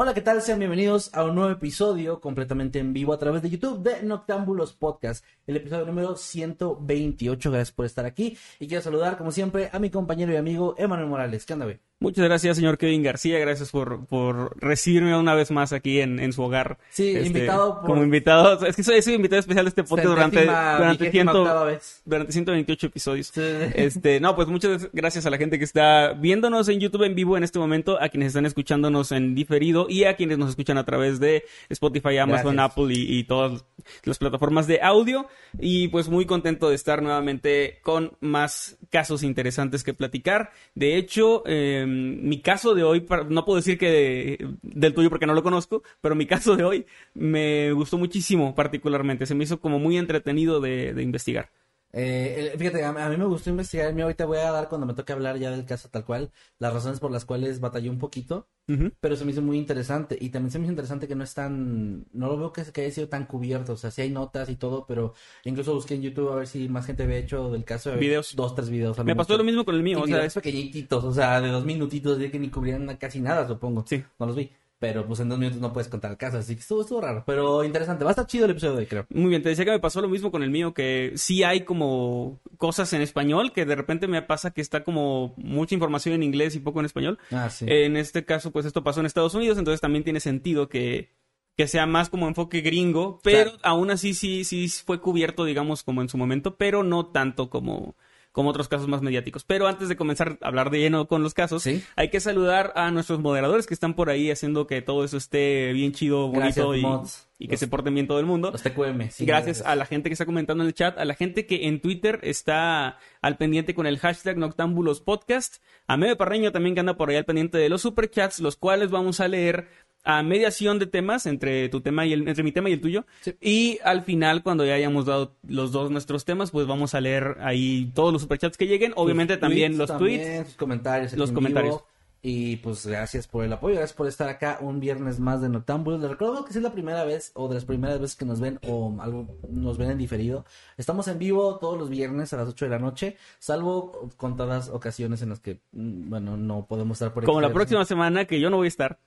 Hola, ¿qué tal? Sean bienvenidos a un nuevo episodio completamente en vivo a través de YouTube de Noctámbulos Podcast, el episodio número 128. Gracias por estar aquí y quiero saludar, como siempre, a mi compañero y amigo Emanuel Morales. ¿Qué güey? Muchas gracias, señor Kevin García. Gracias por, por recibirme una vez más aquí en, en su hogar. Sí, Este, invitado por- Como invitado. Es que soy, soy invitado especial de este podcast durante, durante, ciento- vez. durante 128 episodios. Sí. Este, no, pues muchas gracias a la gente que está viéndonos en YouTube en vivo en este momento, a quienes están escuchándonos en diferido y a quienes nos escuchan a través de Spotify, Amazon, Gracias. Apple y, y todas las plataformas de audio. Y pues muy contento de estar nuevamente con más casos interesantes que platicar. De hecho, eh, mi caso de hoy, no puedo decir que de- del tuyo porque no lo conozco, pero mi caso de hoy me gustó muchísimo particularmente. Se me hizo como muy entretenido de, de investigar. Eh, eh, fíjate, a, a mí me gustó investigar el mío. Ahorita voy a dar, cuando me toque hablar ya del caso tal cual, las razones por las cuales batallé un poquito. Ujú. pero se me hizo muy interesante y también se me hizo interesante que no es tan, no lo veo que, que haya sido tan cubierto, o sea, sí hay notas y todo, pero incluso busqué en YouTube a ver si más gente había hecho del caso, había Videos. dos, tres videos. Me pasó mucho. lo mismo con el mío, Y o sea, es- pequeñitos, o sea, de dos minutitos, de que ni cubrían casi nada, supongo. Sí. No los vi, pero pues en dos minutos no puedes contar el caso, así que estuvo, estuvo raro, pero interesante, va a estar chido el episodio de hoy, creo. Muy bien, te decía que me pasó lo mismo con el mío, que sí hay como cosas en español, que de repente me pasa que está como mucha información en inglés y poco en español. Ah, sí. En este caso, pues esto pasó en Estados Unidos, entonces también tiene sentido que, que sea más como enfoque gringo, pero Claro. aún así sí, sí fue cubierto, digamos, como en su momento, pero no tanto como, como otros casos más mediáticos. Pero antes de comenzar a hablar de lleno con los casos, Sí. hay que saludar a nuestros moderadores que están por ahí haciendo que todo eso esté bien chido, Gracias, bonito y, que Los- se porten bien todo el mundo. Los TQM, sí. gracias, a la gente que está comentando en el chat, a la gente que en Twitter está al pendiente con el hashtag Noctámbulos Podcast, a Meme Parreño también que anda por ahí al pendiente de los superchats, los cuales vamos a leer a mediación de temas entre tu tema y el, entre mi tema y el tuyo. Sí. Y al final, cuando ya hayamos dado los dos nuestros temas, pues vamos a leer ahí todos los superchats que lleguen. Obviamente Sus también tweets, los también, tweets. sus comentarios, aquí Los en comentarios. vivo. Y pues gracias por el apoyo, gracias por estar acá un viernes más de Noctámbulos. Les recuerdo que si es la primera vez o de las primeras veces que nos ven o algo nos ven en diferido. Estamos en vivo todos los viernes a las 8 de la noche, salvo contadas ocasiones en las que, mm, bueno, no podemos estar por Como la próxima semana, que yo no voy a estar,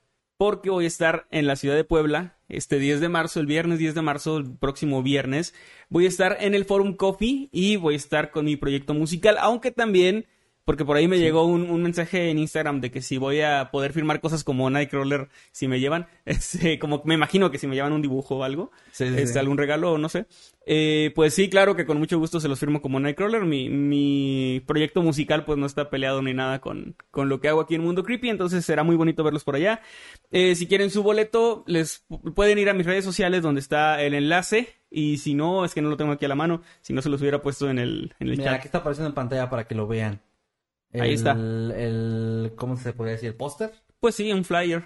porque voy a estar en la ciudad de Puebla este 10 de marzo, el viernes 10 de marzo, el próximo viernes. Voy a estar en el Forum Coffee y voy a estar con mi proyecto musical, aunque también, porque por ahí me llegó un, un mensaje en Instagram de que si voy a poder firmar cosas como Nightcrawler, si me llevan, este, como me imagino que si me llevan un dibujo o algo, Sí, sí, este, algún regalo o no sé. Eh, pues sí, claro que con mucho gusto se los firmo como Nightcrawler. Mi, mi proyecto musical pues no está peleado ni nada con, con lo que hago aquí en Mundo Creepy, entonces será muy bonito verlos por allá. Eh, si quieren su boleto, les pu- pueden ir a mis redes sociales donde está el enlace. Y si no, es que no lo tengo aquí a la mano, si no se los hubiera puesto en el, en el Mira, chat. aquí está apareciendo en pantalla para que lo vean. Ahí El- está. El, ¿cómo se podría decir? ¿El póster? Pues sí, un flyer.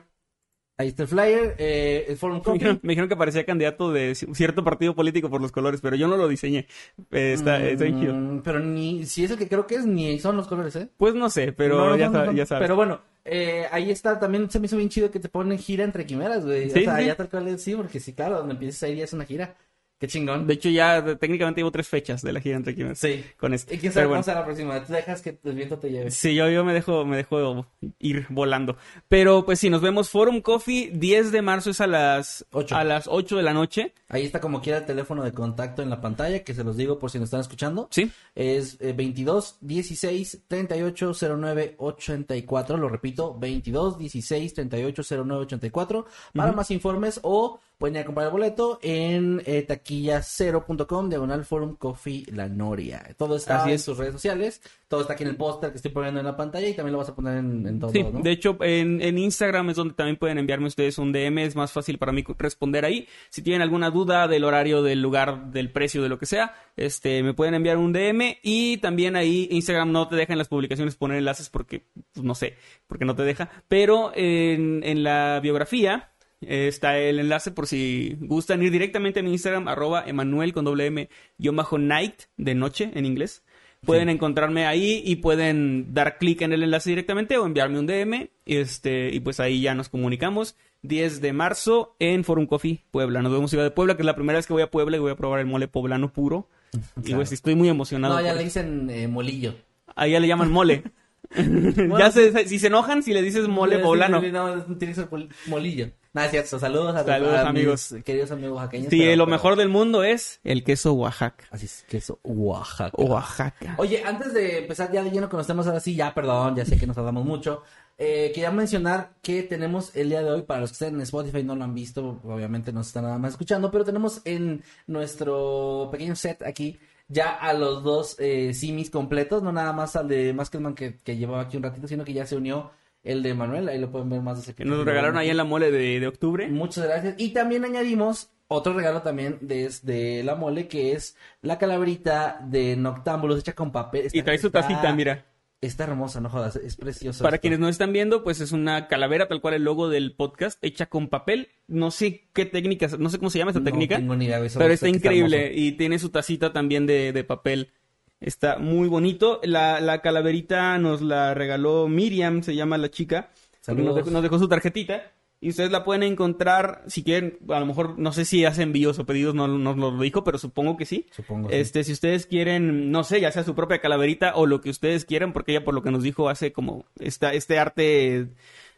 Ahí está el flyer, eh, el Forum Me dijeron, me dijeron que parecía candidato de ci- cierto partido político por los colores, pero yo no lo diseñé. Eh, está, está bien chido. Mm, Pero ni, si es el que creo que es, ni son los colores, ¿eh? Pues no sé, pero No, no ya, no ya sabes. Pero bueno, eh, ahí está, también se me hizo bien chido que te ponen gira entre quimeras, güey. Sí, o sea, sí. ya tal cual sí, porque sí, claro, donde empieces a ir ya es una gira. Qué chingón. De hecho, ya técnicamente llevo tres fechas de la gira entre Quimera. Sí. Con esto. ¿Y quién sabe cómo será la próxima? Tú dejas que el viento te lleve. Sí, yo, yo me dejo, me dejo ir volando. Pero pues sí, nos vemos Forum Coffee, 10 de marzo es a las Ocho. a las 8 de la noche. Ahí está como quiera el teléfono de contacto en la pantalla, que se los digo por si nos están escuchando. Sí. Es eh, 22 16 38 09 84. Lo repito, 22 16 38 09 84. Para más informes o pueden ir a comprar el boleto en eh, taquillacero.com, diagonal Forum Coffee La Noria. Todo está Así en es. sus redes sociales. Todo está aquí en el póster que estoy poniendo en la pantalla y también lo vas a poner en, en todo, Sí, ¿no? de hecho, en, en Instagram es donde también pueden enviarme ustedes un DM, es más fácil para mí responder ahí. Si tienen alguna duda del horario, del lugar, del precio, de lo que sea, este, me pueden enviar un DM y también ahí Instagram no te deja en las publicaciones poner enlaces porque, pues, no sé, porque no te deja, pero en, en la biografía está el enlace por si gustan ir directamente a mi Instagram, arroba Emanuel con doble M, guion bajo night, de noche en inglés. Pueden encontrarme ahí y pueden dar clic en el enlace directamente o enviarme un DM. Este, y pues ahí ya nos comunicamos. 10 de marzo en Forum Coffee, Puebla. Nos vemos Ciudad de Puebla, que es la primera vez que voy a Puebla y voy a probar el mole poblano puro. Y pues estoy muy emocionado. No, ya le dicen eh, molillo. Ahí ya le llaman mole. ya se, si se enojan, si le dices mole poblano. No, tiene que ser molillo. Nada, es cierto. Saludos a, Saludos, a amigos. queridos amigos oaxaqueños. Sí, pero- lo pero- mejor del mundo es el queso Oaxaca. Así es, queso Oaxaca. Oaxaca. Oye, antes de empezar ya de lleno con los temas, ahora sí, ya, perdón, ya sé que nos tardamos mucho. Eh, quería mencionar que tenemos el día de hoy, para los que estén en Spotify no lo han visto, obviamente nos están nada más escuchando, pero tenemos en nuestro pequeño set aquí ya a los dos eh, simis completos, no nada más al de Maskelman que, que llevaba aquí un ratito, sino que ya se unió el de Manuel, ahí lo pueden ver más de Que nos regalaron ahí en la mole de, de octubre. Muchas gracias. Y también añadimos otro regalo también desde la mole, que es la calaverita de Noctámbulos hecha con papel. Y trae su tacita, mira. Está hermosa, no jodas, es preciosa. Para esto. quienes no están viendo, pues es una calavera tal cual el logo del podcast, hecha con papel. No sé qué técnica, no sé cómo se llama esa No técnica, tengo ni idea, solo pero está increíble y tiene su tacita también de, de papel. Está muy bonito. La, la calaverita nos la regaló Miriam, se llama la chica. Nos dejó, nos dejó su tarjetita. Y ustedes la pueden encontrar, si quieren, a lo mejor, no sé si hace envíos o pedidos, no no nos lo dijo, pero supongo que sí. Supongo. sí. Este, si ustedes quieren, no sé, ya sea su propia calaverita o lo que ustedes quieran, porque ella por lo que nos dijo hace como esta, este arte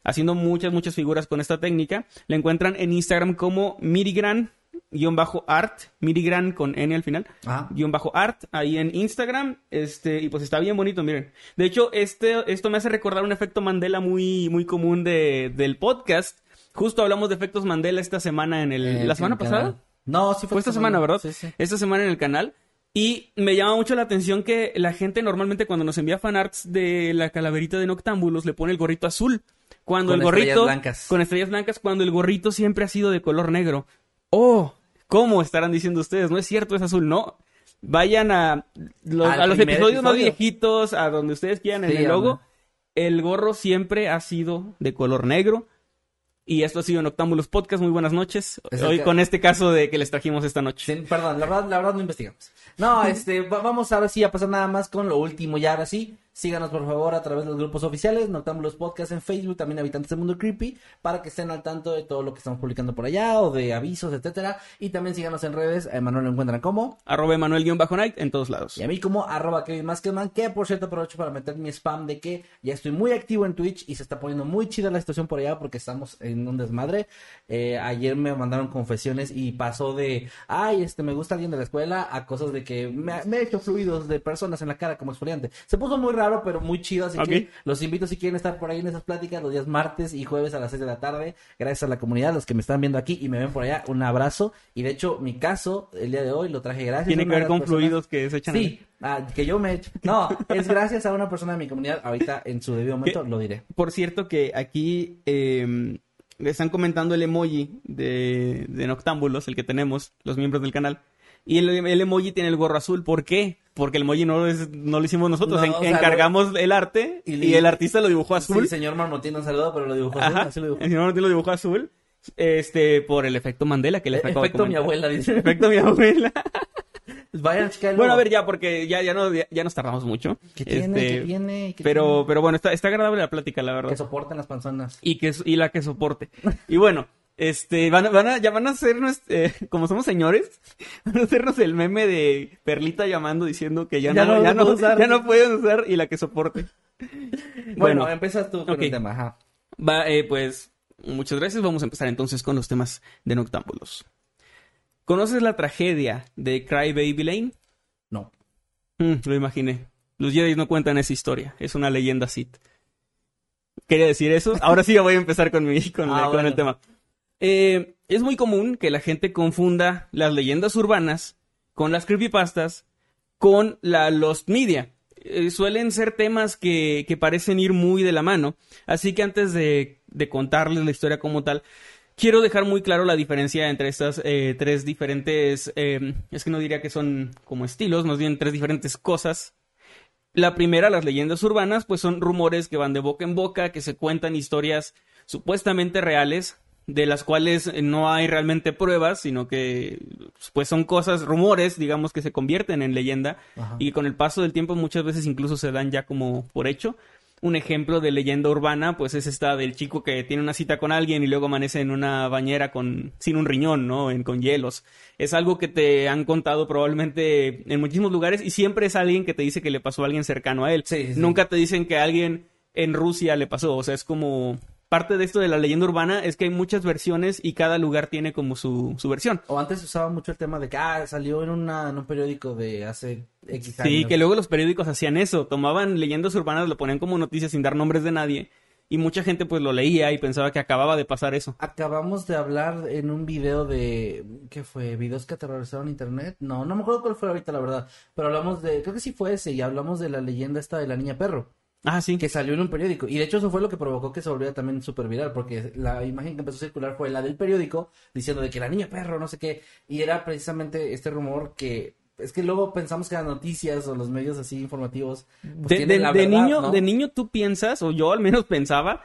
haciendo muchas, muchas figuras con esta técnica, la encuentran en Instagram como Mirigran guion bajo art, Mirigran con N al final, Ajá. guion bajo art, ahí en Instagram, este, y pues está bien bonito, miren. De hecho, este, esto me hace recordar un efecto Mandela muy, muy común de, del podcast. Justo hablamos de efectos Mandela esta semana en el, Eh, la semana el pasada. canal. No, sí fue, Fue esta semana, ¿verdad? Sí, sí. Esta semana en el canal. Y me llama mucho la atención que la gente normalmente cuando nos envía fanarts de la calaverita de Noctámbulos le pone el gorrito azul. Cuando Con el gorrito. estrellas blancas. Con estrellas blancas, cuando el gorrito siempre ha sido de color negro. ¡Oh! ¿Cómo estarán diciendo ustedes? No es cierto, es azul, no. Vayan a los, a los episodios más viejitos, a donde ustedes quieran en el logo. El gorro siempre ha sido de color negro. Y esto ha sido Noctámbulos Podcast. Muy buenas noches. Es Hoy que- con este caso de que les trajimos esta noche. Sí, perdón, la verdad, la verdad no investigamos. No, este, va- vamos ahora sí a pasar nada más con lo último. Ya ahora sí, síganos por favor a través de los grupos oficiales, Noctámbulos Podcast en Facebook, también Habitantes del Mundo Creepy, para que estén al tanto de todo lo que estamos publicando por allá o de avisos, etcétera. Y también síganos en redes, a Manuel lo encuentran como, Arroba Emanuel-Night en todos lados. y a mí como arroba Kevin Maskelman, que por cierto aprovecho para meter mi spam de que ya estoy muy activo en Twitch y se está poniendo muy chida la situación por allá porque estamos en un desmadre. Eh, ayer me mandaron confesiones y pasó de, ay, este, me gusta alguien de la escuela a cosas de que me, me he hecho fluidos de personas en la cara como exfoliante. Se puso muy raro, pero muy chido, así que los invito si quieren estar por ahí en esas pláticas los días martes y jueves a las 6 de la tarde. Gracias a la comunidad, los que me están viendo aquí y me ven por allá, un abrazo. Y de hecho, mi caso, el día de hoy lo traje gracias. Tiene que ver con personas- fluidos que se echan ahí. Sí, ah, que yo me he hecho. No, es gracias a una persona de mi comunidad. Ahorita en su debido momento lo diré. Por cierto que aquí eh, están comentando el emoji de, de Noctámbulos, el que tenemos, los miembros del canal. Y el, el emoji tiene el gorro azul. ¿Por qué? Porque el emoji no, es- no lo hicimos nosotros. No, En- o sea, encargamos el arte y el artista lo dibujó azul. Sí, señor Marmotín, un saludo, pero lo dibujó azul. Ajá. Así lo dibujó. El señor Martín lo dibujó azul. Este, por el efecto Mandela que les acabo de Efecto mi abuela, dice. Efecto mi abuela. Vayan a Bueno, a ver, ya, porque ya, ya, no, ya, ya nos tardamos mucho. ¿Qué tiene? Este, ¿Qué tiene? ¿Qué Pero, tiene? pero bueno, está, está agradable la plática, la verdad. Que soporten las panzonas. y que y la que soporte. Y bueno, Este, van, a- van a, ya van a hacernos, eh, como somos señores, van a hacernos el meme de Perlita llamando diciendo que ya, Ya no, no ya, no, usar. ya no pueden usar y la que soporte. Bueno, Bueno, empiezas tú con el tema, ajá. Va, eh, pues, muchas gracias. Vamos a empezar entonces con los temas de Noctámbulos. ¿Conoces la tragedia de Cry Baby Lane? No. Mm, lo imaginé. Los Jedi no cuentan esa historia. Es una leyenda Sith. Quería decir eso. Ahora sí ya voy a empezar con, mi, con, Ah, con bueno. el tema. Eh, es muy común que la gente confunda las leyendas urbanas con las creepypastas con la Lost Media. Eh, suelen ser temas que, parecen ir muy de la mano. Así que antes de, contarles la historia como tal, quiero dejar muy claro la diferencia entre estas eh, tres diferentes, eh, es que no diría que son como estilos, más bien tres diferentes cosas. La primera, las leyendas urbanas, pues son rumores que van de boca en boca, que se cuentan historias supuestamente reales, de las cuales no hay realmente pruebas, sino que pues son cosas, rumores, digamos, que se convierten en leyenda Ajá. y con el paso del tiempo muchas veces incluso se dan ya como por hecho. Un ejemplo de leyenda urbana, pues es esta del chico que tiene una cita con alguien y luego amanece en una bañera con sin un riñón, ¿no? En, con hielos. Es algo que te han contado probablemente en muchísimos lugares y siempre es alguien que te dice que le pasó a alguien cercano a él. Sí, sí, sí. Nunca te dicen que a alguien en Rusia le pasó, o sea, es como parte de esto de la leyenda urbana es que hay muchas versiones y cada lugar tiene como su, su versión. O antes usaba mucho el tema de que ah, salió en, una, en un periódico de hace X años. Sí, que luego los periódicos hacían eso, tomaban leyendas urbanas, lo ponían como noticias sin dar nombres de nadie y mucha gente pues lo leía y pensaba que acababa de pasar eso. Acabamos de hablar en un video de... ¿Qué fue? ¿Videos que aterrorizaron internet? No, no me acuerdo cuál fue ahorita, la verdad. Pero hablamos de... Creo que sí fue ese. Y hablamos de la leyenda esta de la niña perro. Ah, sí. Que salió en un periódico. Y de hecho eso fue lo que provocó que se volviera también súper viral. Porque la imagen que empezó a circular fue la del periódico. Diciendo de que la niña perro, no sé qué. Y era precisamente este rumor que... Es que luego pensamos que las noticias o los medios así informativos... pues, De, tienen de- la de verdad, niño, ¿no? de niño tú piensas, o yo al menos pensaba,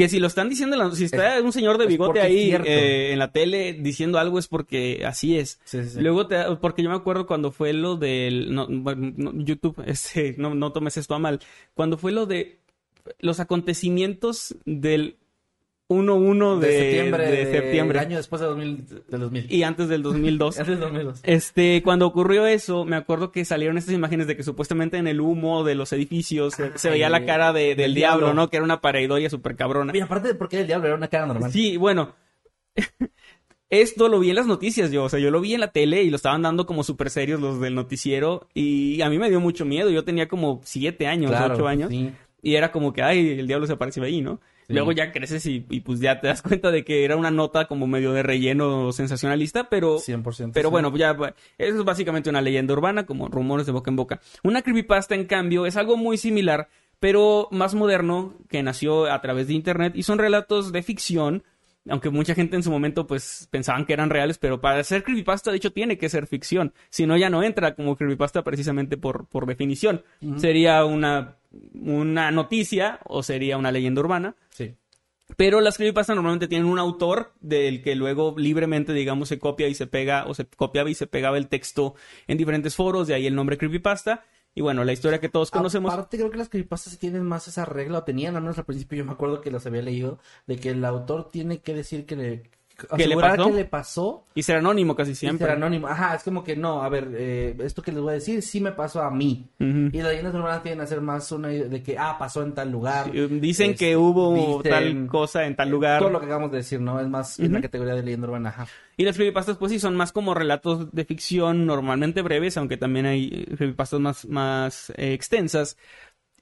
que si lo están diciendo, si está un señor de bigote ahí eh, en la tele diciendo algo es porque así es. Sí, sí, sí. Luego, te, porque yo me acuerdo cuando fue lo del, no, bueno, no, YouTube, este, no, no tomes esto a mal, cuando fue lo de los acontecimientos del 1-1 de, de septiembre, de septiembre el año después de 2000, del 2000. y antes del 2002. Antes del 2002. Este, cuando ocurrió eso, me acuerdo que salieron estas imágenes de que supuestamente en el humo de los edificios se, se veía la cara de- del del diablo, diablo. ¿no? Que era una pareidolia súper cabrona. Y aparte, porque el diablo era una cara normal. Sí, bueno. Esto lo vi en las noticias yo, o sea, yo lo vi en la tele y lo estaban dando como súper serios los del noticiero y a mí me dio mucho miedo, yo tenía como siete años, Claro, ocho años sí. y era como que, ay, el diablo se apareció ahí, ¿no? Sí. Luego ya creces y, y pues ya te das cuenta de que era una nota como medio de relleno sensacionalista, pero 100%. pero sí. bueno, ya eso es básicamente una leyenda urbana, como rumores de boca en boca. Una creepypasta, en cambio, es algo muy similar, pero más moderno, que nació a través de internet y son relatos de ficción. Aunque mucha gente en su momento pues pensaban que eran reales, pero para ser creepypasta de hecho tiene que ser ficción. Si no ya no entra como creepypasta precisamente por, por definición. Sería una, una noticia o sería una leyenda urbana. Sí. Pero las creepypastas normalmente tienen un autor del que luego libremente, digamos, se copia y se pega, o se copiaba y se pegaba el texto en diferentes foros, de ahí el nombre creepypasta. Y bueno, la historia que todos conocemos. Aparte, creo que las creepypastas tienen más esa regla, o tenían, al menos al principio, yo me acuerdo que las había leído, de que el autor tiene que decir que le... ¿Que le pasó? que le pasó Y ser anónimo casi y siempre. ser anónimo. Ajá, es como que no, a ver, eh, esto que les voy a decir sí me pasó a mí. Y las leyendas urbanas tienen a ser más una de que, ah, pasó en tal lugar. Dicen Este, que hubo dicen- tal cosa en tal lugar. Todo lo que acabamos de decir, ¿no? Es más en la categoría de leyenda urbana, ajá. Y las creepypastas, pues sí, son más como relatos de ficción, normalmente breves, aunque también hay eh, creepypastas más, más eh, extensas.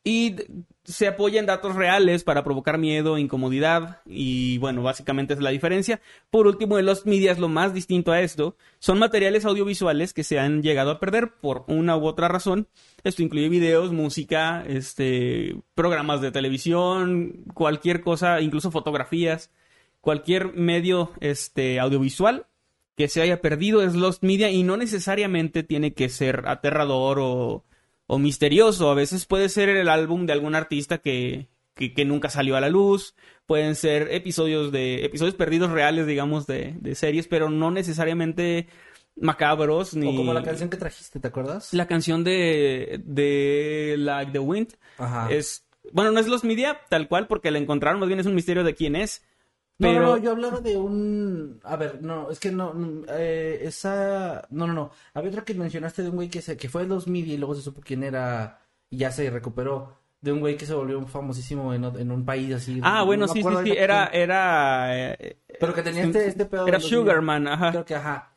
Y se apoya en datos reales para provocar miedo, incomodidad, y bueno, básicamente es la diferencia. Por último, en los medias, lo más distinto a esto, son materiales audiovisuales que se han llegado a perder por una u otra razón. Esto incluye videos, música, este, programas de televisión, cualquier cosa, incluso fotografías cualquier medio este audiovisual que se haya perdido es Lost Media y no necesariamente tiene que ser aterrador o, o misterioso. A veces puede ser el álbum de algún artista que, que, que nunca salió a la luz. Pueden ser episodios de episodios perdidos reales, digamos, de, de series, pero no necesariamente macabros ni O como la canción que trajiste, ¿te acuerdas? la canción de de Like the Wind Ajá. es bueno no es Lost Media tal cual porque la encontraron más bien es un misterio de quién es Pero no, no, yo hablaba de un... A ver, no, es que no, mm, eh, esa... No, no, no. Había otra que mencionaste de un güey que, se... que fue el 2000 y luego se supo quién era y ya se recuperó. De un güey que se volvió famosísimo en, en un país así. Ah, no bueno, sí, sí, sí, era, era... eh, Pero que tenía este, este pedo. Era del 2000. Sugarman, ajá. Creo que, ajá.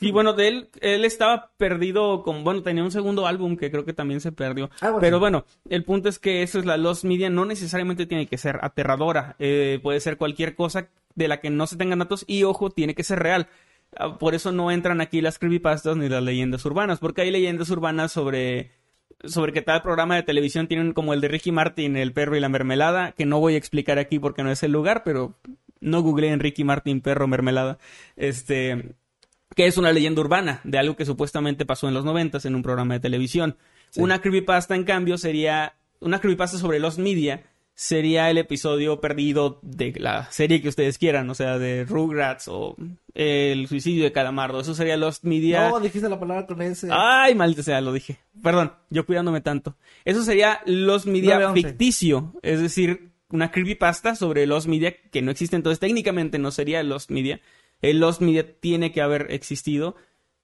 Y bueno, de él, él estaba perdido con, bueno, tenía un segundo álbum que creo que también se perdió. Así. Pero bueno, el punto es que eso es la Lost Media, no necesariamente tiene que ser aterradora, eh, puede ser cualquier cosa de la que no se tengan datos y ojo, tiene que ser real. Ah, Por eso no entran aquí las creepypastas ni las leyendas urbanas, porque hay leyendas urbanas sobre sobre que tal programa de televisión tienen como el de Ricky Martin, el perro y la mermelada, que no voy a explicar aquí porque no es el lugar, pero no googleen Ricky Martin, perro, mermelada. Este, que es una leyenda urbana de algo que supuestamente pasó en los noventas en un programa de televisión. Una creepypasta, en cambio, sería una creepypasta sobre los media. Sería el episodio perdido de la serie que ustedes quieran, o sea, de Rugrats o el suicidio de Calamardo. Eso sería Lost Media. No, dijiste la palabra con ese. Ay, maldita sea, lo dije. Perdón, yo cuidándome tanto. Eso sería los media 9-11. ficticio, es decir, una creepypasta sobre los media que no existe. Entonces, técnicamente no sería Lost Media. El Lost Media tiene que haber existido.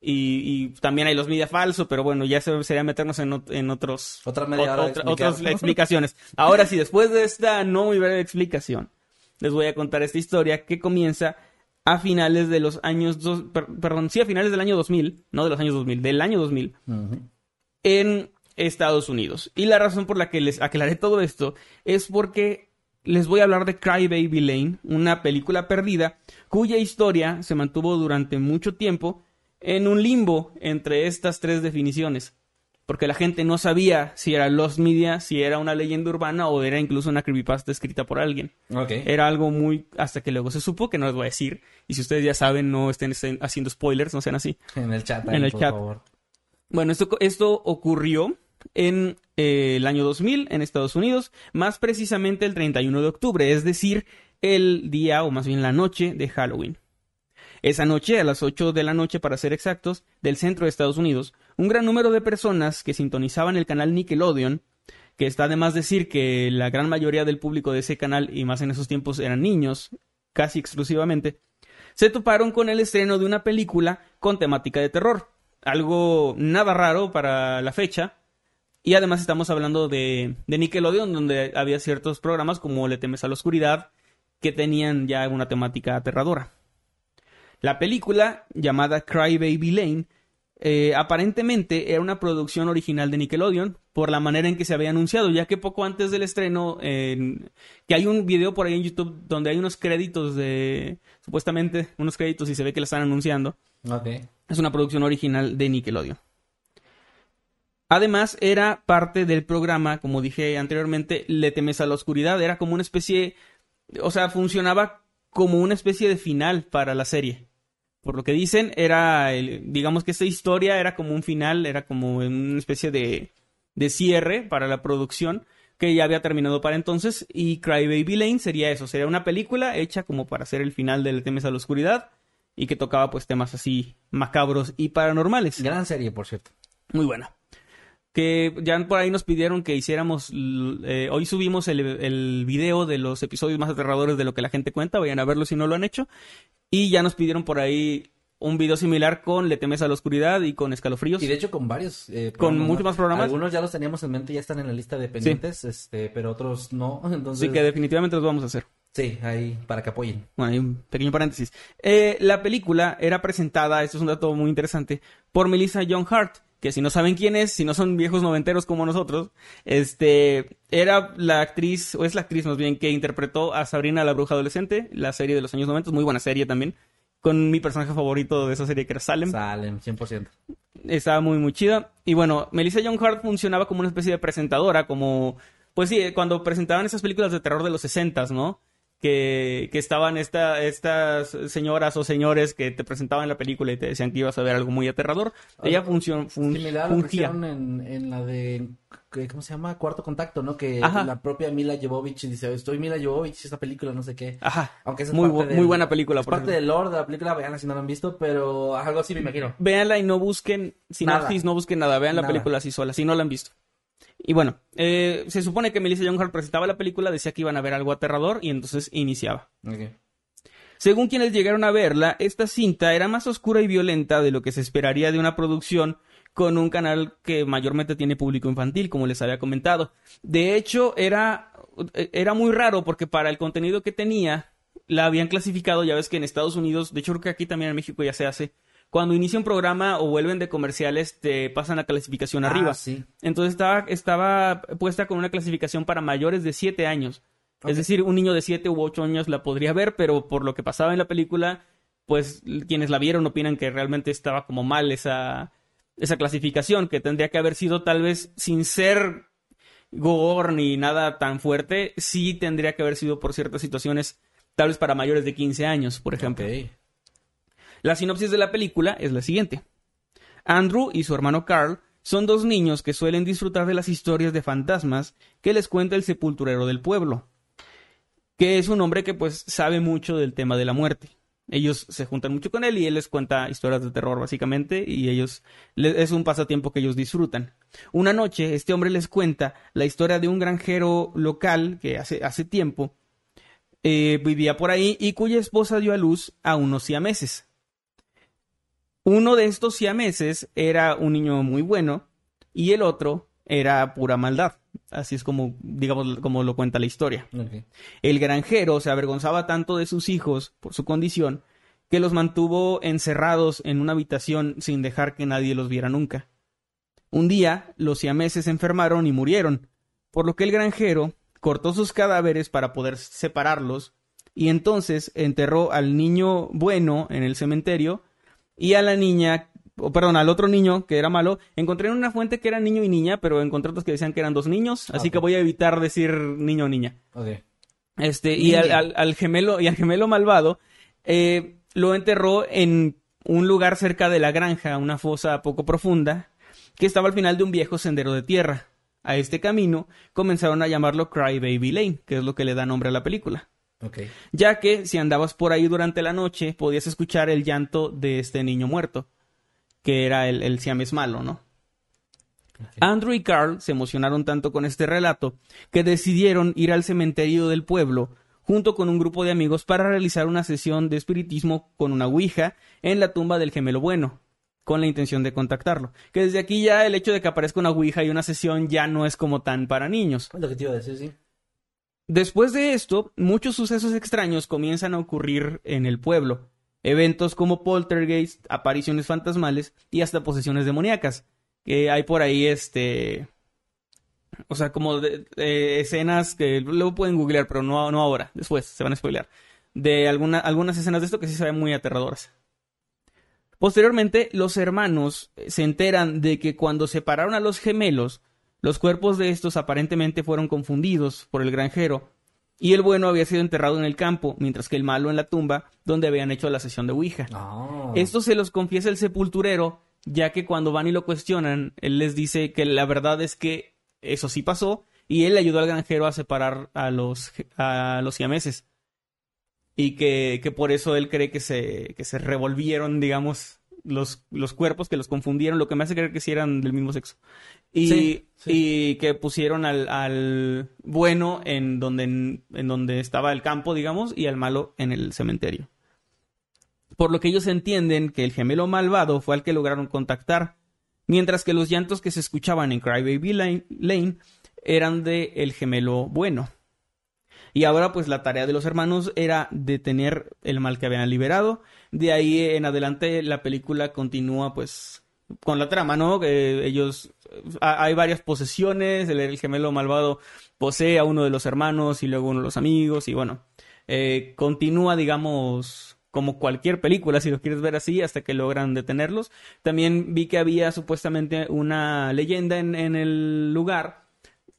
Y, y también hay los media falso, pero bueno, ya se- sería meternos en, ot- en otros Otra media hora de otra- explicar. otras explicaciones. Ahora sí, después de esta no muy breve explicación, les voy a contar esta historia que comienza a finales de los años dos, per- perdón, sí, a finales del año 2000, no de los años 2000, del año 2000 Ujú. en Estados Unidos. Y la razón por la que les aclaré todo esto es porque les voy a hablar de Cry Baby Lane, una película perdida cuya historia se mantuvo durante mucho tiempo en un limbo entre estas tres definiciones. Porque la gente no sabía si era Lost Media, si era una leyenda urbana o era incluso una creepypasta escrita por alguien. Ok. Era algo muy... hasta que luego se supo, que no les voy a decir. Y si ustedes ya saben, no estén, estén haciendo spoilers, no sean así. En el chat. En ahí, el por chat. favor. Bueno, esto, esto ocurrió en eh, el año 2000 en Estados Unidos, más precisamente el 31 de octubre, es decir, el día o más bien la noche de Halloween. Esa noche, a las 8 de la noche para ser exactos, del centro de Estados Unidos, un gran número de personas que sintonizaban el canal Nickelodeon, que está de más decir que la gran mayoría del público de ese canal, y más en esos tiempos, eran niños, casi exclusivamente, se toparon con el estreno de una película con temática de terror. Algo nada raro para la fecha. Y además estamos hablando de, de Nickelodeon, donde había ciertos programas como Le temes a la oscuridad, que tenían ya una temática aterradora. La película, llamada Cry Baby Lane, eh, aparentemente era una producción original de Nickelodeon por la manera en que se había anunciado, ya que poco antes del estreno, en- que hay un video por ahí en YouTube donde hay unos créditos de, supuestamente, unos créditos y se ve que la están anunciando. Ok. Es una producción original de Nickelodeon. Además, era parte del programa, como dije anteriormente, Le temes a la oscuridad. Era como una especie, o sea, funcionaba como una especie de final para la serie. Por lo que dicen, era, el- digamos que esta historia era como un final, era como una especie de, de cierre para la producción que ya había terminado para entonces. Y Cry Baby Lane sería eso, sería una película hecha como para hacer el final de Le temes a la oscuridad y que tocaba pues temas así macabros y paranormales. Gran serie, por cierto. Muy buena. Que ya por ahí nos pidieron que hiciéramos. eh, hoy subimos el, el video de los episodios más aterradores de lo que la gente cuenta. Vayan a verlo si no lo han hecho. Y ya nos pidieron por ahí un video similar con Le temes a la oscuridad y con escalofríos. Y de hecho con varios eh, Con muchos más programas. Algunos ya los teníamos en mente, ya están en la lista de pendientes, este, pero otros no. Entonces, Así que definitivamente los vamos a hacer. sí, ahí para que apoyen. Bueno, hay un pequeño paréntesis. Eh, la película era presentada, esto es un dato muy interesante, por Melissa John Hart, que si no saben quién es, si no son viejos noventeros como nosotros, este, era la actriz, o es la actriz más bien, que interpretó a Sabrina la Bruja Adolescente, la serie de los años 90, muy buena serie también, con mi personaje favorito de esa serie que era Salem. Salen, 100%. Estaba muy, muy chida. Y bueno, Melissa John Hart funcionaba como una especie de presentadora, como, pues sí, cuando presentaban esas películas de terror de los 60 ¿no? Que, que estaban esta, estas señoras o señores que te presentaban la película y te decían que ibas a ver algo muy aterrador. Ella funcionó, fun- Similar a en, en la de, ¿qué- ¿cómo se llama? Cuarto Contacto, ¿no? Que Ajá. la propia Mila Jovovich dice, estoy Mila Jovovich, esta película, no sé qué. Ajá. Aunque esa es Muy, parte bu- del- muy buena película. Es por parte del lore de la película, veanla si no la han visto, pero algo así me imagino. Véanla y no busquen sinopsis, Nada. no busquen nada. Vean la Nada. película así sola, si no la han visto. Y bueno, eh, se supone que Melissa Young Hart presentaba la película, decía que iban a ver algo aterrador y entonces iniciaba. Según quienes llegaron a verla, esta cinta era más oscura y violenta de lo que se esperaría de una producción con un canal que mayormente tiene público infantil, como les había comentado. De hecho, era, era muy raro porque para el contenido que tenía, la habían clasificado, ya ves que en Estados Unidos, de hecho creo que aquí también en México ya se hace, cuando inicia un programa o vuelven de comerciales, te pasan la clasificación Ah, arriba. sí. Entonces estaba, estaba puesta con una clasificación para mayores de 7 años. Es decir, un niño de 7 u 8 años la podría ver, pero por lo que pasaba en la película, pues quienes la vieron opinan que realmente estaba como mal esa, esa clasificación, que tendría que haber sido tal vez sin ser gore ni nada tan fuerte, sí tendría que haber sido por ciertas situaciones, tal vez para mayores de 15 años, por ejemplo. Ok. La sinopsis de la película es la siguiente. Andrew y su hermano Carl son dos niños que suelen disfrutar de las historias de fantasmas que les cuenta el sepulturero del pueblo, que es un hombre que pues sabe mucho del tema de la muerte. Ellos se juntan mucho con él y él les cuenta historias de terror básicamente y ellos es un pasatiempo que ellos disfrutan. Una noche este hombre les cuenta la historia de un granjero local que hace, hace tiempo eh, vivía por ahí y cuya esposa dio a luz a unos siameses. Uno de estos siameses era un niño muy bueno y el otro era pura maldad. Así es como, digamos, como lo cuenta la historia. El granjero se avergonzaba tanto de sus hijos por su condición que los mantuvo encerrados en una habitación sin dejar que nadie los viera nunca. Un día los siameses se enfermaron y murieron, por lo que el granjero cortó sus cadáveres para poder separarlos y entonces enterró al niño bueno en el cementerio y a la niña, o perdón, al otro niño que era malo, encontré en una fuente que era niño y niña, pero encontré otros que decían que eran dos niños, así que voy a evitar decir niño o niña. Este, y al- al gemelo, y al gemelo malvado, eh, lo enterró en un lugar cerca de la granja, una fosa poco profunda, que estaba al final de un viejo sendero de tierra. A este camino comenzaron a llamarlo Cry Baby Lane, que es lo que le da nombre a la película. Ok. Ya que si andabas por ahí durante la noche, podías escuchar el llanto de este niño muerto, que era el, el siames malo, ¿no? Andrew y Carl se emocionaron tanto con este relato que decidieron ir al cementerio del pueblo junto con un grupo de amigos para realizar una sesión de espiritismo con una ouija en la tumba del gemelo bueno, con la intención de contactarlo. Que desde aquí ya el hecho de que aparezca una ouija y una sesión ya no es como tan para niños. Es lo que te iba a decir, sí. Después de esto, muchos sucesos extraños comienzan a ocurrir en el pueblo. Eventos como poltergeist, apariciones fantasmales y hasta posesiones demoníacas. Que hay por ahí, este... O sea, como de- escenas que luego pueden googlear, pero no, no ahora. Después se van a spoilear. De alguna- algunas escenas de esto que sí se ven muy aterradoras. Posteriormente, los hermanos se enteran de que cuando separaron a los gemelos, los cuerpos de estos aparentemente fueron confundidos por el granjero, y el bueno había sido enterrado en el campo, mientras que el malo en la tumba, donde habían hecho la sesión de Ouija. Ah. Esto se los confiesa el sepulturero, ya que cuando van y lo cuestionan, él les dice que la verdad es que eso sí pasó, y él ayudó al granjero a separar a los, a los siameses. Y que, que por eso él cree que se, que se revolvieron, digamos, los, los cuerpos, que los confundieron, lo que me hace creer que sí eran del mismo sexo. Y, Sí, sí. y que pusieron al, al bueno en donde, en donde estaba el campo, digamos, y al malo en el cementerio por lo que ellos entienden que el gemelo malvado fue al que lograron contactar, mientras que los llantos que se escuchaban en Crybaby Lane, Lane eran de el gemelo bueno. Y ahora pues la tarea de los hermanos era detener el mal que habían liberado. De ahí en adelante la película continúa pues con la trama, ¿no? Que ellos ha- hay varias posesiones, el, el gemelo malvado posee a uno de los hermanos y luego uno de los amigos y bueno, eh, continúa digamos como cualquier película, si lo quieres ver así, hasta que logran detenerlos. También vi que había supuestamente una leyenda en, en el lugar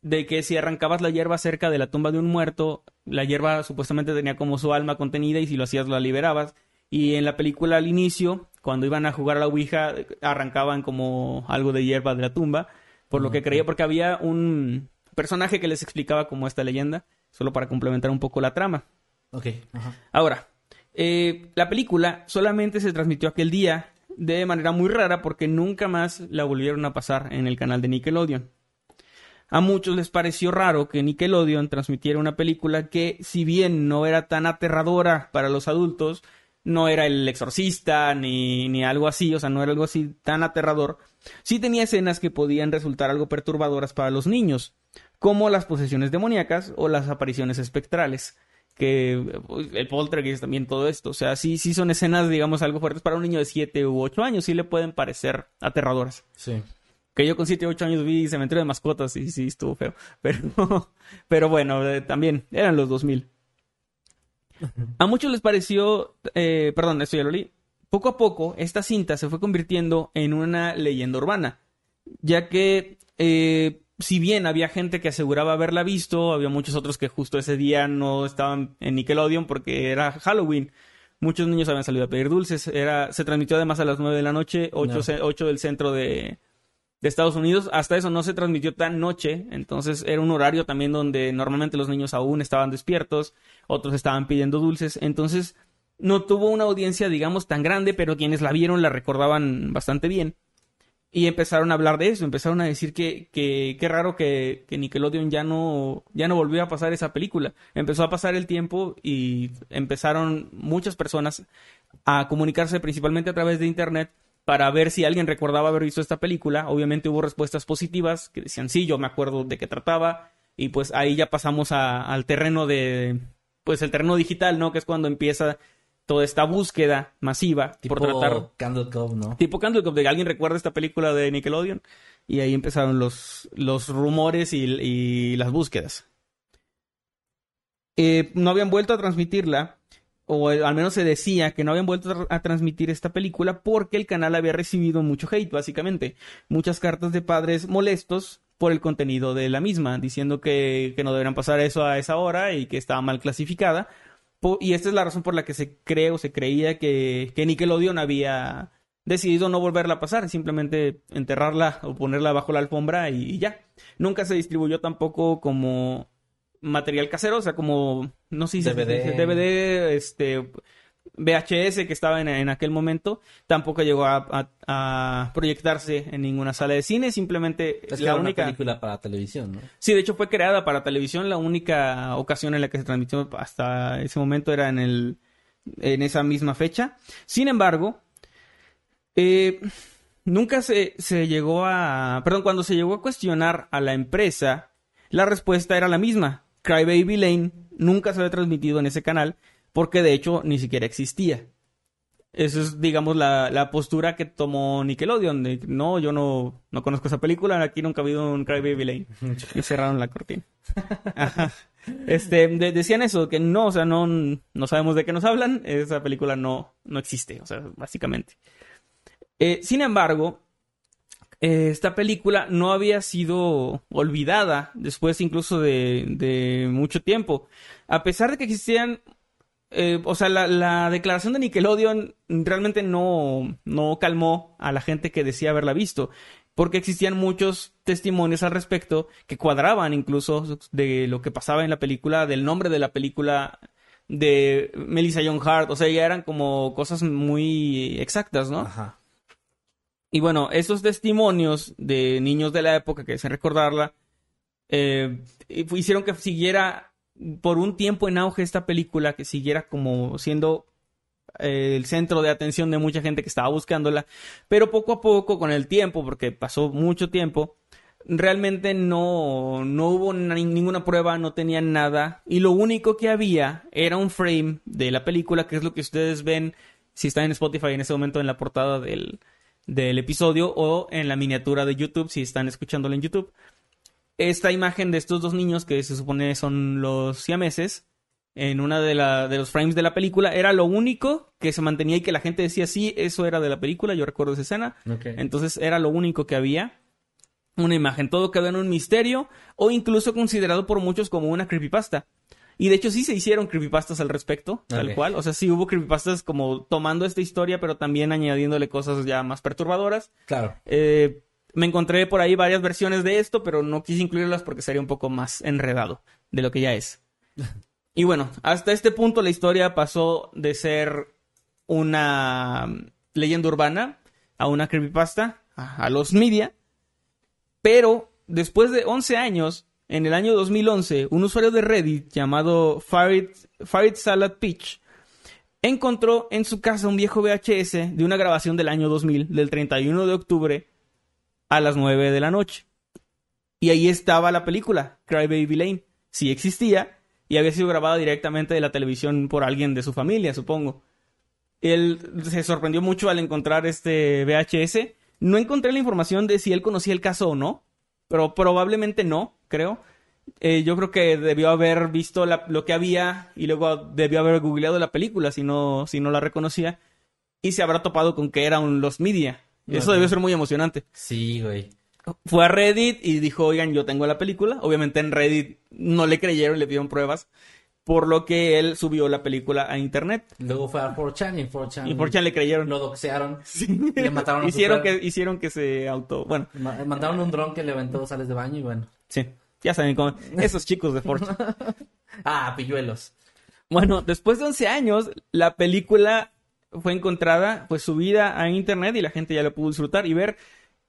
de que si arrancabas la hierba cerca de la tumba de un muerto, la hierba supuestamente tenía como su alma contenida y si lo hacías la liberabas. Y en la película al inicio, cuando iban a jugar a la Ouija, arrancaban como algo de hierba de la tumba, por lo que creía, porque había un personaje que les explicaba como esta leyenda, solo para complementar un poco la trama. Ok. Ajá. Ahora, eh, la película solamente se transmitió aquel día de manera muy rara porque nunca más la volvieron a pasar en el canal de Nickelodeon. A muchos les pareció raro que Nickelodeon transmitiera una película que, si bien no era tan aterradora para los adultos, no era el exorcista ni, ni algo así, o sea, no era algo así tan aterrador, sí tenía escenas que podían resultar algo perturbadoras para los niños, como las posesiones demoníacas o las apariciones espectrales que el poltergeist también todo esto, o sea, sí sí son escenas digamos algo fuertes para un niño de 7 u 8 años, sí le pueden parecer aterradoras. Sí. Que yo con 7 u 8 años vi Cementerio de Mascotas y sí estuvo feo, pero pero bueno, eh, también eran los 2000. A muchos les pareció, eh, perdón, esto ya lo leí. Poco a poco, esta cinta se fue convirtiendo en una leyenda urbana, ya que eh, si bien había gente que aseguraba haberla visto, había muchos otros que justo ese día no estaban en Nickelodeon porque era Halloween. Muchos niños habían salido a pedir dulces. Era, se transmitió además a las 9 de la noche, 8, del centro de, de Estados Unidos. Hasta eso no se transmitió tan noche, entonces era un horario también donde normalmente los niños aún estaban despiertos, otros estaban pidiendo dulces, entonces no tuvo una audiencia, digamos, tan grande, pero quienes la vieron la recordaban bastante bien. Y empezaron a hablar de eso, empezaron a decir que qué que, raro que, que, Nickelodeon ya no, ya no volvió a pasar esa película. Empezó a pasar el tiempo y empezaron muchas personas a comunicarse principalmente a través de Internet para ver si alguien recordaba haber visto esta película. Obviamente hubo respuestas positivas que decían sí, yo me acuerdo de qué trataba. Y pues ahí ya pasamos a, al terreno de, pues el terreno digital, ¿no? Que es cuando empieza toda esta búsqueda masiva tipo por tratar. Candle Cove, ¿no? Tipo Candle Cove, de alguien recuerda esta película de Nickelodeon. Y ahí empezaron los, los rumores y, y las búsquedas. Eh, no habían vuelto a transmitirla, o al menos se decía que no habían vuelto a transmitir esta película porque el canal había recibido mucho hate, básicamente. Muchas cartas de padres molestos por el contenido de la misma, diciendo que, que no deberían pasar eso a esa hora y que estaba mal clasificada y esta es la razón por la que se cree o se creía que, que Nickelodeon había decidido no volverla a pasar, simplemente enterrarla o ponerla bajo la alfombra y, ya. Nunca se distribuyó tampoco como material casero, o sea, como, no sé si DVD. DVD, este, VHS que estaba en, aquel momento, tampoco llegó a, proyectarse en ninguna sala de cine, simplemente es la única película para televisión, ¿no? Sí, de hecho fue creada para televisión, la única ocasión en la que se transmitió hasta ese momento era en el en esa misma fecha. Sin embargo, eh, nunca se, se llegó a, perdón, cuando se llegó a cuestionar a la empresa, la respuesta era la misma. Cry Baby Lane nunca se había transmitido en ese canal porque de hecho ni siquiera existía. Esa es, digamos, la, postura que tomó Nickelodeon. De, no, yo no, no conozco esa película, aquí nunca ha habido un Cry Baby Lane. y cerraron la cortina. Este, decían eso, que no, o sea, no, no sabemos de qué nos hablan, esa película no, no existe, o sea, básicamente. Eh, sin embargo, eh, esta película no había sido olvidada después incluso de, mucho tiempo. A pesar de que existían eh, o sea, la, declaración de Nickelodeon realmente no, no calmó a la gente que decía haberla visto, porque existían muchos testimonios al respecto que cuadraban incluso de lo que pasaba en la película, del nombre de la película de Melissa Young Hart, o sea, ya eran como cosas muy exactas, ¿no? Ajá. Y bueno, esos testimonios de niños de la época que desean recordarla, eh, hicieron que siguiera por un tiempo en auge esta película que siguiera como siendo eh, el centro de atención de mucha gente que estaba buscándola, pero poco a poco con el tiempo, porque pasó mucho tiempo, realmente no, no hubo ninguna prueba, no tenían nada, y lo único que había era un frame de la película, que es lo que ustedes ven si están en Spotify en ese momento en la portada del, del episodio o en la miniatura de YouTube si están escuchándolo en YouTube esta imagen de estos dos niños que se supone son los siameses en una de, de los frames de la película era lo único que se mantenía y que la gente decía sí, eso era de la película, yo recuerdo esa escena. Entonces era lo único que había. Una imagen, todo quedó en un misterio o incluso considerado por muchos como una creepypasta. Y de hecho sí se hicieron creepypastas al respecto, tal cual. O sea, sí hubo creepypastas como tomando esta historia, pero también añadiéndole cosas ya más perturbadoras. Claro. Eh, me encontré por ahí varias versiones de esto, pero no quise incluirlas porque sería un poco más enredado de lo que ya es. Y bueno, hasta este punto la historia pasó de ser una leyenda urbana a una creepypasta, a, los media, pero después de 11 años, en el año 2011, un usuario de Reddit llamado Farid, Salad Pitch encontró en su casa un viejo VHS de una grabación del año 2000, del 31 de octubre a las 9 de la noche. Y ahí estaba la película, Cry Baby Lane. Sí existía y había sido grabada directamente de la televisión por alguien de su familia, supongo. Él se sorprendió mucho al encontrar este VHS. No encontré la información de si él conocía el caso o no, pero probablemente no, creo. Eh, yo creo que debió haber visto lo que había y luego debió haber googleado la película si no, si no la reconocía. Y se habrá topado con que era un Los Media. Eso debió ser muy emocionante. Sí, güey. Fue a Reddit y dijo, oigan, yo tengo la película. Obviamente en Reddit no le creyeron, le pidieron pruebas. Por lo que él subió la película a internet. Luego fue a 4chan y 4chan. Y 4chan le creyeron. Lo doxearon. Sí. Y le mataron a hicieron que Hicieron que se auto. Bueno. Mandaron un dron que le aventó sales de baño y bueno. Sí. Ya saben cómo. Esos chicos de Fortune. ah, pilluelos. Bueno, después de 11 años, la película fue encontrada, pues subida a internet y la gente ya la pudo disfrutar y ver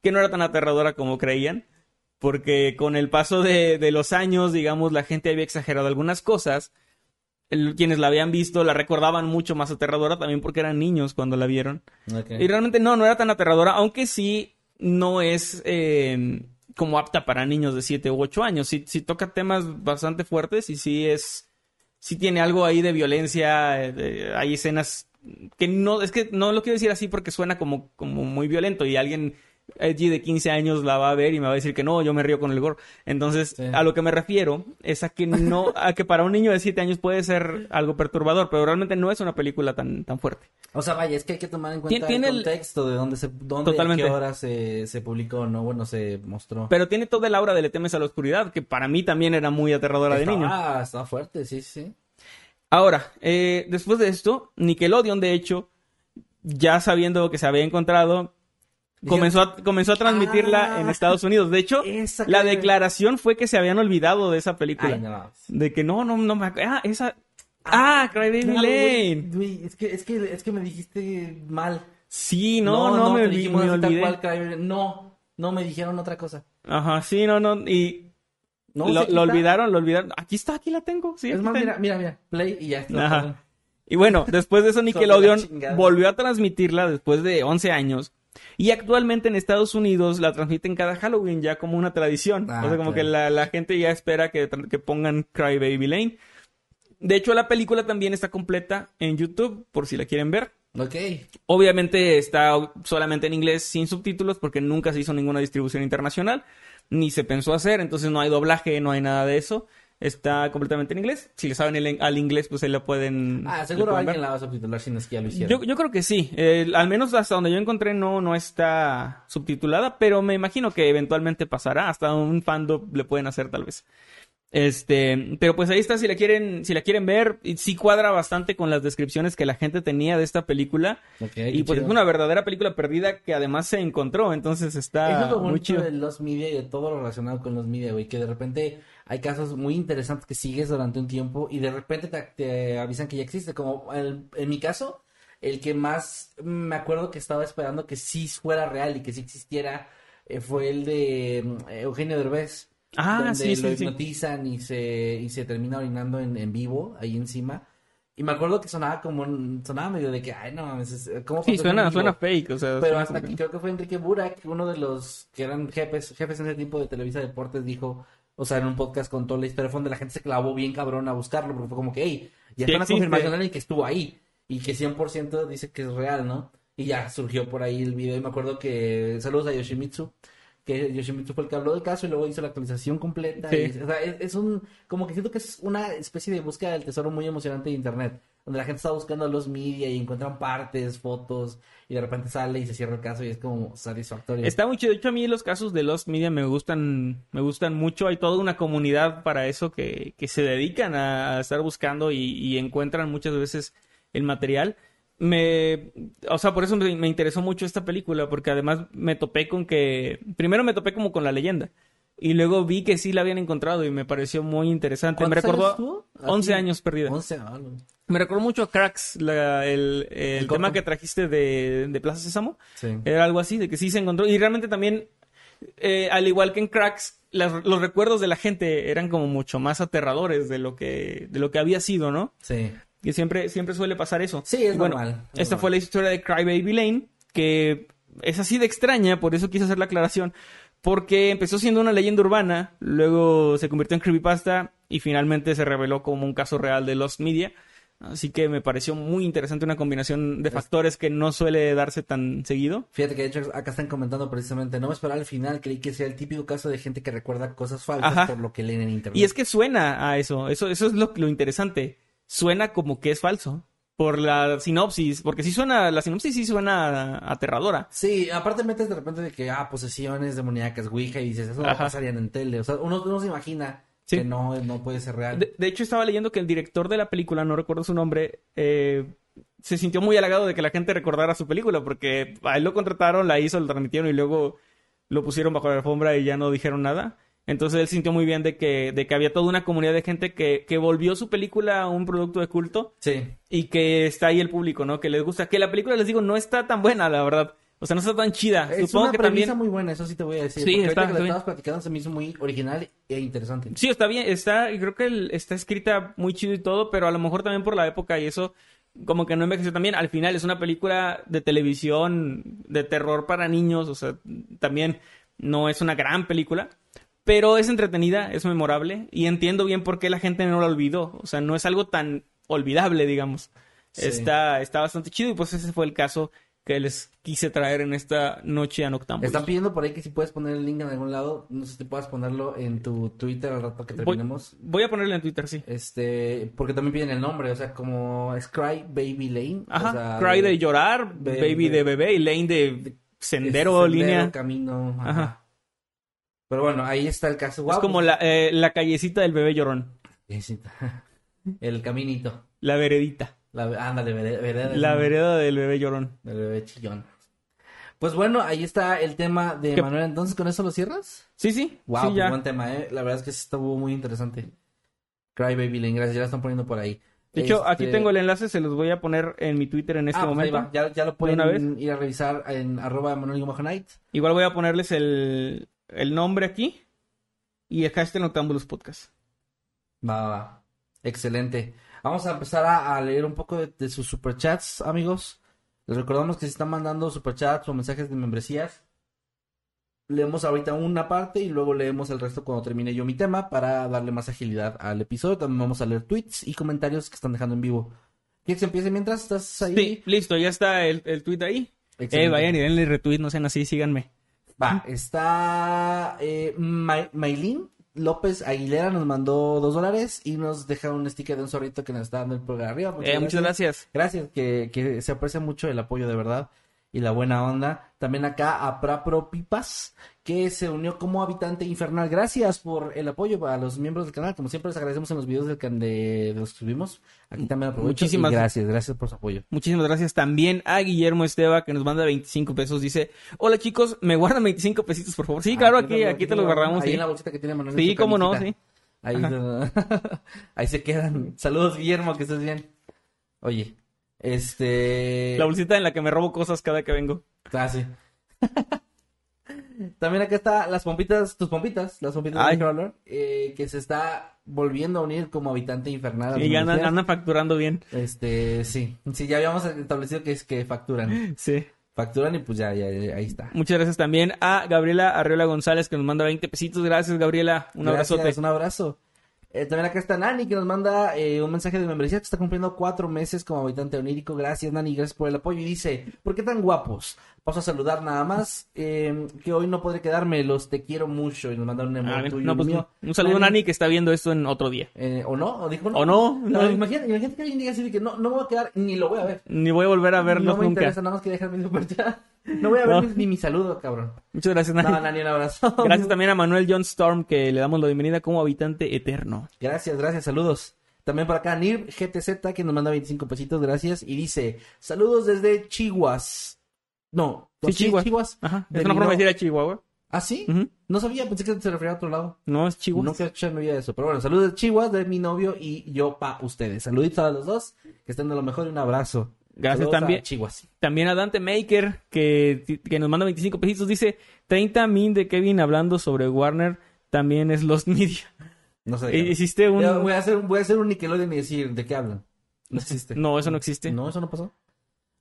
que no era tan aterradora como creían. Porque con el paso de, los años, digamos, la gente había exagerado algunas cosas. Quienes la habían visto la recordaban mucho más aterradora también porque eran niños cuando la vieron. Y realmente no, no era tan aterradora, aunque sí no es eh, como apta para niños de 7 u 8 años. Sí, toca temas bastante fuertes y sí es. Sí tiene algo ahí de violencia. hay escenas que no. Es que no lo quiero decir así porque suena como, como muy violento y alguien Edgy de 15 años la va a ver y me va a decir que no, yo me río con el gore. Entonces, a lo que me refiero es a que no, a que para un niño de 7 años puede ser algo perturbador, pero realmente no es una película tan, tan fuerte. O sea, vaya, es que hay que tomar en cuenta el contexto de dónde se, dónde, qué hora se, se, publicó, ¿no? Bueno, se mostró. Pero tiene toda el aura de Le temes a la oscuridad, que para mí también era muy aterradora de niño. Ah, está fuerte, sí, sí. Ahora, eh, después de esto, Nickelodeon, de hecho, ya sabiendo que se había encontrado, comenzó a, comenzó a transmitirla en ah. Estados Unidos. De hecho, la declaración fue que se habían olvidado de esa película. De que no, no, no me Ah, esa. Ah, Cry Baby Lane. es que, es que, es que me dijiste mal. Sí, no, no, me, me olvidé. no, no me dijeron otra cosa. Ajá, sí, no, no, y no, lo, olvidaron, lo olvidaron. Aquí está, aquí la tengo. Sí, es más, mira, mira, mira, play y ya está. Y bueno, después de eso Nickelodeon volvió a transmitirla después de 11 años y actualmente en Estados Unidos la transmiten cada Halloween ya como una tradición. o sea, como que la, gente ya espera que, que pongan Cry Baby Lane. De hecho, la película también está completa en YouTube, por si la quieren ver. Ok. Obviamente está solamente en inglés sin subtítulos porque nunca se hizo ninguna distribución internacional, ni se pensó hacer, entonces no hay doblaje, no hay nada de eso. Está completamente en inglés. Si le saben el, al inglés, pues ahí lo pueden. Ah, seguro alguien la va a subtitular si no es que ya lo hicieron. Yo, yo creo que sí. al menos hasta donde yo encontré no, no está subtitulada, pero me imagino que eventualmente pasará. Hasta un fandom le pueden hacer tal vez. Este, pero pues ahí está, si la quieren, si la quieren ver, sí cuadra bastante con las descripciones que la gente tenía de esta película. y pues es una verdadera película perdida que además se encontró, entonces está Eso es muy chido de los media y de todo lo relacionado con los media, güey, que de repente hay casos muy interesantes que sigues durante un tiempo y de repente te, avisan que ya existe, como en mi caso, el que más me acuerdo que estaba esperando que sí fuera real y que sí existiera eh, fue el de mm, Eugenio Derbez Ah, donde sí, lo hipnotizan y se y se termina orinando en, en, vivo ahí encima. Y me acuerdo que sonaba como sonaba medio de que ay no mames, ¿cómo Sí, suena suena fake, o sea, Pero hasta aquí creo que fue Enrique Burak, uno de los que eran jefes jefes en ese tipo de Televisa Deportes dijo, o sea, en un podcast contó la historia donde la gente se clavó bien cabrón a buscarlo porque fue como que, hey, ya está una confirmación de que estuvo ahí y que 100% dice que es real, ¿no? Y ya surgió por ahí el video y me acuerdo que saludos a Yoshimitsu que Yoshimitsu fue el que habló del caso y luego hizo la actualización completa. o sea, es, un, como que siento que es una especie de búsqueda del tesoro muy emocionante de internet, donde la gente está buscando los media y encuentran partes, fotos, y de repente sale y se cierra el caso y es como satisfactorio. Está muy chido. De hecho, a mí los casos de los media me gustan, me gustan mucho. Hay toda una comunidad para eso que, que se dedican a, estar buscando y encuentran muchas veces el material me, o sea, por eso me, interesó mucho esta película, porque además me topé con que, primero me topé como con la leyenda, y luego vi que sí la habían encontrado y me pareció muy interesante. Me recordó 11 años perdida. 11 Me recordó mucho a Cracks, el, el, tema que trajiste de, de Plaza Sésamo. Era algo así, de que sí se encontró. Y realmente también, eh, al igual que en Cracks, las- los recuerdos de la gente eran como mucho más aterradores de lo que, de lo que había sido, ¿no? Sí. Y siempre, siempre suele pasar eso. Sí, es bueno, normal, es Esta normal. fue la historia de Cry Baby Lane, que es así de extraña, por eso quise hacer la aclaración. Porque empezó siendo una leyenda urbana, luego se convirtió en creepypasta y finalmente se reveló como un caso real de Lost Media. Así que me pareció muy interesante una combinación de factores que no suele darse tan seguido. Fíjate que de hecho acá están comentando precisamente, no me esperaba al final, creí que sea el típico caso de gente que recuerda cosas falsas Ajá. por lo que leen en internet. Y es que suena a eso, eso, eso es lo, lo interesante. Suena como que es falso. Por la sinopsis, porque sí suena, la sinopsis sí suena aterradora. Sí, aparte metes de repente de que, ah, posesiones demoníacas, Ouija, y dices, eso no pasarían en tele. O sea, uno, uno se imagina Sí. que no, no puede ser real. De, de hecho, estaba leyendo que el director de la película, no recuerdo su nombre, eh, se sintió muy halagado de que la gente recordara su película, porque a él lo contrataron, la hizo, lo transmitieron y luego lo pusieron bajo la alfombra y ya no dijeron nada. Entonces él sintió muy bien de que, de que había toda una comunidad de gente que, que volvió su película un producto de culto Sí. y que está ahí el público, ¿no? Que les gusta. Que la película, les digo, no está tan buena, la verdad. O sea, no está tan chida. Es Supongo una que premisa también... muy buena, eso sí te voy a decir. Sí, está- que bien. estabas platicando se me hizo muy original e interesante. Sí, está bien, está, creo que el- está escrita muy chido y todo, pero a lo mejor también por la época y eso, como que no envejeció también. Al final es una película de televisión, de terror para niños, o sea, también no es una gran película, pero es entretenida, es memorable, y entiendo bien por qué la gente no la olvidó. O sea, no es algo tan olvidable, digamos. Sí. Está, está bastante chido, y pues ese fue el caso que les quise traer en esta noche a Noctámbulos. Están pidiendo por ahí que si puedes poner el link en algún lado, no sé si puedas ponerlo en tu Twitter al rato que terminemos. voy a ponerle en Twitter, sí. Este, porque también piden el nombre, o sea, como es Cry Baby Lane. Ajá, o sea, Cry de, llorar, Baby de, bebé y Lane de sendero, línea. camino. Ajá. Ajá. Pero bueno, ahí está el caso. Es como pues, la, eh, la callecita del bebé llorón. El caminito. La veredita. La, ándale, vereda, vereda La vereda del bebé llorón. del bebé chillón. Pues bueno, ahí está el tema de ¿Qué- Manuel. Entonces, ¿con eso lo cierras? Sí, sí. Wow, sí, pues ya. buen tema, ¿eh? La verdad es que estuvo muy interesante. Cry Baby Lane, gracias, ya la están poniendo por ahí. De hecho, aquí Este, tengo el enlace, se los voy a poner en mi Twitter en este ah, pues momento. Ya, ya lo pueden una vez? ir a revisar en arroba Manuel Night. Igual voy a ponerles el, el nombre aquí y el hashtag Noctámbulos Podcast. Va, va, va. Excelente. Vamos a empezar a, a leer un poco de, de sus superchats, amigos. Les recordamos que si están mandando superchats o mensajes de membresías, leemos ahorita una parte y luego leemos el resto cuando termine yo mi tema para darle más agilidad al episodio. También vamos a leer tweets y comentarios que están dejando en vivo. ¿Quieres que empiece mientras estás ahí? Sí, listo, ya está el, el tweet ahí. Eh, vayan y denle retweet, no sean así, síganme. Va, está eh, Ma- Maylin López Aguilera nos mandó dos dólares y nos deja un sticker de un zorrito que nos está dando el pulgar arriba. Eh, muchas gracias. Gracias, que, que se aprecia mucho el apoyo de verdad y la buena onda. También acá a Prapro Pipas, que se unió como habitante infernal. Gracias por el apoyo a los miembros del canal. Como siempre les agradecemos en los videos del can de, de los que subimos. Aquí también aprovecho. Muchísimas- y gracias, gracias por su apoyo. Muchísimas gracias también a Guillermo Esteba que nos manda 25 pesos. Dice, hola chicos, ¿me guardan 25 pesitos por favor? Sí, claro, aquí, aquí te los guardamos. Ahí sí. en la bolsita que tiene Manuel. Sí, cómo no, sí. Ahí, ahí se quedan. Saludos, Guillermo, que estés bien. Oye, este. La bolsita en la que me robo cosas cada que vengo. Ah, sí. También acá está las pompitas, tus pompitas, las pompitas Ay. de Crawler, eh, que se está volviendo a unir como habitante infernal. Y andan, membresías. andan facturando bien. Este, sí. Sí, ya habíamos establecido que es que facturan. Sí. Facturan y pues ya, ya, ya, ahí está. Muchas gracias también a Gabriela Arriola González que nos manda 20 pesitos. Gracias, Gabriela. Un Gracias, abrazote. Un abrazo. Eh, también acá está Nani que nos manda eh, un mensaje de membresía que está cumpliendo cuatro meses como habitante onírico. Gracias, Nani, gracias por el apoyo. Y dice, ¿por qué tan guapos? Paso a saludar nada más, eh, que hoy no podré quedarme, los te quiero mucho. Y nos manda un Ah, emoji No, y pues, mío. un saludo a Nani que está viendo esto en otro día. Eh, ¿O no? ¿O dijo no? ¿O no? No, No. imagínate, imagínate que alguien diga así de que no, no me voy a quedar, ni lo voy a ver. Ni voy a volver a no verlos me nunca. interesa, nada más que dejar mi superchat. No voy a ver No. ni, ni mi saludo, cabrón. Muchas gracias, Nani. No, Nani, un abrazo. Gracias también a Manuel John Storm que le damos la bienvenida como habitante eterno. Gracias, gracias, saludos. También por acá, Nir GTZ, que nos manda 25 pesitos, gracias. Y dice, saludos desde Chihuas. No, Sí, Chihuas. Chihuas. Ajá. Es una mi forma de no- decir a Chihuahua. ¿Ah, sí? No sabía, pensé que se refería a otro lado. No, es Chihuahua. He escuchado en mi vida eso. Pero bueno, saludos de Chihuas, de mi novio y yo pa' ustedes. Saluditos a los dos, que estén de lo mejor y un abrazo. Gracias Saludos a también. Chihuas. También a Dante Maker, que, que nos manda 25 pesitos. Dice 30 min de Kevin hablando sobre Warner también es Lost Media. No sé. qué Eh. Hiciste un... Ya, Voy a hacer, voy a hacer un Nickelodeon y decir de qué hablan. No existe. No, eso no existe. No, eso no pasó.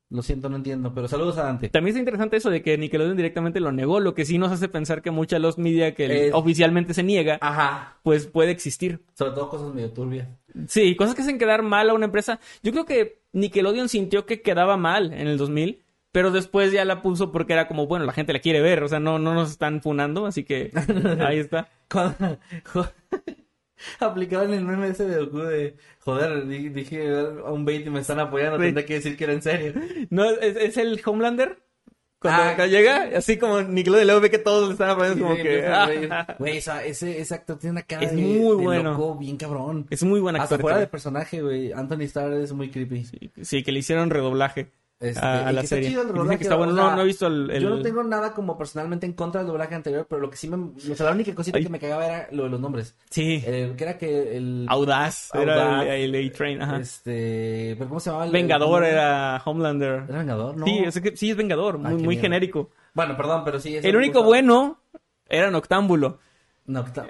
Lo siento, no entiendo. Pero saludos a Dante. También es interesante eso de que Nickelodeon directamente lo negó, lo que sí nos hace pensar que mucha Lost Media que Eh, oficialmente se niega, Ajá. pues puede existir. Sobre todo cosas medio turbias. Sí, cosas que hacen quedar mal a una empresa. Yo creo que Nickelodeon sintió que quedaba mal en el 2000, pero después ya la puso porque era como, bueno, la gente la quiere ver, o sea, no, no nos están funando, así que ahí está. Aplicaban el meme ese de Goku de joder, di- dije a un bait y me están apoyando, tendré que decir que era en serio. ¿No es, es el Homelander? Cuando Ah. acá llega, así como Nickelodeon luego ve que todos le están apoyando, como que... ah, Güey, ese, ese actor tiene una cara Es de, muy de bueno. loco, bien cabrón. es muy buen Hasta actor. fuera de personaje, güey. Anthony Starr es muy creepy. Sí, que le hicieron redoblaje Este, a, la está serie. chido el Dicen doblaje, que está bueno, o sea, no, no he visto el... el- Yo no tengo nada como personalmente en contra del doblaje anterior, pero lo que sí me... O sea, la única cosita Ay. que me cagaba era lo de los nombres. Sí, que era que el... Audaz, Audaz. era el, A-Train, ajá. Este... ¿Pero cómo se llamaba? el- Vengador el- era Homelander. ¿Era Vengador? No. Sí, es que, sí es Vengador, muy, qué muy mierda. genérico. Bueno, perdón, pero sí. El único bueno era Noctámbulo. No, está...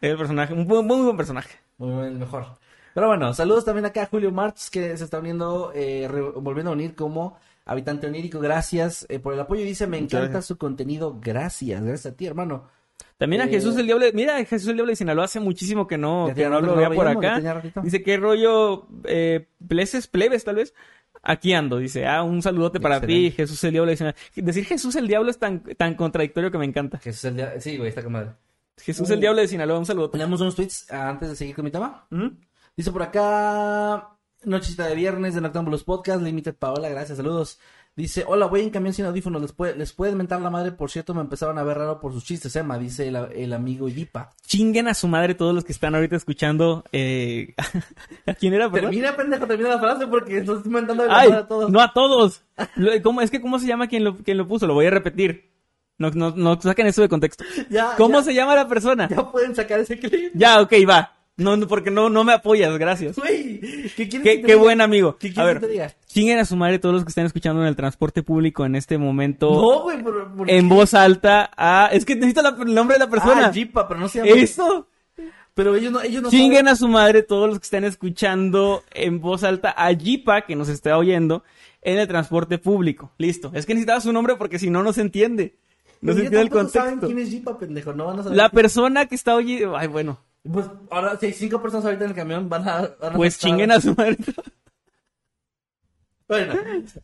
Era el personaje, un buen- muy buen personaje. Muy buen, mejor. Pero bueno, saludos también acá a Julio Marx, que se está uniendo, eh, volviendo a unir como habitante onírico. Gracias eh, por el apoyo. Dice, me Muchas encanta gracias. su contenido. Gracias, gracias a ti, hermano. También a Eh, Jesús el Diablo. Mira, Jesús el Diablo de Sinaloa hace muchísimo que no, Ya que no lo veía por acá. Dice, ¿qué rollo? Eh, ¿Pleces, plebes, tal vez? Aquí ando, dice. Ah, un saludote para ti. Jesús el Diablo de Sinaloa. Decir Jesús el Diablo es tan, tan contradictorio que me encanta. Es el día... Sí, güey, está madre. Jesús Uh. el Diablo de Sinaloa, un saludote. Ponemos unos tweets ah, antes de seguir con mi tema. ¿Mm? Dice por acá, nochecita de viernes de Noctámbulos Podcast, Limited Paola, gracias, saludos. Dice, hola, voy en camión sin audífonos, les puede, les puede mentar la madre, por cierto, me empezaron a ver raro por sus chistes, Emma, dice el, el amigo Yipa. Chinguen a su madre todos los que están ahorita escuchando. Eh... ¿A quién era, perdón? Termina, pendejo, termina la frase porque estás inventando la madre a todos. no a todos. ¿Cómo, es que, ¿cómo se llama quien lo, quien lo puso? Lo voy a repetir. No, no, no saquen eso de contexto. Ya, ¿Cómo ya, se llama la persona? Ya pueden sacar ese clip. Ya, ok, va. No, no, porque no, no me apoyas, gracias. Güey, ¿qué quieres que Qué, qué buen amigo. ¿Qué A quieres que ver, te diga? chinguen a su madre todos los que están escuchando en el transporte público en este momento. No, güey, por, por- En voz alta. Ah, es que necesito la- el nombre de la persona. Ah, Yipa, pero no se llama. Eso. Pero ellos no, ellos no Chinguen saben. a su madre todos los que están escuchando en voz alta a Jipa, que nos está oyendo, en el transporte público. Listo. Es que necesitaba su nombre porque si no, no se entiende. No se entiende el tampoco saben contexto. quién es Yipa, pendejo, no van a saber. La persona que está oyendo... Ay, bueno. Pues ahora, si hay cinco personas ahorita en el camión, van a. van a Pues chinguen a su madre. Bueno,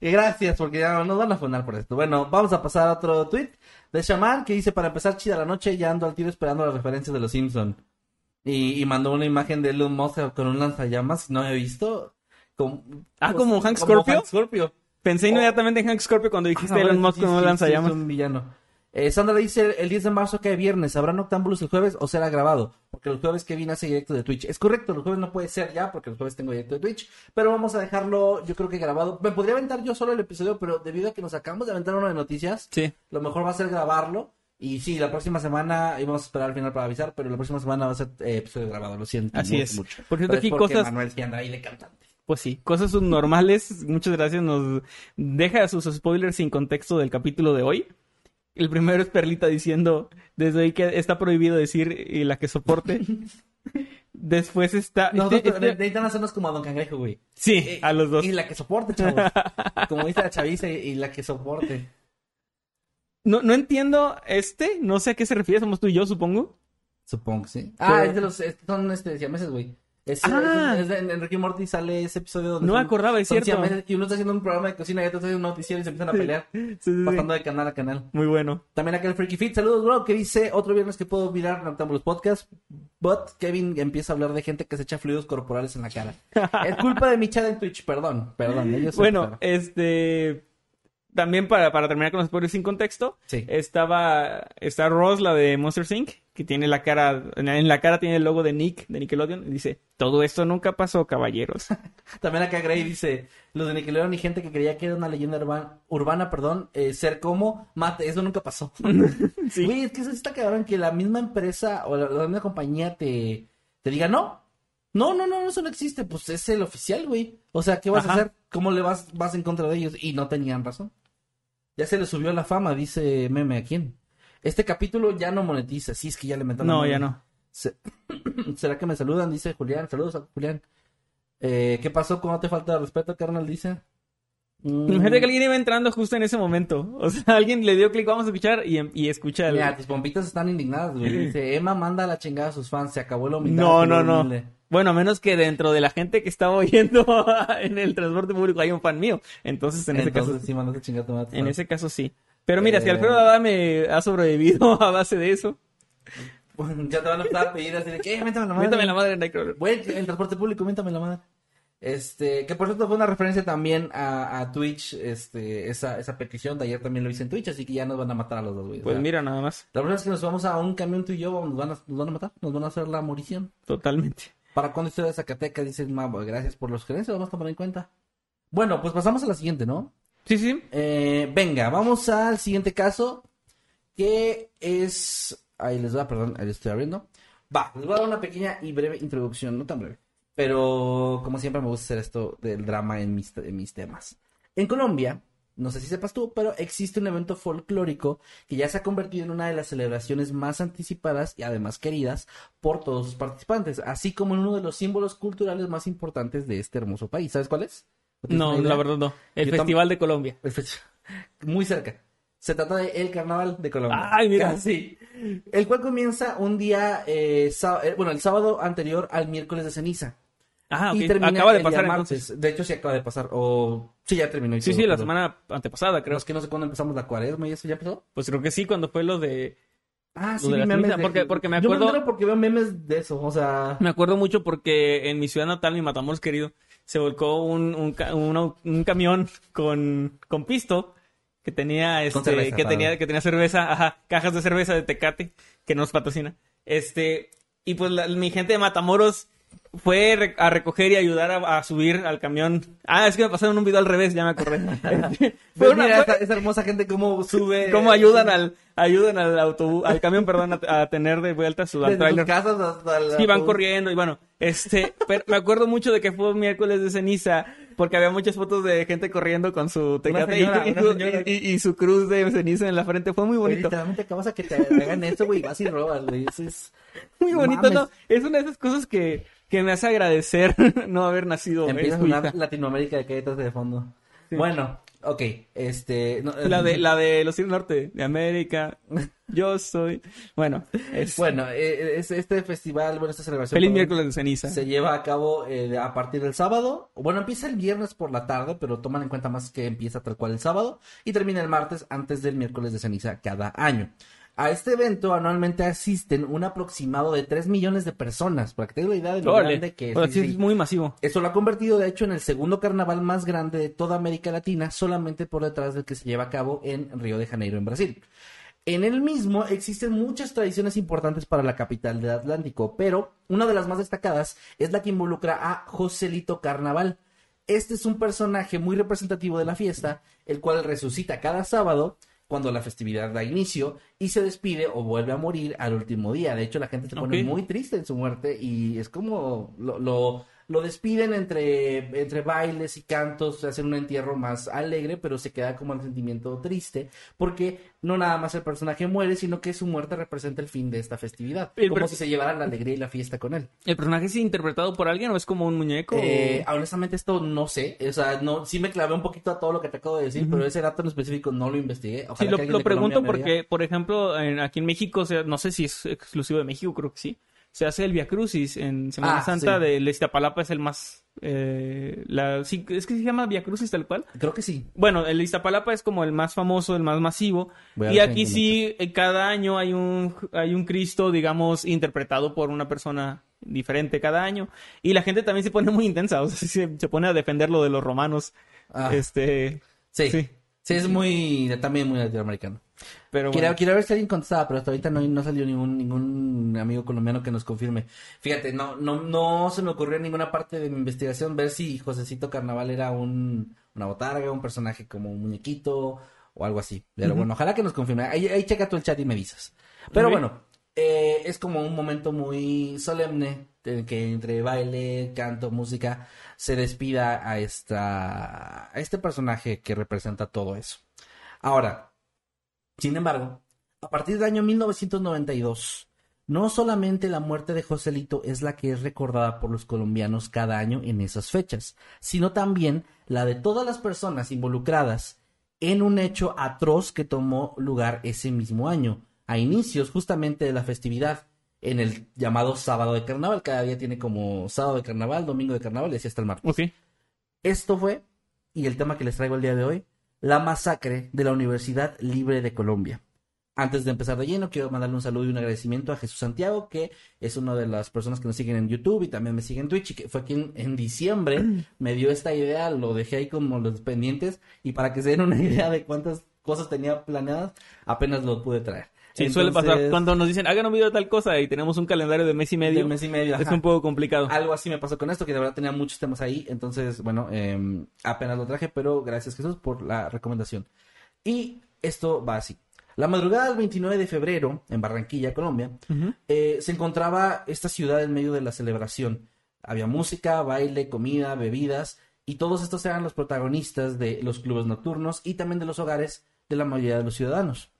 y gracias porque ya nos van a fundar por esto. Bueno, vamos a pasar a otro tweet de Shaman que dice: Para empezar, chida la noche, ya ando al tiro esperando las referencias de los Simpson. Y, y mandó una imagen de Elon Musk con un lanzallamas, no he visto. Ah, ¿como Hank Scorpio? Hank Scorpio. Pensé inmediatamente en Hank Scorpio cuando dijiste Ah, Elon Musk sí, con un lanzallamas. sí, es un villano. Eh, Sandra dice, el 10 de marzo cae viernes, ¿habrá Noctámbulos el jueves o será grabado? Porque los jueves Kevin hace directo de Twitch. Es correcto, los jueves no puede ser ya porque los jueves tengo directo de Twitch, pero vamos a dejarlo, yo creo que grabado. Me podría aventar yo solo el episodio, pero debido a que nos acabamos de aventar uno de noticias, Sí. lo mejor va a ser grabarlo. Y sí, la próxima semana, íbamos a esperar al final para avisar, pero la próxima semana va a ser eh, episodio grabado, lo siento. Así mucho, es. mucho. Por cierto, Pero es aquí porque cosas- Manuel sí anda ahí de cantante. Pues sí, cosas subnormales. Muchas gracias. Nos deja sus spoilers sin contexto del capítulo de hoy. El primero es Perlita diciendo desde hoy que está prohibido decir y la que soporte. Después está. Nosotros este- este- necesitan hacernos como a Don Cangrejo, güey. Sí, Eh, a los dos. Y la que soporte, chavos. Como dice la chaviza y, la que soporte. No, no entiendo este. No sé a qué se refiere. Somos tú y yo, supongo. Supongo sí. Ah, Pero- es de los, son este, siameses, güey. Es, Ah. es, en Ricky Morty sale ese episodio donde No me acordaba, es cierto. y uno está haciendo un programa de cocina y otro está haciendo un noticiero y se empiezan a pelear. Sí, sí, sí. Pasando de canal a canal. Muy bueno. También acá el Freaky Fit. Saludos, bro. Que dice otro viernes que puedo mirar Noctámbulos Podcast. But Kevin empieza a hablar de gente que se echa fluidos corporales en la cara. es culpa de mi chat en Twitch. Perdón, perdón. ellos Bueno, este. También para, para terminar con los spoilers sin contexto. Sí. Estaba. Está Ross, la de Monster Inc. Que tiene la cara. En la cara tiene el logo de Nick, de Nickelodeon. Y dice: Todo esto nunca pasó, caballeros. También acá Gray dice, los de Nickelodeon y gente que creía que era una leyenda urbana, urbana perdón, eh, ser como mate, eso nunca pasó. Sí. Güey, es que eso está cabrón que la misma empresa o la, la misma compañía te, te diga, no, no, no, no, eso no existe, pues es el oficial, güey. O sea, ¿qué vas Ajá. a hacer? ¿Cómo le vas, vas en contra de ellos? Y no tenían razón. Ya se le subió la fama, dice Meme, ¿a quién? Este capítulo ya no monetiza, sí, es que ya le la No, ya no. Se- ¿Será que me saludan? Dice Julián. Saludos a Julián. Eh, ¿Qué pasó? ¿Cómo te falta de respeto, carnal? Dice. Mm, Imagínate que alguien iba entrando justo en ese momento. O sea, alguien le dio clic, vamos a escuchar y, y escucha. Mira, tus pompitas están indignadas, güey. Dice, Emma manda la chingada a sus fans. Se acabó la humildad. No, no, no. humilde". Bueno, a menos que dentro de la gente que estaba oyendo en el transporte público hay un fan mío. Entonces, en ese caso, sí, mandaste a chingar a tu madre. en ese caso sí. Pero mira, si Eh. Alfredo Adame ha sobrevivido a base de eso, ya te van a empezar a pedir así de que, "Eh, métame la madre. métame la madre Nightcrawler. Güey, el transporte público, métame la madre. Este, que por cierto fue una referencia también a, a Twitch, este, esa, esa petición de ayer también lo hice en Twitch, así que ya nos van a matar a los dos, güey. Pues mira, nada más. La verdad es que nos vamos a un camión tú y yo, nos van a, nos van a matar, nos van a hacer la morición. Totalmente. ¿Para cuándo historia de Zacatecas? Dices, ma, pues, gracias por los sugerencias, lo vamos a tomar en cuenta. Bueno, pues pasamos a la siguiente, ¿no? Sí, sí. Eh, venga, vamos al siguiente caso, que es... Ahí les va, perdón, ahí lo estoy abriendo. Va, les voy a dar una pequeña y breve introducción, no tan breve. Pero como siempre me gusta hacer esto del drama en mis, en mis temas. En Colombia, no sé si sepas tú, pero existe un evento folclórico que ya se ha convertido en una de las celebraciones más anticipadas y además queridas por todos sus participantes, así como en uno de los símbolos culturales más importantes de este hermoso país. ¿Sabes cuál es? ¿O tienes No, idea? la verdad no. El Yo Festival de Colombia. Muy cerca. Se trata de el Carnaval de Colombia. Ay, mira. Casi. El cual comienza un día, eh, eh, bueno, el sábado anterior al miércoles de ceniza. Ah, Y Acaba de pasar entonces. De hecho, sí acaba de pasar. O sí, ya terminó. Sí, sí, la semana antepasada, creo. Es que no sé cuándo empezamos la cuaresma y eso ya empezó. Pues creo que sí, cuando fue lo de... Ah, Lo sí, de memes de- porque- porque me Yo acuerdo- me entero porque veo memes de eso, o sea... Me acuerdo mucho porque en mi ciudad natal, mi Matamoros querido, se volcó un, un, un camión con, con pisto que tenía este cerveza, que tenía que tenía cerveza, ajá, cajas de cerveza de Tecate que nos patrocina. Este, y pues la- mi gente de Matamoros fue re- a recoger y ayudar a, a subir al camión. Ah, es que me pasaron un video al revés, ya me acordé. Este, fue Pues una- mira, fue- esa, esa hermosa gente cómo sube... cómo ayudan al ayudan al autobús, al camión, perdón, a, a tener de vuelta su Desde sus tráiler. casas hasta la... Sí, van corriendo y bueno, este, pero me acuerdo mucho de que fue un miércoles de ceniza porque había muchas fotos de gente corriendo con su tecate y- señora, y, una su- señora. y- y- y su cruz de ceniza en la frente. Fue muy bonito. literalmente acabas a que te hagan eso, güey, vas y robas, güey. Eso es... Muy bonito, Mames. ¿no? Es una de esas cosas que, que me hace agradecer no haber nacido en Empieza a su sonar hija. Latinoamérica de detrás de fondo. Bueno, ok, este... no, La de, la de los Tigres Norte, de América. Yo soy. Bueno, es Bueno, eh, es- este festival, bueno, esta celebración... feliz miércoles de ceniza. Se lleva a cabo eh, a partir del sábado. Bueno, empieza el viernes por la tarde, pero toman en cuenta más que empieza tal cual el sábado. Y termina el martes antes del miércoles de ceniza cada año. A este evento anualmente asisten un aproximado de 3 millones de personas, para que tengan la idea de lo grande que es. Sí, sí. es muy masivo. Eso lo ha convertido, de hecho, en el segundo carnaval más grande de toda América Latina, solamente por detrás del que se lleva a cabo en Río de Janeiro, en Brasil. En el mismo existen muchas tradiciones importantes para la capital del Atlántico, pero una de las más destacadas es la que involucra a Joselito Carnaval. Este es un personaje muy representativo de la fiesta, el cual resucita cada sábado cuando la festividad da inicio y se despide o vuelve a morir al último día. De hecho, la gente se pone muy triste en su muerte y es como lo, lo, lo despiden entre, entre bailes y cantos, hacen un entierro más alegre, pero se queda como el sentimiento triste, porque no nada más el personaje muere, sino que su muerte representa el fin de esta festividad, El como si se llevaran la alegría y la fiesta con él. ¿El personaje es interpretado por alguien o es como un muñeco? Eh, honestamente esto no sé, o sea, no, sí me clavé un poquito a todo lo que te acabo de decir, pero ese dato en específico no lo investigué. Ojalá Sí, lo, lo pregunto porque, por ejemplo, en- aquí en México, o sea, no sé si es exclusivo de México, creo que sí. Se hace el Via Crucis en Semana Ah, Santa sí. de Iztapalapa es el más eh, la sí, es que se llama Via Crucis tal cual. Creo que sí. Bueno, el Iztapalapa es como el más famoso, el más masivo. Y aquí sí, eh, cada año hay un, hay un Cristo, digamos, interpretado por una persona diferente cada año. Y la gente también se pone muy intensa, o sea, se, se pone a defender lo de los romanos. Ah, Este, sí. sí. sí. es muy, también muy latinoamericano. Pero Quiero, bueno. quiero ver si alguien contestaba, pero hasta ahorita no, no salió ningún, ningún amigo colombiano que nos confirme. Fíjate, no, no, no se me ocurrió en ninguna parte de mi investigación ver si Josecito Carnaval era un, una botarga, un personaje como un muñequito o algo así. Pero bueno, ojalá que nos confirme. Ahí, ahí checa tú el chat y me avisas. Pero bueno, eh, es como un momento muy solemne en que entre baile, canto, música se despida a esta a este personaje que representa todo eso. Ahora, sin embargo, A partir del año 1992, no solamente la muerte de Joselito es la que es recordada por los colombianos cada año en esas fechas, sino también la de todas las personas involucradas en un hecho atroz que tomó lugar ese mismo año, a inicios justamente de la festividad, en el llamado sábado de carnaval. Cada día tiene como sábado de carnaval, domingo de carnaval y así hasta el martes. Esto fue, y el tema que les traigo el día de hoy, la masacre de la Universidad Libre de Colombia. Antes de empezar de lleno, quiero mandarle un saludo y un agradecimiento a Jesús Santiago, que es una de las personas que nos siguen en YouTube y también me sigue en Twitch, y que fue quien en diciembre me dio esta idea, lo dejé ahí como los pendientes, y para que se den una idea de cuántas cosas tenía planeadas, apenas lo pude traer. Sí, suele pasar cuando nos dicen, hagan un video de tal cosa y tenemos un calendario de mes y medio. de mes y medio, es ajá. un poco complicado. Algo así me pasó con esto, que de verdad tenía muchos temas ahí. Entonces, bueno, eh, apenas lo traje, pero gracias Jesús por la recomendación. Y esto va así. La madrugada del 29 de febrero, en Barranquilla, Colombia, eh, se encontraba esta ciudad en medio de la celebración. Había música, baile, comida, bebidas, y todos estos eran los protagonistas de los clubes nocturnos y también de los hogares de la mayoría de los ciudadanos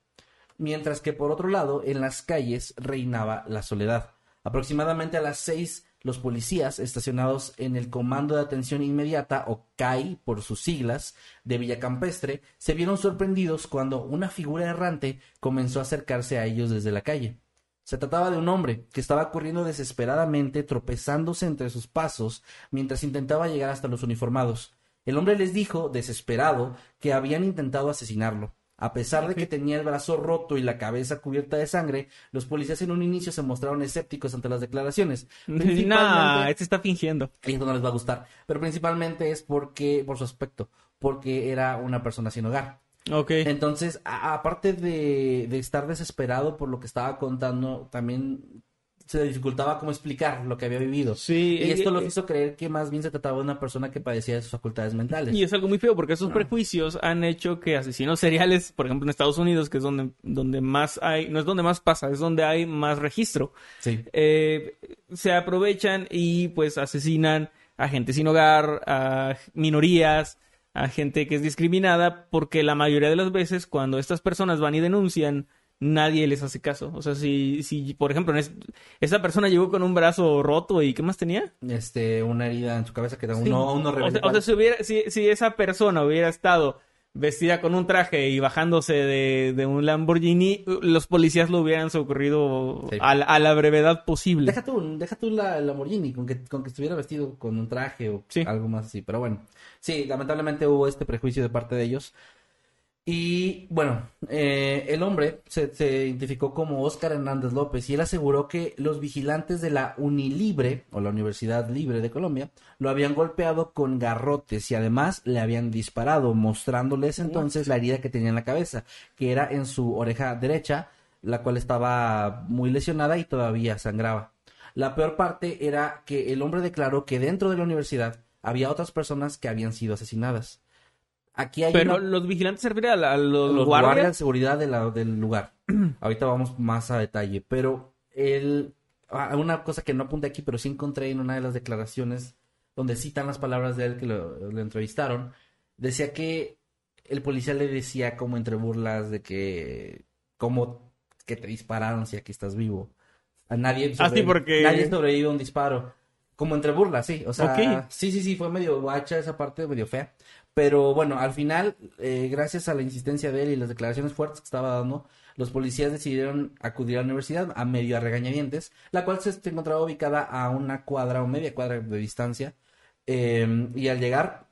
mientras que por otro lado en las calles reinaba la soledad. Aproximadamente a las seis, los policías estacionados en el Comando de Atención Inmediata, o CAI por sus siglas, de Villa Campestre, se vieron sorprendidos cuando una figura errante comenzó a acercarse a ellos desde la calle. Se trataba de un hombre que estaba corriendo desesperadamente, tropezándose entre sus pasos, mientras intentaba llegar hasta los uniformados. El hombre les dijo, desesperado, que habían intentado asesinarlo. A pesar de que tenía el brazo roto y la cabeza cubierta de sangre, los policías en un inicio se mostraron escépticos ante las declaraciones. Nah, Principalmente, este está fingiendo. esto no les va a gustar, pero principalmente es porque, por su aspecto, porque era una persona sin hogar. Ok. Entonces, aparte de, de estar desesperado por lo que estaba contando, también se dificultaba cómo explicar lo que había vivido. Sí, Y esto eh, lo eh, hizo creer que más bien se trataba de una persona que padecía de sus facultades mentales. Y es algo muy feo porque Ah. esos prejuicios han hecho que asesinos seriales, por ejemplo en Estados Unidos, que es donde, donde más hay, no es donde más pasa, es donde hay más registro, Sí. eh, se aprovechan y pues asesinan a gente sin hogar, a minorías, a gente que es discriminada, porque la mayoría de las veces cuando estas personas van y denuncian, nadie les hace caso. O sea, si, si por ejemplo, esa persona llegó con un brazo roto y ¿qué más tenía? Este, una herida en su cabeza que da Sí. uno, uno o sea, o sea, si, hubiera, si, si esa persona hubiera estado vestida con un traje y bajándose de, de un Lamborghini, los policías lo hubieran socorrido Sí. a, la- a la brevedad posible. Deja tú, deja tú la, la Lamborghini, con que, con que estuviera vestido con un traje o Sí. algo más así. Pero bueno, sí, lamentablemente hubo este prejuicio de parte de ellos. Y bueno, eh, el hombre se, se identificó como Óscar Hernández López y él aseguró que los vigilantes de la Unilibre, o la Universidad Libre de Colombia, lo habían golpeado con garrotes y además le habían disparado, mostrándoles entonces la herida que tenía en la cabeza, que era en su oreja derecha, la cual estaba muy lesionada y todavía sangraba. La peor parte era que el hombre declaró que dentro de la universidad había otras personas que habían sido asesinadas. Aquí hay Pero una- los vigilantes se refieren a, los, los guardias. de seguridad de la- del lugar. Ahorita vamos más a detalle, pero el, ah, una cosa que no apunté aquí, pero sí encontré en una de las declaraciones donde citan las palabras de él que lo, lo entrevistaron, decía que el policía le decía como entre burlas de que como que te dispararon si aquí estás vivo. A nadie Ah, sí, porque- nadie sobrevive a un disparo. Como entre burlas, sí. O sea, sí, sí, sí, fue medio guacha esa parte, medio fea. Pero bueno, al final, eh, gracias a la insistencia de él y las declaraciones fuertes que estaba dando, los policías decidieron acudir a la universidad a medio a regañadientes, la cual se encontraba ubicada a una cuadra o media cuadra de distancia. Eh, y al llegar,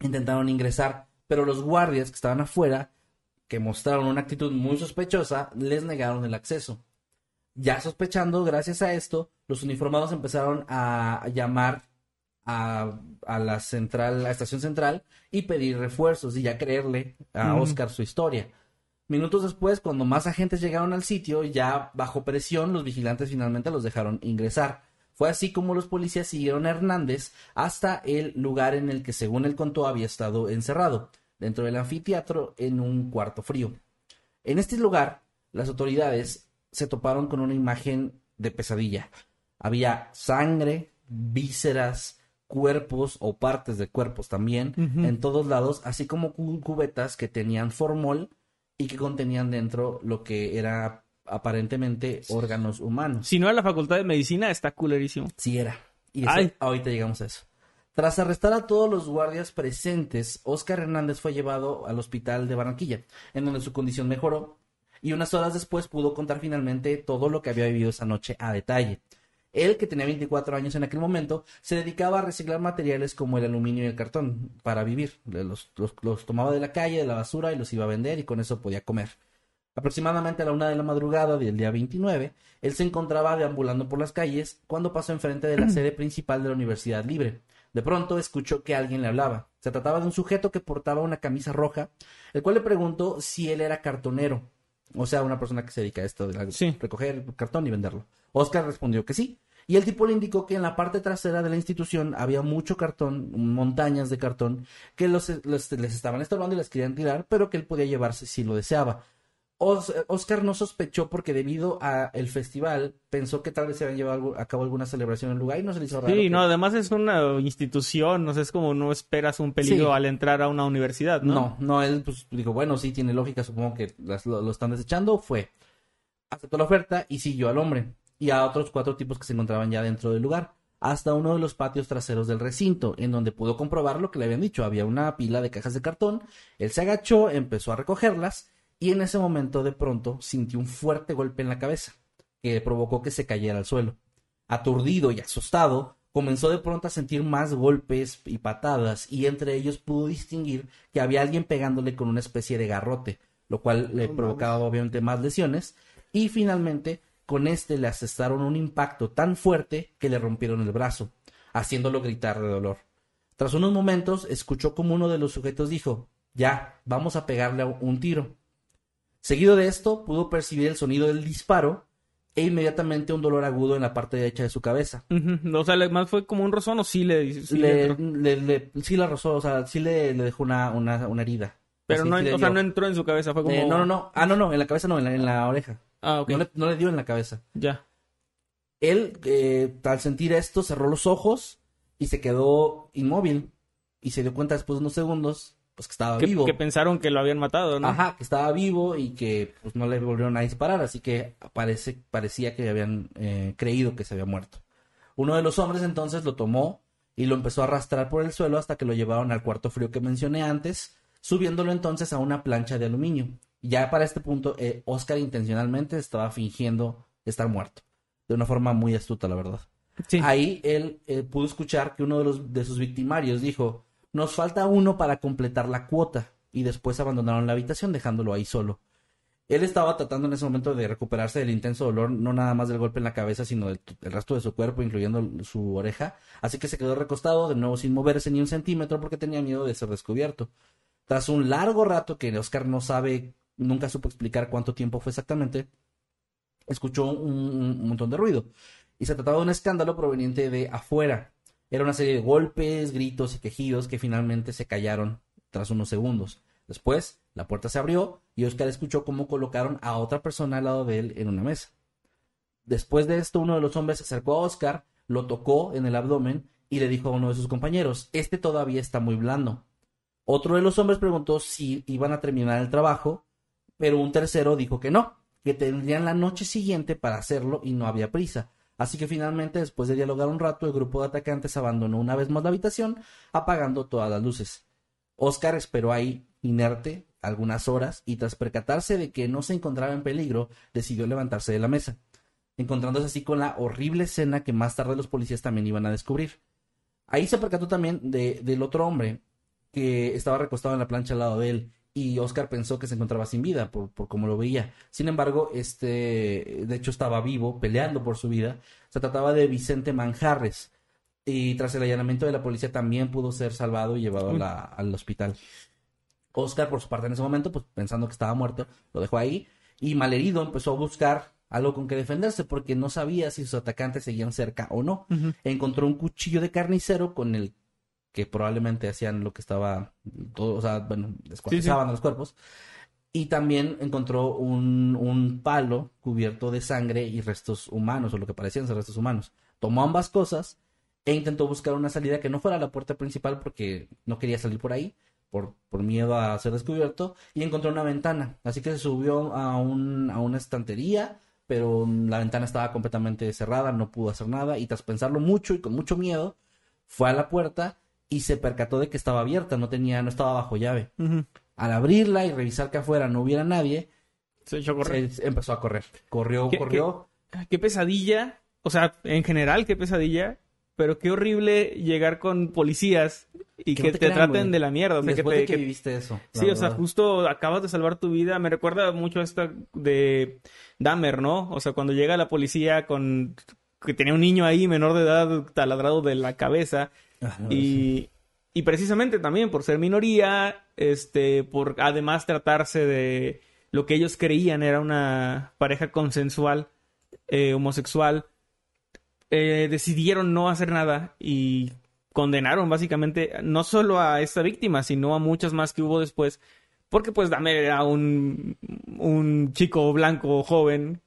intentaron ingresar, pero los guardias que estaban afuera, que mostraron una actitud muy sospechosa, les negaron el acceso. Ya sospechando, gracias a esto, los uniformados empezaron a llamar a, a la central, a la estación central y pedir refuerzos y ya creerle a. Oscar su historia. Minutos después, cuando más agentes llegaron al sitio, ya bajo presión, los vigilantes finalmente los dejaron ingresar. Fue así como los policías siguieron a Hernández hasta el lugar en el que, según él contó, había estado encerrado, dentro del anfiteatro en un cuarto frío. En este lugar, las autoridades se toparon con una imagen de pesadilla. Había sangre, vísceras, cuerpos o partes de cuerpos también en todos lados, así como cu- cubetas que tenían formol y que contenían dentro lo que era aparentemente órganos humanos. Si no era la facultad de medicina, está culerísimo. Sí era. Y eso, Ay. ahorita llegamos a eso. Tras arrestar a todos los guardias presentes, Oscar Hernández fue llevado al hospital de Barranquilla, en donde su condición mejoró, y unas horas después pudo contar finalmente todo lo que había vivido esa noche a detalle. Él, que tenía 24 años en aquel momento, se dedicaba a reciclar materiales como el aluminio y el cartón para vivir. Los, los- los tomaba de la calle, de la basura, y los iba a vender, y con eso podía comer. Aproximadamente a la una de la madrugada del día 29, él se encontraba deambulando por las calles cuando pasó enfrente de la sede principal de la Universidad Libre. De pronto escuchó que alguien le hablaba. Se trataba de un sujeto que portaba una camisa roja, el cual le preguntó si él era cartonero. O sea, una persona que se dedica a esto de la- Sí. recoger cartón y venderlo. Oscar respondió que sí. Y el tipo le indicó que en la parte trasera de la institución había mucho cartón, montañas de cartón, que los, los- les estaban estorbando y les querían tirar, pero que él podía llevarse si lo deseaba. Os- Oscar no sospechó porque debido a el festival pensó que tal vez se habían llevado a cabo alguna celebración en el lugar y no se le hizo raro. Sí, que- no, además es una institución, no sé, es como no esperas un peligro Sí. al entrar a una universidad, ¿no? No, no, él pues dijo, bueno, sí, tiene lógica, supongo que las- lo, lo están desechando, fue. Aceptó la oferta y siguió al hombre y a otros cuatro tipos que se encontraban ya dentro del lugar, hasta uno de los patios traseros del recinto, en donde pudo comprobar lo que le habían dicho. Había una pila de cajas de cartón, él se agachó, empezó a recogerlas y en ese momento de pronto sintió un fuerte golpe en la cabeza, que provocó que se cayera al suelo. Aturdido y asustado, comenzó de pronto a sentir más golpes y patadas, y entre ellos pudo distinguir que había alguien pegándole con una especie de garrote, lo cual le provocaba obviamente más lesiones, y finalmente con este le asestaron un impacto tan fuerte que le rompieron el brazo, haciéndolo gritar de dolor. Tras unos momentos, escuchó como uno de los sujetos dijo, ya, vamos a pegarle un tiro. Seguido de esto, pudo percibir el sonido del disparo e inmediatamente un dolor agudo en la parte derecha de su cabeza. O sea, le- más fue como un rozón o sí le... sí le le, sí la rozó, o sea, sí le, dejó una, una, una herida. Pero Así, no, o sea, no entró en su cabeza, fue como... Eh, no, no, no. Ah, no, no, en la cabeza no, en la, en la oreja. Ah, ok, No, le, no le dio en la cabeza. ya. Él, eh, al sentir esto, cerró los ojos y se quedó inmóvil. Y se dio cuenta después de unos segundos, pues que estaba Que, vivo. que pensaron que lo habían matado, ¿no? Ajá, que estaba vivo y que pues no le volvieron a disparar, así que parece, parecía que habían eh, creído que se había muerto. Uno de los hombres entonces lo tomó y lo empezó a arrastrar por el suelo hasta que lo llevaron al cuarto frío que mencioné antes, subiéndolo entonces a una plancha de aluminio. Ya para este punto, eh, Oscar intencionalmente estaba fingiendo estar muerto, de una forma muy astuta, la verdad. Sí. Ahí él eh, pudo escuchar que uno de, los, de sus victimarios dijo, nos falta uno para completar la cuota. Y después abandonaron la habitación dejándolo ahí solo. Él estaba tratando en ese momento de recuperarse del intenso dolor, no nada más del golpe en la cabeza, sino del el resto de su cuerpo, incluyendo su oreja. Así que se quedó recostado, de nuevo sin moverse ni un centímetro, porque tenía miedo de ser descubierto. Tras un largo rato que Oscar no sabe, nunca supo explicar cuánto tiempo fue exactamente, escuchó un, montón de ruido. Y se trataba de un escándalo proveniente de afuera. Era una serie de golpes, gritos y quejidos que finalmente se callaron tras unos segundos. Después, la puerta se abrió y Oscar escuchó cómo colocaron a otra persona al lado de él en una mesa. Después de esto, uno de los hombres se acercó a Oscar, lo tocó en el abdomen y le dijo a uno de sus compañeros, este todavía está muy blando. Otro de los hombres preguntó si iban a terminar el trabajo, pero un tercero dijo que no, que tendrían la noche siguiente para hacerlo y no había prisa. Así que finalmente, después de dialogar un rato, el grupo de atacantes abandonó una vez más la habitación, apagando todas las luces. Oscar esperó ahí, inerte, algunas horas, y tras percatarse de que no se encontraba en peligro, decidió levantarse de la mesa, encontrándose así con la horrible escena que más tarde los policías también iban a descubrir. Ahí se percató también de, del otro hombre que estaba recostado en la plancha al lado de él, y Oscar pensó que se encontraba sin vida por, por cómo lo veía. Sin embargo, este, de hecho, estaba vivo, peleando por su vida. Se trataba de Vicente Manjarres. Y tras el allanamiento de la policía también pudo ser salvado y llevado a la- al hospital. Oscar, por su parte, en ese momento, pues pensando que estaba muerto, lo dejó ahí. Y malherido empezó a buscar algo con que defenderse porque no sabía si sus atacantes seguían cerca o no. Encontró un cuchillo de carnicero con el que probablemente hacían lo que estaba, todo, o sea, bueno, descuartizaban a los cuerpos. Y también encontró un, un palo cubierto de sangre y restos humanos, o lo que parecían ser restos humanos. Tomó ambas cosas e intentó buscar una salida que no fuera la puerta principal porque no quería salir por ahí, por, por miedo a ser descubierto y encontró una ventana. Así que se subió a, un, a una estantería, pero la ventana estaba completamente cerrada, no pudo hacer nada y tras pensarlo mucho y con mucho miedo, fue a la puerta y se percató de que estaba abierta, no tenía, no estaba bajo llave. Al abrirla y revisar que afuera no hubiera nadie, Se echó a correr. se- empezó a correr. Corrió, ¿Qué- corrió. Qué pesadilla. O sea, en general, qué pesadilla. Pero qué horrible llegar con policías y Que que, no te te, crean, traten güey. de la mierda. O sea, que te- de que, viviste eso. Sí, o sea, justo acabas de salvar tu vida. Me recuerda mucho a esta de Dahmer, ¿no? O sea, cuando llega la policía con que tenía un niño ahí menor de edad taladrado de la cabeza Ajá, y, y precisamente también por ser minoría, este, por además tratarse de lo que ellos creían era una pareja consensual eh, homosexual, eh, decidieron no hacer nada y condenaron básicamente no solo a esta víctima, sino a muchas más que hubo después, porque pues Dahmer era un, un chico blanco joven,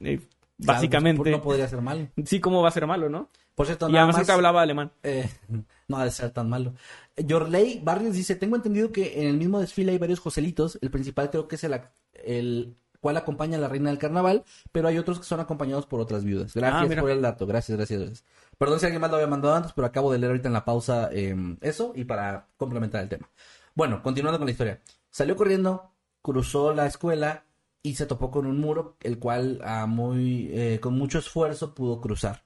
eh, Claro, básicamente. pues, no podría ser malo. Sí, ¿cómo va a ser malo, no? Por cierto, Y nada además más, que hablaba alemán. eh, no ha de ser tan malo. Yorley Barrios dice, tengo entendido que en el mismo desfile hay varios Joselitos. El principal creo que es el, el cual acompaña a la reina del carnaval, pero hay otros que son acompañados por otras viudas. Gracias Ah, mira. por el dato, gracias, gracias, gracias. Perdón si alguien más lo había mandado antes, pero acabo de leer ahorita en la pausa eh, eso y para complementar el tema. Bueno, continuando con la historia. Salió corriendo, cruzó la escuela y se topó con un muro, el cual a muy, eh, con mucho esfuerzo pudo cruzar.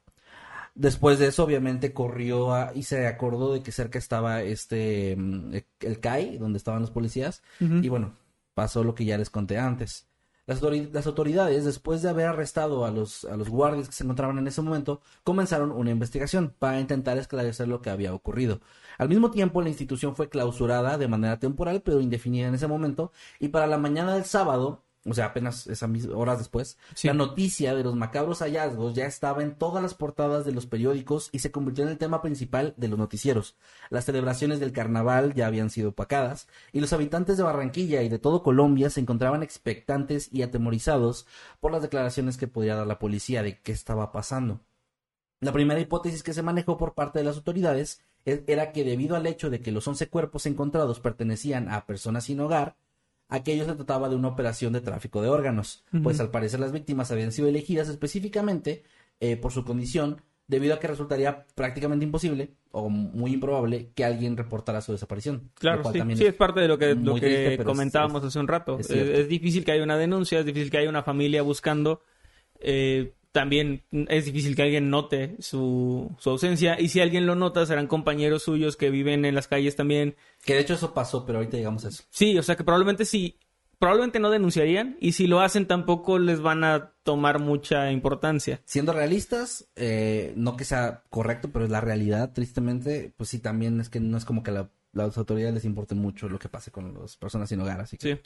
Después de eso, obviamente, corrió a- y se acordó de que cerca estaba este mm, el CAI, donde estaban los policías, y bueno, pasó lo que ya les conté antes. Las, las autoridades, después de haber arrestado a los, a los guardias que se encontraban en ese momento, comenzaron una investigación para intentar esclarecer lo que había ocurrido. Al mismo tiempo, la institución fue clausurada de manera temporal, pero indefinida en ese momento, y para la mañana del sábado, o sea, apenas esas horas después, Sí. la noticia de los macabros hallazgos ya estaba en todas las portadas de los periódicos y se convirtió en el tema principal de los noticieros. Las celebraciones del carnaval ya habían sido opacadas y los habitantes de Barranquilla y de todo Colombia se encontraban expectantes y atemorizados por las declaraciones que podía dar la policía de qué estaba pasando. La primera hipótesis que se manejó por parte de las autoridades e- era que debido al hecho de que los 11 cuerpos encontrados pertenecían a personas sin hogar, aquello se trataba de una operación de tráfico de órganos, pues al parecer las víctimas habían sido elegidas específicamente eh, por su condición, debido a que resultaría prácticamente imposible o muy improbable que alguien reportara su desaparición. Claro, sí, sí, es parte de lo que, lo que triste, comentábamos es- hace un rato. es cierto. es difícil que haya una denuncia, es difícil que haya una familia buscando. eh, también es difícil que alguien note su, su ausencia. Y si alguien lo nota, serán compañeros suyos que viven en las calles también. Que de hecho eso pasó, pero ahorita llegamos a eso. Sí, o sea que probablemente sí. Probablemente no denunciarían. Y si lo hacen, tampoco les van a tomar mucha importancia. Siendo realistas, eh, no que sea correcto, pero es la realidad, tristemente, pues sí, también es que no es como que la- las autoridades les importe mucho lo que pase con las personas sin hogar, así que... Sí.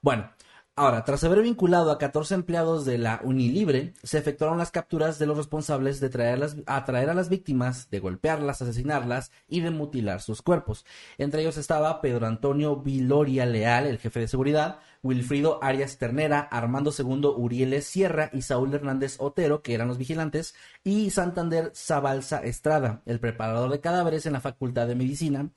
Bueno, ahora, tras haber vinculado a 14 empleados de la Unilibre, se efectuaron las capturas de los responsables de traerlas, atraer a las víctimas, de golpearlas, asesinarlas y de mutilar sus cuerpos. Entre ellos estaba Pedro Antonio Viloria Leal, el jefe de seguridad, Wilfrido Arias Ternera, Armando II Urieles Sierra y Saúl Hernández Otero, que eran los vigilantes, y Santander Zabalza Estrada, el preparador de cadáveres en la Facultad de Medicina,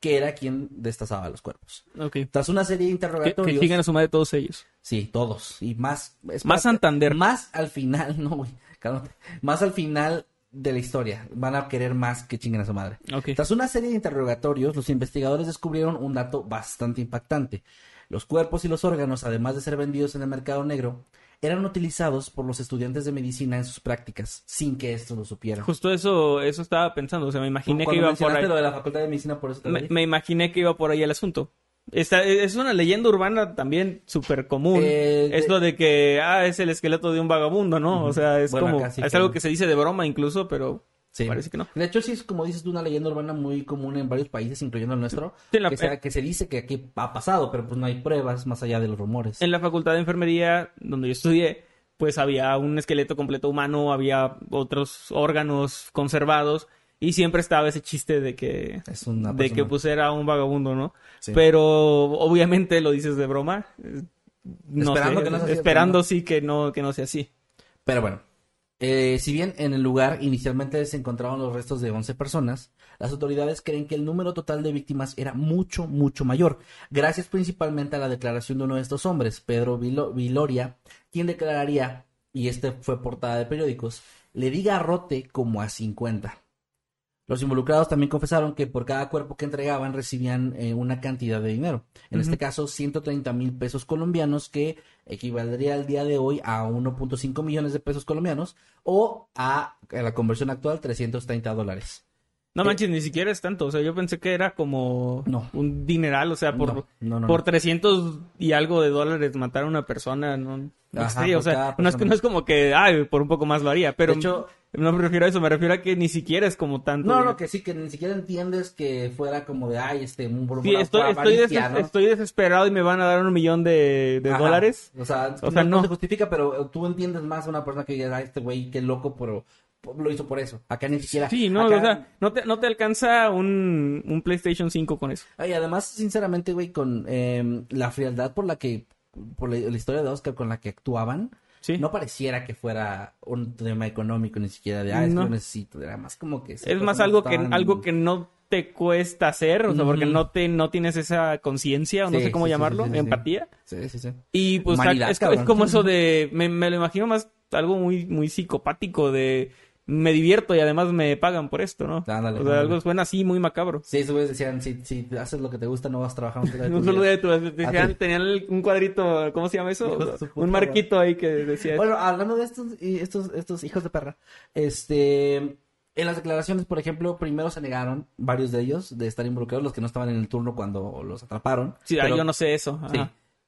que era quien destazaba los cuerpos. Ok. Tras una serie de Que, interrogatorios. que sigan a su madre todos ellos. Sí, todos. Y más. es Más Santander. Más al final, no, güey. cálmate. Más al final de la historia. Van a querer más que chinguen a su madre. Ok. Tras una serie de interrogatorios, los investigadores descubrieron un dato bastante impactante. Los cuerpos y los órganos, además de ser vendidos en el mercado negro, eran utilizados por los estudiantes de medicina en sus prácticas, sin que estos lo supieran. Justo eso, eso estaba pensando. O sea, me imaginé que iba por ahí. lo de la Facultad de Medicina, por eso te Me, imaginé que iba por ahí el asunto. Esta, es una leyenda urbana también súper común. Eh, de- Es lo de que, ah, es el esqueleto de un vagabundo, ¿no? O sea, es Bueno, como, es que algo que se dice de broma incluso, pero Sí. parece que no. De hecho, sí es como dices tú, una leyenda urbana muy común en varios países, incluyendo el nuestro, Sí, la- que, se, que se dice que aquí ha pasado, pero pues no hay pruebas más allá de los rumores. En la facultad de enfermería donde yo estudié, pues había un esqueleto completo humano, había otros órganos conservados y siempre estaba ese chiste de que Es una de que pues era un vagabundo, ¿no? Sí. Pero obviamente lo dices de broma. eh, No Esperando sé, que no sea así, esperando sí que no que no sea así. Pero bueno, Eh, si bien en el lugar inicialmente se encontraban los restos de 11 personas, las autoridades creen que el número total de víctimas era mucho, mucho mayor, gracias principalmente a la declaración de uno de estos hombres, Pedro Viloria, quien declararía, y este fue portada de periódicos, le diga rote como a 50. Los involucrados también confesaron que por cada cuerpo que entregaban recibían eh, una cantidad de dinero. En este caso, 130 mil pesos colombianos, que equivaldría al día de hoy a 1.5 millones de pesos colombianos o a, la conversión actual 330 dólares. No eh, manches, ni siquiera es tanto. O sea, yo pensé que era como un dineral. O sea, por, por 300 y algo de dólares matar a una persona. No, o sea, no es, no es como que, ay, por un poco más lo haría. Pero de hecho, no me refiero a eso, me refiero a que ni siquiera es como tanto. No, no, que sí, que ni siquiera entiendes que fuera como de, ay, este, un sí, estoy, estoy, desesperado y me van a dar un millón de, dólares. O sea, o sea no, se justifica, pero tú entiendes más a una persona que diga, ay, este güey, qué loco, pero lo hizo por eso. Acá ni siquiera. Sí, no, o sea, no te, no te alcanza un, un PlayStation 5 con eso. Y además, sinceramente, güey, con em, la frialdad por la que, por la historia de Oscar con la que actuaban no pareciera que fuera un tema económico ni siquiera de, ah, no. necesito. Era más como que... Es más algo que, algo que no te cuesta hacer, o sea, porque no te no tienes esa conciencia, o no sé cómo llamarlo, empatía. Sí, sí, sí. Y pues es, como eso de, me, me, lo imagino más algo muy, muy psicopático de me divierto y además me pagan por esto, ¿no? Ándale, o sea, algo suena así muy macabro. Sí, esos güeyes decían, si, si haces lo que te gusta no vas a trabajar un solo día de tu decían, tenían un cuadrito, ¿cómo se llama eso? un marquito ahí que decía. Bueno, hablando de estos, estos, estos hijos de perra, este, en las declaraciones, por ejemplo, primero se negaron varios de ellos de estar involucrados, los que no estaban en el turno cuando los atraparon. Sí, yo no sé eso. Sí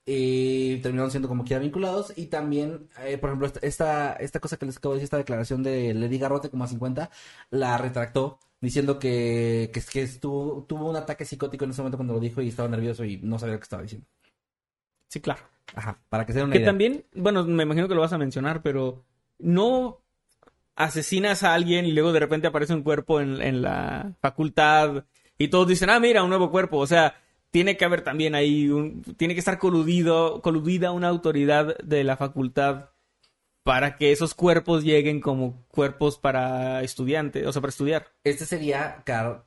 y terminaron siendo como quiera vinculados. Y también eh, por ejemplo esta esta cosa que les acabo de decir esta declaración de Lady Garrote como a 50 la retractó diciendo que que, que estuvo, tuvo un ataque psicótico en ese momento cuando lo dijo y estaba nervioso y no sabía lo que estaba diciendo. Sí claro. Ajá para que se den una que también bueno me imagino que lo vas a mencionar pero no asesinas a alguien y luego de repente aparece un cuerpo en, en la facultad y todos dicen ah mira un nuevo cuerpo o sea tiene que haber también ahí, un, tiene que estar coludido, coludida una autoridad de la facultad para que esos cuerpos lleguen como cuerpos para estudiantes, o sea, para estudiar. Este sería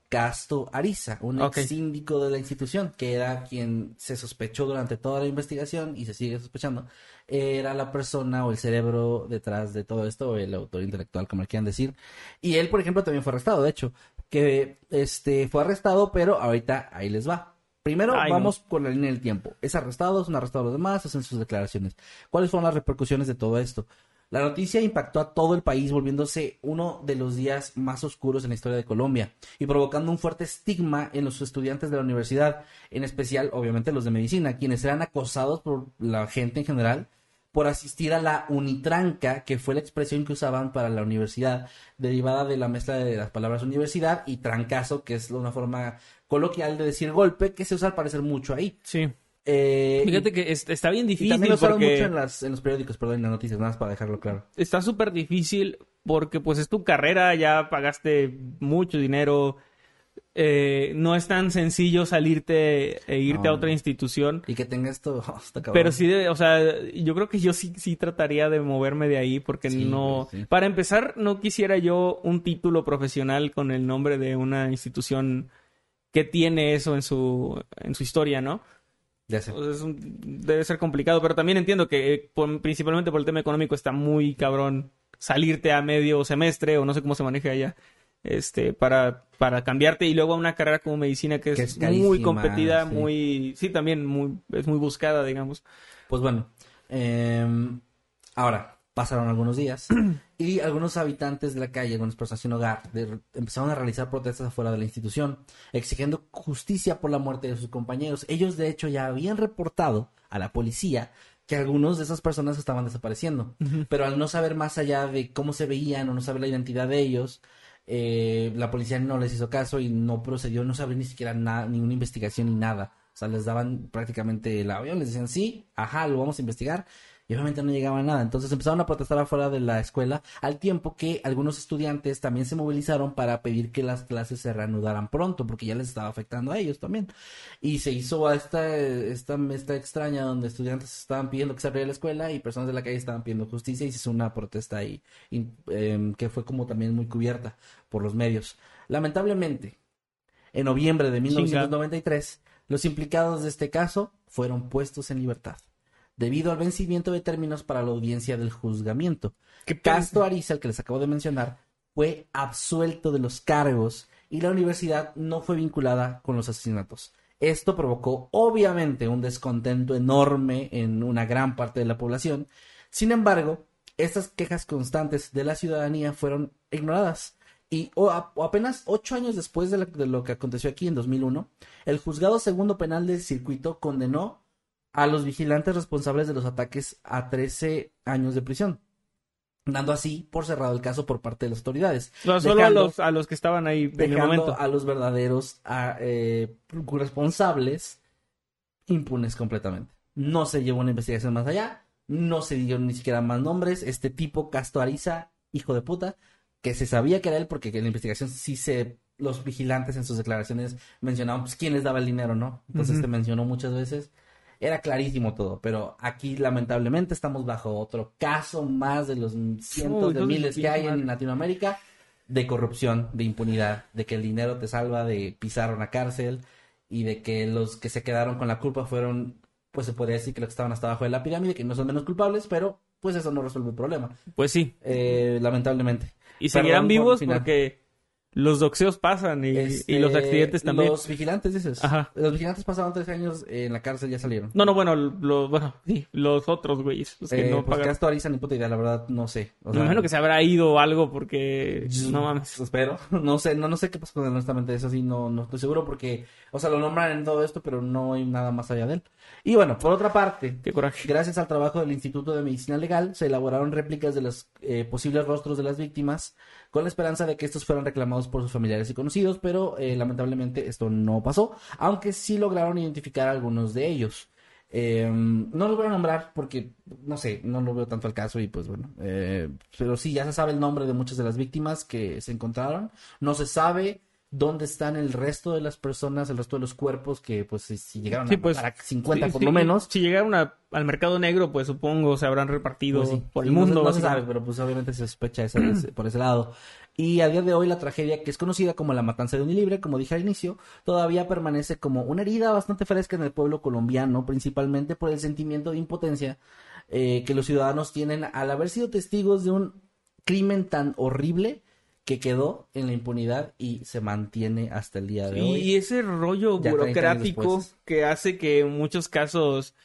Casto Ariza, un ex síndico de la institución, que era quien se sospechó durante toda la investigación y se sigue sospechando. Era la persona o el cerebro detrás de todo esto, o el autor intelectual, como le quieran decir. Y él, por ejemplo, también fue arrestado, de hecho, que este fue arrestado, pero ahorita ahí les va. Primero vamos con la línea del tiempo. Es arrestado, son arrestados los demás, hacen sus declaraciones. ¿Cuáles fueron las repercusiones de todo esto? La noticia impactó a todo el país, volviéndose uno de los días más oscuros en la historia de Colombia y provocando un fuerte estigma en los estudiantes de la universidad, en especial, obviamente, los de medicina, quienes eran acosados por la gente en general por asistir a la unitranca, que fue la expresión que usaban para la universidad, derivada de la mezcla de las palabras universidad y trancazo, que es una forma coloquial de decir golpe, que se usa al parecer mucho ahí. Sí. Eh, Fíjate que está bien difícil. Y también lo usaron mucho en, las, en los periódicos, perdón, en las noticias, nada más para dejarlo claro. Está súper difícil porque pues es tu carrera, ya pagaste mucho dinero, eh, no es tan sencillo salirte e irte a otra institución. Y que tenga esto, Pero sí, o sea, yo creo que yo sí, sí trataría de moverme de ahí porque no... Para empezar, no quisiera yo un título profesional con el nombre de una institución que tiene eso en su, en su historia, ¿no? Ya sé. debe ser complicado, pero también entiendo que eh, principalmente por el tema económico está muy cabrón salirte a medio semestre o no sé cómo se maneja allá este, para, para cambiarte y luego a una carrera como medicina que es, muy competida, muy, sí, también muy, es muy buscada, digamos. Pues bueno, em, ahora pasaron algunos días y algunos habitantes de la calle, algunas personas sin hogar, empezaron a realizar protestas afuera de la institución, exigiendo justicia por la muerte de sus compañeros. Ellos, de hecho, ya habían reportado a la policía que algunos de esas personas estaban desapareciendo, pero al no saber más allá de cómo se veían o no saber la identidad de ellos, eh, la policía no les hizo caso y no procedió, no sabía ni siquiera nada, ninguna investigación ni nada. O sea, les daban prácticamente el avión, les decían sí, ajá, lo vamos a investigar y obviamente no llegaba nada. Entonces empezaron a protestar afuera de la escuela al tiempo que algunos estudiantes también se movilizaron para pedir que las clases se reanudaran pronto porque ya les estaba afectando a ellos también. Y se hizo esta, esta, esta extraña donde estudiantes estaban pidiendo que se abriera la escuela y personas de la calle estaban pidiendo justicia y se hizo una protesta ahí em, que fue como también muy cubierta por los medios. Lamentablemente, en noviembre de 1993, los implicados de este caso fueron puestos en libertad debido al vencimiento de términos para la audiencia del juzgamiento. Castro Ariza, el que les acabo de mencionar, fue absuelto de los cargos y la universidad no fue vinculada con los asesinatos. Esto provocó obviamente un descontento enorme en una gran parte de la población. Sin embargo, estas quejas constantes de la ciudadanía fueron ignoradas. Y apenas ocho años después de, de, lo que aconteció aquí en 2001, el juzgado segundo penal del circuito condenó a los vigilantes responsables de los ataques a 13 años de prisión, dando así por cerrado el caso por parte de las autoridades. No, solo a los, a los que estaban ahí en el momento. a los verdaderos eh, responsables impunes completamente. No se llevó una investigación más allá, no se dieron ni siquiera más nombres. Este tipo, Castro Ariza, hijo de puta, que se sabía que era él porque en la investigación sí se los vigilantes en sus declaraciones mencionaban pues quién les daba el dinero, ¿no? Entonces te mencionó muchas veces era clarísimo todo, pero aquí lamentablemente estamos bajo otro caso más de los cientos de miles que hay en Latinoamérica de corrupción, de impunidad, de que el dinero te salva de pisar una cárcel y de que los que se quedaron con la culpa fueron, pues se podría decir que los que estaban hasta abajo de la pirámide, que no son menos culpables, pero pues eso no resuelve el problema. Pues sí. Eh, lamentablemente. Y seguirán vivos porque los doxeos pasan y, los este, accidentes también. Los vigilantes, dices. Ajá. Los vigilantes pasaron tres años en la cárcel, ya salieron. No, no, bueno, los, bueno, sí, los otros güeyes. Los que eh, no pues ni puta idea, la verdad, no sé. O sea, que se habrá ido algo porque. No mames. Espero. No sé, no, no sé qué pasó con él, honestamente. Eso sí, no, no estoy seguro porque. O sea, lo nombran en todo esto, pero no hay nada más allá de él. Y bueno, por otra parte, Qué coraje. gracias al trabajo del Instituto de Medicina Legal, se elaboraron réplicas de los eh, posibles rostros de las víctimas con la esperanza de que estos fueran reclamados por sus familiares y conocidos, pero eh, lamentablemente esto no pasó, aunque sí lograron identificar a algunos de ellos. Em, no los voy a nombrar porque, no sé, no lo veo tanto al caso y pues bueno, eh, pero sí, ya se sabe el nombre de muchas de las víctimas que se encontraron. No se sabe dónde están el resto de las personas, el resto de los cuerpos que pues si, llegaron a pues, 50 por lo menos. Si llegaron al mercado negro, pues supongo se habrán repartido pues por el mundo. No, se sabe, pero pues obviamente se sospecha por ese lado. Y a día de hoy la tragedia que es conocida como la matanza de Unilibre, como dije al inicio, todavía permanece como una herida bastante fresca en el pueblo colombiano, principalmente por el sentimiento de impotencia eh, que los ciudadanos tienen al haber sido testigos de un crimen tan horrible que quedó en la impunidad y se mantiene hasta el día de hoy. Y ese rollo burocrático que hace que en muchos casos...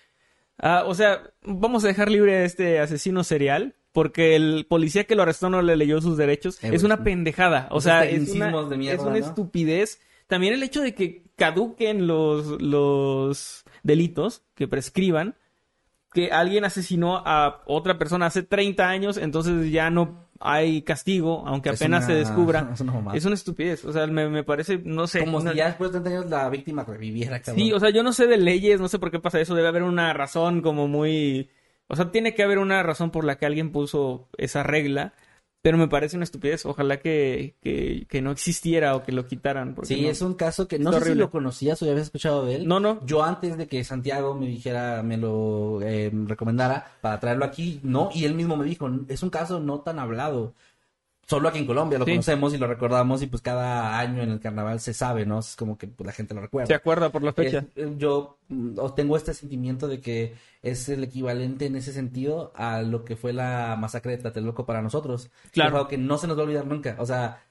Ah, o sea, vamos a dejar libre a este asesino serial porque el policía que lo arrestó no le leyó sus derechos. Eh, es una pendejada. O sea, es una, es una estupidez. También el hecho de que caduquen los, los delitos, que prescriban, que alguien asesinó a otra persona hace 30 años, entonces ya no hay castigo, aunque apenas se descubra. Es una, estupidez. O sea, me, parece, no sé. Como si ya después de 30 años la víctima reviviera. Sí, o sea, yo no sé de leyes, no sé por qué pasa eso. Debe haber una razón como muy. O sea, tiene que haber una razón por la que alguien puso esa regla. Pero me parece una estupidez. Ojalá que, que, no existiera o que lo quitaran. Sí, es un caso que no sé si lo conocías o ya habías escuchado de él. No, no. Yo antes de que Santiago me dijera, me lo eh, recomendara para traerlo aquí, no. Y él mismo me dijo, es un caso no tan hablado solo aquí en Colombia lo conocemos y lo recordamos y pues cada año en el carnaval se sabe, ¿no? Es como que pues, la gente lo recuerda. Se acuerda por la fecha. Eh, yo mm, tengo este sentimiento de que es el equivalente en ese sentido a lo que fue la masacre de Tlatelolco para nosotros. Claro. que no se nos va a olvidar nunca. O sea,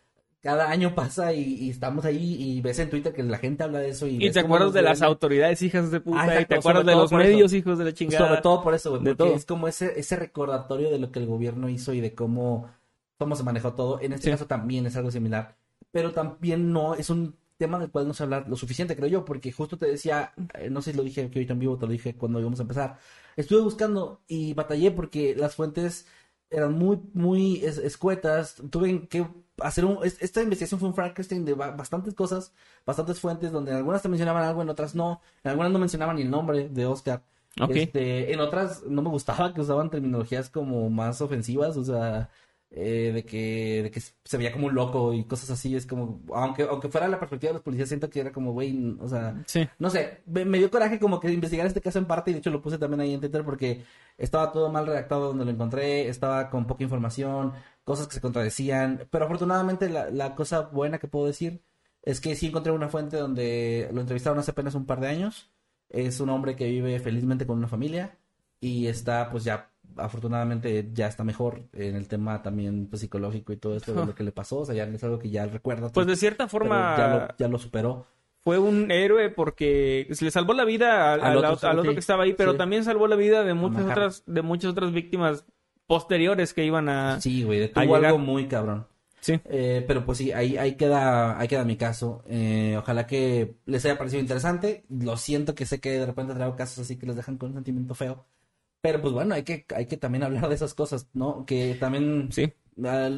cada año pasa y, estamos ahí y ves en Twitter que la gente habla de eso. Y, y te acuerdas de las autoridades hijas de puta ah, y te acuerdas de los medios hijos de la chingada. Sobre todo por eso, güey. De todo. es como ese, ese recordatorio de lo que el gobierno hizo y de cómo cómo se manejó todo. En este caso también es algo similar, pero también no es un tema del cual no se habla lo suficiente, creo yo, porque justo te decía, eh, no sé si lo dije que ahorita en vivo, te lo dije cuando íbamos a empezar. Estuve buscando y batallé porque las fuentes eran muy, muy escuetas. Tuve que hacer un. Esta investigación fue un Frankenstein de bastantes cosas, bastantes fuentes, donde en algunas te mencionaban algo, en otras no. En algunas no mencionaban ni el nombre de Oscar. Ok. Este, en otras no me gustaba que usaban terminologías como más ofensivas, o sea, eh, de que, de que se veía como un loco y cosas así, es como, aunque, aunque fuera la perspectiva de los policías, siento que era como, güey, o sea, Sí. no sé, me, me dio coraje como que investigar este caso en parte y de hecho lo puse también ahí en Twitter porque estaba todo mal redactado donde lo encontré, estaba con poca información, cosas que se contradecían, pero afortunadamente la, la cosa buena que puedo decir es que sí encontré una fuente donde lo entrevistaron hace apenas un par de años, es un hombre que vive felizmente con una familia y está pues ya afortunadamente ya está mejor en el tema también pues, psicológico y todo esto de lo que le pasó, o sea, ya es algo que ya recuerda. Pues de cierta forma ya lo, ya lo superó. fue un héroe porque le salvó la vida al, otro, al que estaba ahí, pero Sí. también salvó la vida de muchas otras de muchas otras víctimas posteriores que iban a Sí, güey, a tuvo llegar. algo muy cabrón. Sí. Eh, pero pues sí, ahí, ahí queda, ahí queda mi caso. Eh, ojalá que les haya parecido interesante. Lo siento que sé que de repente traigo casos así que les dejan con un sentimiento feo. Pero pues bueno, hay que, hay que también hablar de esas cosas, ¿no? Que también Sí.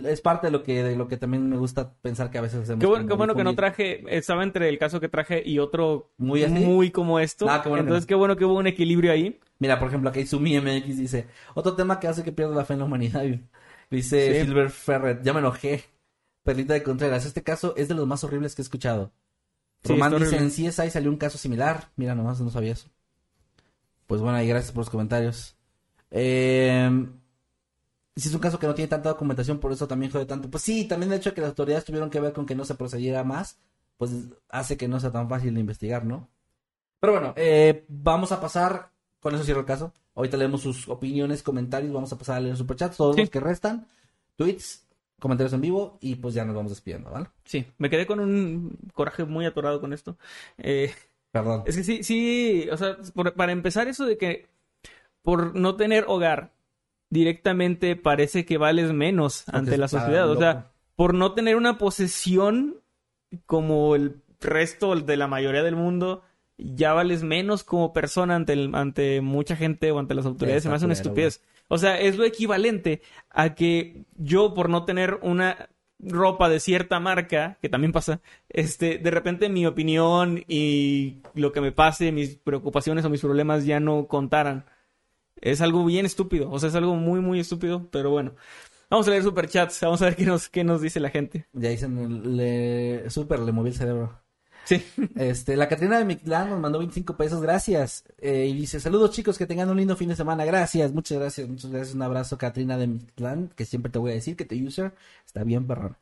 es parte de lo que, de lo que también me gusta pensar que a veces hacemos. Qué bueno, qué bueno que no traje, estaba entre el caso que traje y otro Muy así. muy como esto. Ah, qué bueno que Entonces no. qué bueno que hubo un equilibrio ahí. Mira, por ejemplo, aquí Sumi MX dice, otro tema que hace que pierda la fe en la humanidad. Dice Sí. Silver Ferret, ya me enojé. Perlita de Contreras, este caso es de los más horribles que he escuchado. Sí, Román está dice, en. CSI salió un caso similar. Mira, nomás no sabía eso. Pues bueno, y gracias por los comentarios. Eh, si es un caso que no tiene tanta documentación, por eso también jode tanto. Pues sí, también el hecho de que las autoridades tuvieron que ver con que no se procediera más, pues hace que no sea tan fácil de investigar, ¿no? Pero bueno, eh, vamos a pasar, con eso cierro el caso. Ahorita leemos sus opiniones, comentarios, vamos a pasar a leer superchats, todos Sí. los que restan, tweets, comentarios en vivo y pues ya nos vamos despidiendo, ¿vale? Sí, me quedé con un coraje muy atorado con esto. Eh, Perdón. Es que sí, sí, o sea, por- para empezar eso de que por no tener hogar directamente parece que vales menos Porque ante la sociedad, o sea, por no tener una posesión como el resto de la mayoría del mundo, ya vales menos como persona ante, el- ante mucha gente o ante las autoridades, se me hace una estupidez. O sea, es lo equivalente a que yo por no tener una ropa de cierta marca, que también pasa, este, de repente mi opinión y lo que me pase, mis preocupaciones o mis problemas ya no contaran. Es algo bien estúpido, o sea, es algo muy, muy estúpido, pero bueno. Vamos a leer superchats, vamos a ver qué nos, qué nos dice la gente. Ya dicen, le, súper, le moví el cerebro. Sí. Este, la Catrina de Mictlán nos mandó 25 pesos, gracias. Eh, y dice, saludos chicos, que tengan un lindo fin de semana, gracias, muchas gracias, muchas gracias. Un abrazo, Catrina de Mictlán, que siempre te voy a decir que tu user está bien perrón.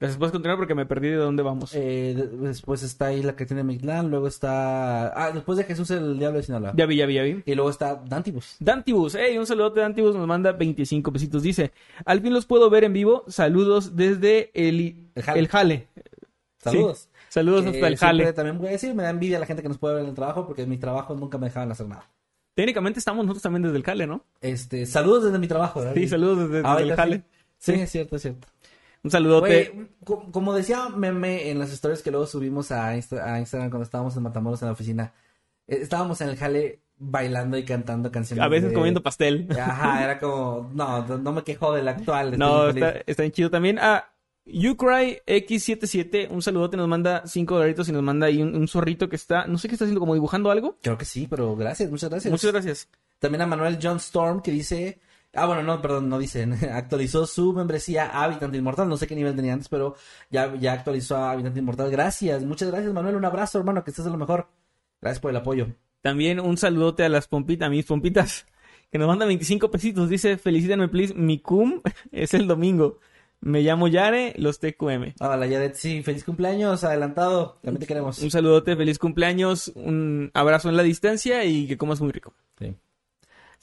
Gracias, puedes continuar porque me perdí de dónde vamos. Eh, de- después está ahí la Catrina de Mictlán, luego está... Ah, después de Jesús el Diablo de Sinaloa. Ya vi, ya vi, ya vi. Y luego está Dantibus. Dantibus, hey, un saludote Dantibus, nos manda 25 pesitos. Dice, al fin los puedo ver en vivo. Saludos desde el, El Jale. el Jale. Saludos. Saludos Que hasta el Jale. También voy a decir, me da envidia la gente que nos puede ver en el trabajo porque en mi trabajo nunca me dejaban hacer nada. Técnicamente estamos nosotros también desde el Jale, ¿no? Este, saludos desde mi trabajo, ¿verdad? Sí, saludos desde, el Jale. Sí, sí, es cierto, es cierto. Un saludote. Güey, como decía Meme en las historias que luego subimos a, Insta- a Instagram cuando estábamos en Matamoros en la oficina, eh, estábamos en el jale bailando y cantando canciones. a veces de- comiendo pastel. Ajá, era como, no, no me quejo del actual. No, está, bien chido también. Ah, YouCry X77, un saludote, nos manda 5 dolaritos y nos manda ahí un, un zorrito que está, no sé qué está haciendo, como dibujando algo. Creo que sí, pero gracias, muchas gracias. Muchas gracias. También a Manuel John Storm que dice, ah, bueno, no, perdón, no dice, actualizó su membresía a Habitante Inmortal, no sé qué nivel tenía antes, pero ya, ya actualizó a Habitante Inmortal. Gracias, muchas gracias Manuel, un abrazo hermano, que estés de lo mejor. Gracias por el apoyo. También un saludote a las pompitas, a mis pompitas, que nos manda 25 pesitos. Dice, felicítenme, please, mi cum es el domingo. Me llamo Yare, los TQM. Hola Yaret, sí, feliz cumpleaños, adelantado, también te queremos. Un saludote, feliz cumpleaños, un abrazo en la distancia y que comas muy rico. Sí.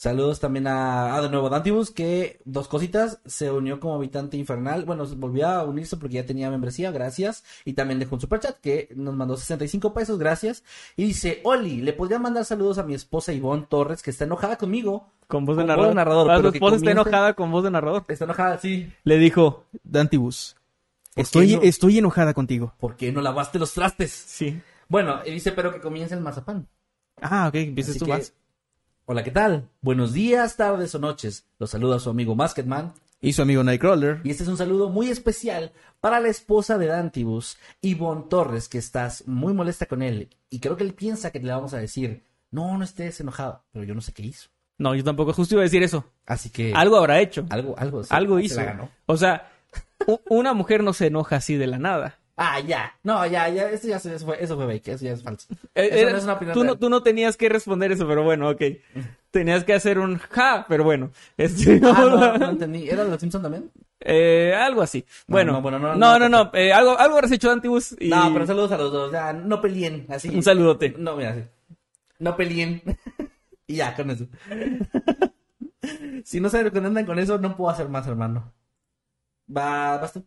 Saludos también a, ah, de nuevo Dantibus, que dos cositas, se unió como habitante infernal, bueno, volvió a unirse porque ya tenía membresía, gracias, y también dejó un superchat que nos mandó 65 pesos, gracias, y dice, Oli, le podría mandar saludos a mi esposa Ivonne Torres, que está enojada conmigo, Con voz de Con narrador. voz de narrador, Ah, pero su que esposa está enojada con voz de narrador. está enojada, sí, Le dijo, Dantibus, ¿Por estoy, no? estoy enojada contigo. ¿por qué no lavaste los trastes? Sí. Bueno, y dice, pero que comience el mazapán. Ah, ok, empieces tú que, más. Hola, ¿qué tal? Buenos días, tardes o noches. Los saluda su amigo Masketman. Y su amigo Nightcrawler. Y este es un saludo muy especial para la esposa de Dantibus, Ivonne Torres, que estás muy molesta con él. Y creo que él piensa que le vamos a decir no, no estés enojado, pero yo no sé qué hizo. No, yo tampoco justo iba a decir eso. Así que... Algo habrá hecho. Algo, algo. sí, Algo se hizo. la ganó. O sea, una mujer no se enoja así de la nada. Ah, ya. No, ya, ya, eso ya se- eso fue, eso fue fake, eso ya es falso. Eh, Eso era- no es una opinión tú, no, tú no tenías que responder eso, pero bueno, ok. Tenías que hacer un ja, pero bueno. Este, Ah, no, no entendí. ¿Era de los Simpsons también? Eh, algo así. No, Bueno, no, bueno, no, no, no, eh, algo, algo habrás hecho Antibus y No, pero saludos a los dos. Ya, no peleen, así. un saludote. No, mira, sí. No peleen. y ya, con eso. si no se andan con eso, no puedo hacer más, hermano. Va, vas tú.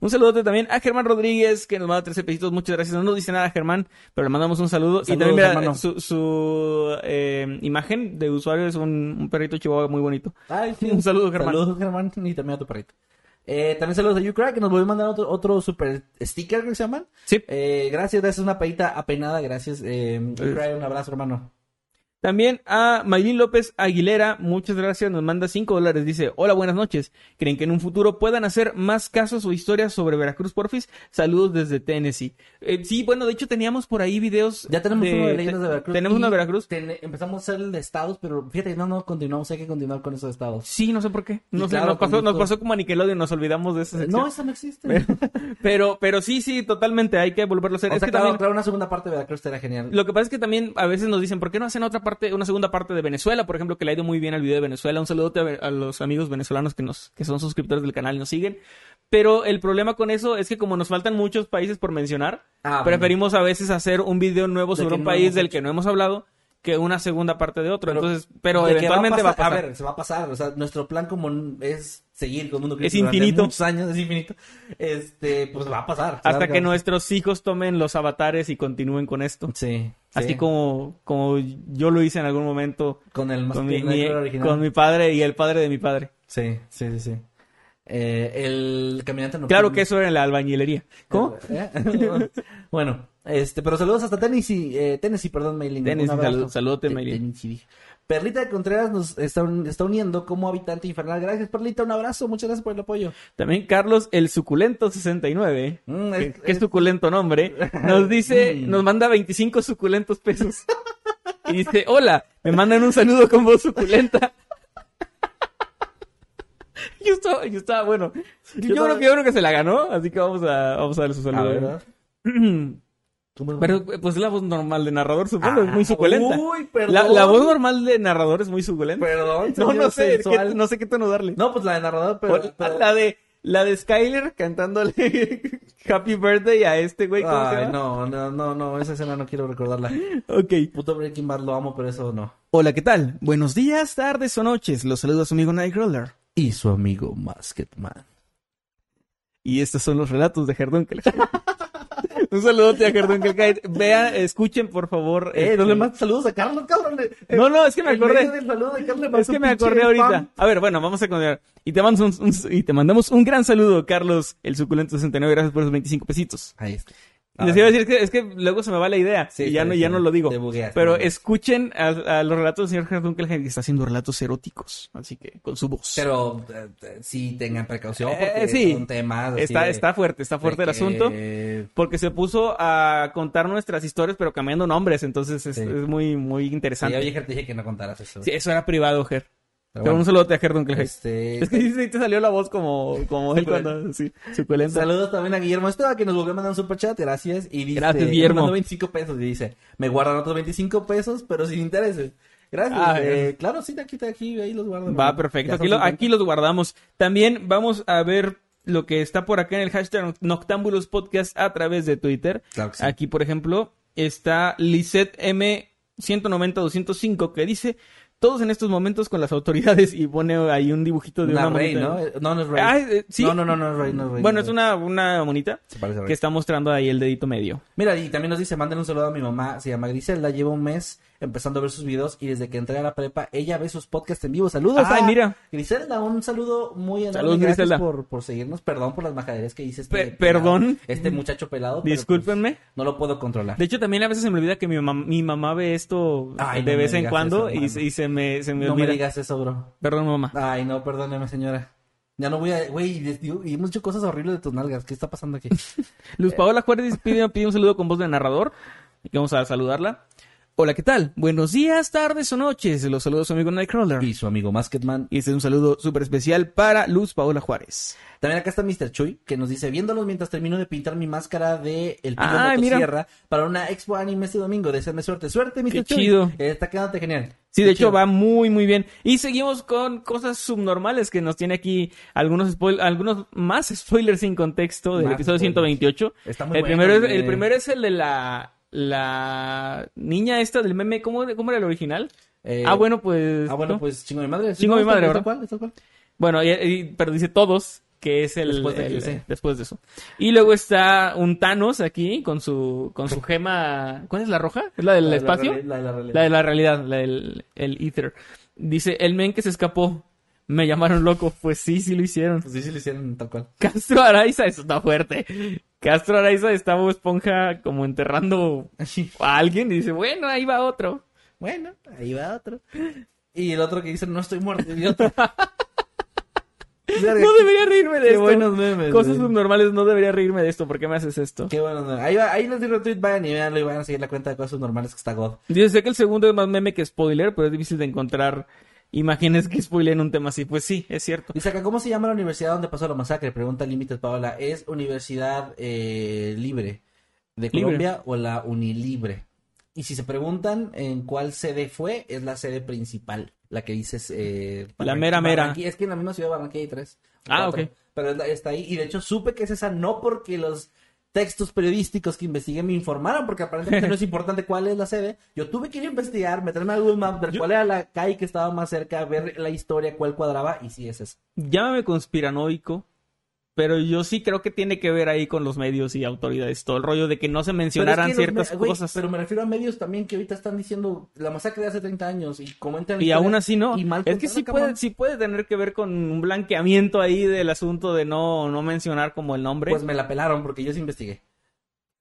Un saludote también a Germán Rodríguez, que nos manda 13 pesitos. Muchas gracias. No nos dice nada Germán, pero le mandamos un saludo. y también, mira, su, su eh, imagen de usuario es un, un perrito chihuahua muy bonito. Ay, sí. Un saludo, Germán. Saludos, Germán, y también a tu perrito. Eh, también saludos a Ucrack, que nos volvió a mandar otro, otro super sticker, que se llaman. Sí. Eh, gracias, gracias, una peita apenada, gracias. Eh, Ucrack, un abrazo, hermano. También a Maylin López Aguilera, muchas gracias, nos manda 5 dólares. Dice, hola, buenas noches. ¿Creen que en un futuro puedan hacer más casos o historias sobre Veracruz, porfis? Saludos desde Tennessee. Eh, sí, bueno, de hecho teníamos por ahí videos. Ya tenemos uno de leyendas de Veracruz. Tenemos uno de Veracruz. ten- empezamos a hacer el de estados, pero fíjate, no, no, continuamos, hay que continuar con esos estados. Sí, no sé por qué. No sé, claro, nos, pasó, nos pasó como a Nickelodeon, nos olvidamos de esa sección. No, eso no existe. Pero, pero sí, sí, totalmente, hay que volverlo a hacer. o es sea, que claro, también, claro, una segunda parte de Veracruz estaría genial. lo que pasa es que también a veces nos dicen, ¿por qué no hacen otra parte, una segunda parte de Venezuela? Por ejemplo, que le ha ido muy bien al video de Venezuela. Un saludote a, a los amigos venezolanos que nos, que son suscriptores del canal y nos siguen. Pero el problema con eso es que como nos faltan muchos países por mencionar, Ah, bueno. preferimos a veces hacer un video nuevo sobre un no país del que no hemos hablado que una segunda parte de otro. Pero- Entonces, pero ¿De qué eventualmente va a pasar. A ver, se va a pasar. O sea, nuestro plan como es seguir con Mundo Es infinito. muchos años, es infinito. Este, pues va a pasar. Hasta que va- nuestros hijos tomen los avatares y continúen con esto. Sí. Así sí. como, como yo lo hice en algún momento Con el con mi, tierno mi- original. con mi padre y el padre de mi padre. Sí, sí, sí, sí. Eh, el caminante nocturno. Claro que eso era en la albañilería. ¿Cómo? ¿Eh? bueno, este, pero saludos hasta Tennessee, eh, Tennessee, perdón, Maylin. Tennessee, salud- saludote, Te- Maylin. Tennessee. Perlita de Contreras nos está, un- está uniendo como habitante infernal. Gracias, Perlita, un abrazo, muchas gracias por el apoyo. También Carlos el suculento 69, Mm, que, es- que es suculento nombre, nos dice, Mm. nos manda 25 suculentos pesos. Y dice, hola, me mandan un saludo con voz suculenta. Yo estaba, yo estaba, bueno, yo, estaba- creo que yo creo que se la ganó, así que vamos a, vamos a darle su A saludo. ver, ¿verdad? ¿Cómo- Pero pues es la voz normal de narrador, supongo, es Ah, muy suculenta. Uy, perdón. La, la voz normal de narrador es muy suculenta. Perdón, no, no sé, qué- no sé qué tono darle. No, pues la de narrador, pero... O pero- La de la de Skyler cantándole Happy Birthday a este güey. ¿cómo se Ay, llama? no, no, no, no, esa escena no quiero recordarla. Ok. Puto Breaking Bad lo amo, pero eso no. Hola, ¿qué tal? Buenos días, tardes o noches. Los saluda su amigo Nightcrawler. Y su amigo Masketman. Y estos son los relatos de Herdunkel. Un saludote a Herdunkel. Vean, escuchen, por favor. Eh, este- no le mandas saludos a Carlos, cabrón. No, no, es que me acordé. saludo de Es que me acordé ahorita. A ver, bueno, vamos a continuar. Y te, mandamos un, un- y te mandamos un gran saludo, Carlos, el suculento 69. Gracias por esos 25 pesitos. Ahí está. Les iba a decir que es que luego se me va la idea Sí, y ya sí, no, sí. ya no lo digo. Te bugueas, Pero te escuchen a, a los relatos del señor Herdunkel que está haciendo relatos eróticos. Así que con su voz. Pero eh, eh, sí tengan precaución Eh, porque sí. son temas así está, de- está fuerte, está fuerte el asunto. que- Porque se puso a contar nuestras historias, pero cambiando nombres. Entonces es, Sí. es muy, muy Sí, interesante. oye, Ger, te dije que no contaras eso. Sí, eso era privado, Ger. Pero Pero bueno, un saludo a Herdunkel. este... Es que sí, te salió la voz como, como él cuando... Sí, suculenta. Saludos también a Guillermo Esteban que nos volvió a mandar un superchat, gracias. Y dice, Gracias, Guillermo. me mandó 25 pesos y dice, me guardan otros 25 pesos, pero sin intereses. Gracias. Ah, eh, claro, sí, aquí, aquí, ahí los guardo. Va, perfecto. Aquí, son lo- 50. aquí los guardamos. También vamos a ver lo que está por acá en el hashtag Noctámbulos Podcast a través de Twitter. Claro sí. Aquí, por ejemplo, está Lisette M 190-205 que dice todos en estos momentos con las autoridades y pone ahí un dibujito de una, Una Rey, monita. ¿no? No, no es Rey. Ah, eh, sí. No, no, no, no es Rey, no es Rey. Bueno, no es una, una monita Se parece que está mostrando ahí el dedito medio. Mira, y también nos dice, manden un saludo a mi mamá, se llama Griselda, lleva un mes empezando a ver sus videos y desde que entré a la prepa, ella ve sus podcasts en vivo. Saludos Ay, a mira. Griselda, un saludo muy enorme. Saludos, Gracias Griselda. por, por seguirnos. Perdón por las majaderías que hice. Este Pe- pelado, perdón. Este muchacho pelado. Discúlpenme. pues, no lo puedo controlar. De hecho, también a veces se me olvida que mi mamá, mi mamá ve esto Ay, de no vez en cuando eso, y, y se me, se me no olvida. me digas eso, bro. Perdón, mamá. Ay, no, perdóneme, señora. Ya no voy a... Güey, y hemos hecho cosas horribles de tus nalgas. ¿Qué está pasando aquí? Luz Paola Juárez pide, pide un saludo con voz de narrador. Y vamos a saludarla. Hola, ¿qué tal? Buenos días, tardes o noches. Los saludos a su amigo Nightcrawler. Y su amigo Masketman. Y este es un saludo súper especial para Luz Paola Juárez. También acá está Mr. Chuy, que nos dice, viéndolos mientras termino de pintar mi máscara de El Pino mira. Motosierra para una expo anime este domingo. Deseame suerte. Suerte, Mr. Qué Chuy. chido. Eh, está quedándote genial. Sí, Qué de hecho chido. va muy, muy bien. Y seguimos con cosas subnormales que nos tiene aquí algunos spoil algunos más spoilers sin contexto del Más episodio spoilers. 128. Está muy el, bueno, primero es, el primero es el de la, la niña esta del meme. ¿Cómo, cómo era el original? Eh, ah, bueno, pues... Ah, bueno, ¿no? pues chingo mi madre. Chingo mi madre, ¿Está ¿verdad? Bueno, y- y- pero dice todos, que es el... Después de el- QC. después de eso. Y luego está un Thanos aquí con su, con su gema... ¿Cuál es la roja? ¿Es la del La de la espacio? reali- La de la realidad. La de la realidad, la del el ether. Dice, el men que se escapó. Me llamaron loco. Pues sí, sí lo hicieron. Pues sí, sí lo hicieron tal cual. Castro Araiza, eso está fuerte. Castro Araiza está Bob Esponja como enterrando a alguien y dice, bueno, ahí va otro. Bueno, ahí va otro. Y el otro que dice, no estoy muerto, idiota. No debería reírme de Qué esto. buenos memes. Cosas güey. subnormales, no debería reírme de esto. ¿Por qué me haces esto? Qué buenos memes. Ahí, va, ahí les digo retweet, vayan y veanlo y vayan a seguir la cuenta de cosas normales que está God. Dice, sé que el segundo es más meme que spoiler, pero es difícil de encontrar imágenes que spoilen un tema así. Pues sí, es cierto. Dice acá, ¿cómo se llama la universidad donde pasó la masacre? Pregunta Límites Paola. ¿Es Universidad eh, Libre de Libre. Colombia o la Unilibre? Y si se preguntan en cuál sede fue, es la sede principal, la que dices... Eh, La mera, mera. Es que en la misma ciudad de Barranquilla hay tres. Ah, cuatro, ok. Pero está ahí. Y de hecho supe que es esa no porque los textos periodísticos que investigué me informaron, porque aparentemente no es importante cuál es la sede. Yo tuve que ir a investigar, meterme a Google Maps, ver Yo- cuál era la calle que estaba más cerca, ver la historia, cuál cuadraba, y sí es esa. Llámame conspiranoico, pero yo sí creo que tiene que ver ahí con los medios y autoridades. Todo el rollo de que no se mencionaran es que ciertas cosas. Pero me refiero a medios también que ahorita están diciendo la masacre de hace 30 años y comentan. Y aún así no. Y mal es que sí cabrón. puede, sí puede tener que ver con un blanqueamiento ahí del asunto de no, no mencionar como el nombre. Pues me la pelaron porque yo sí investigué.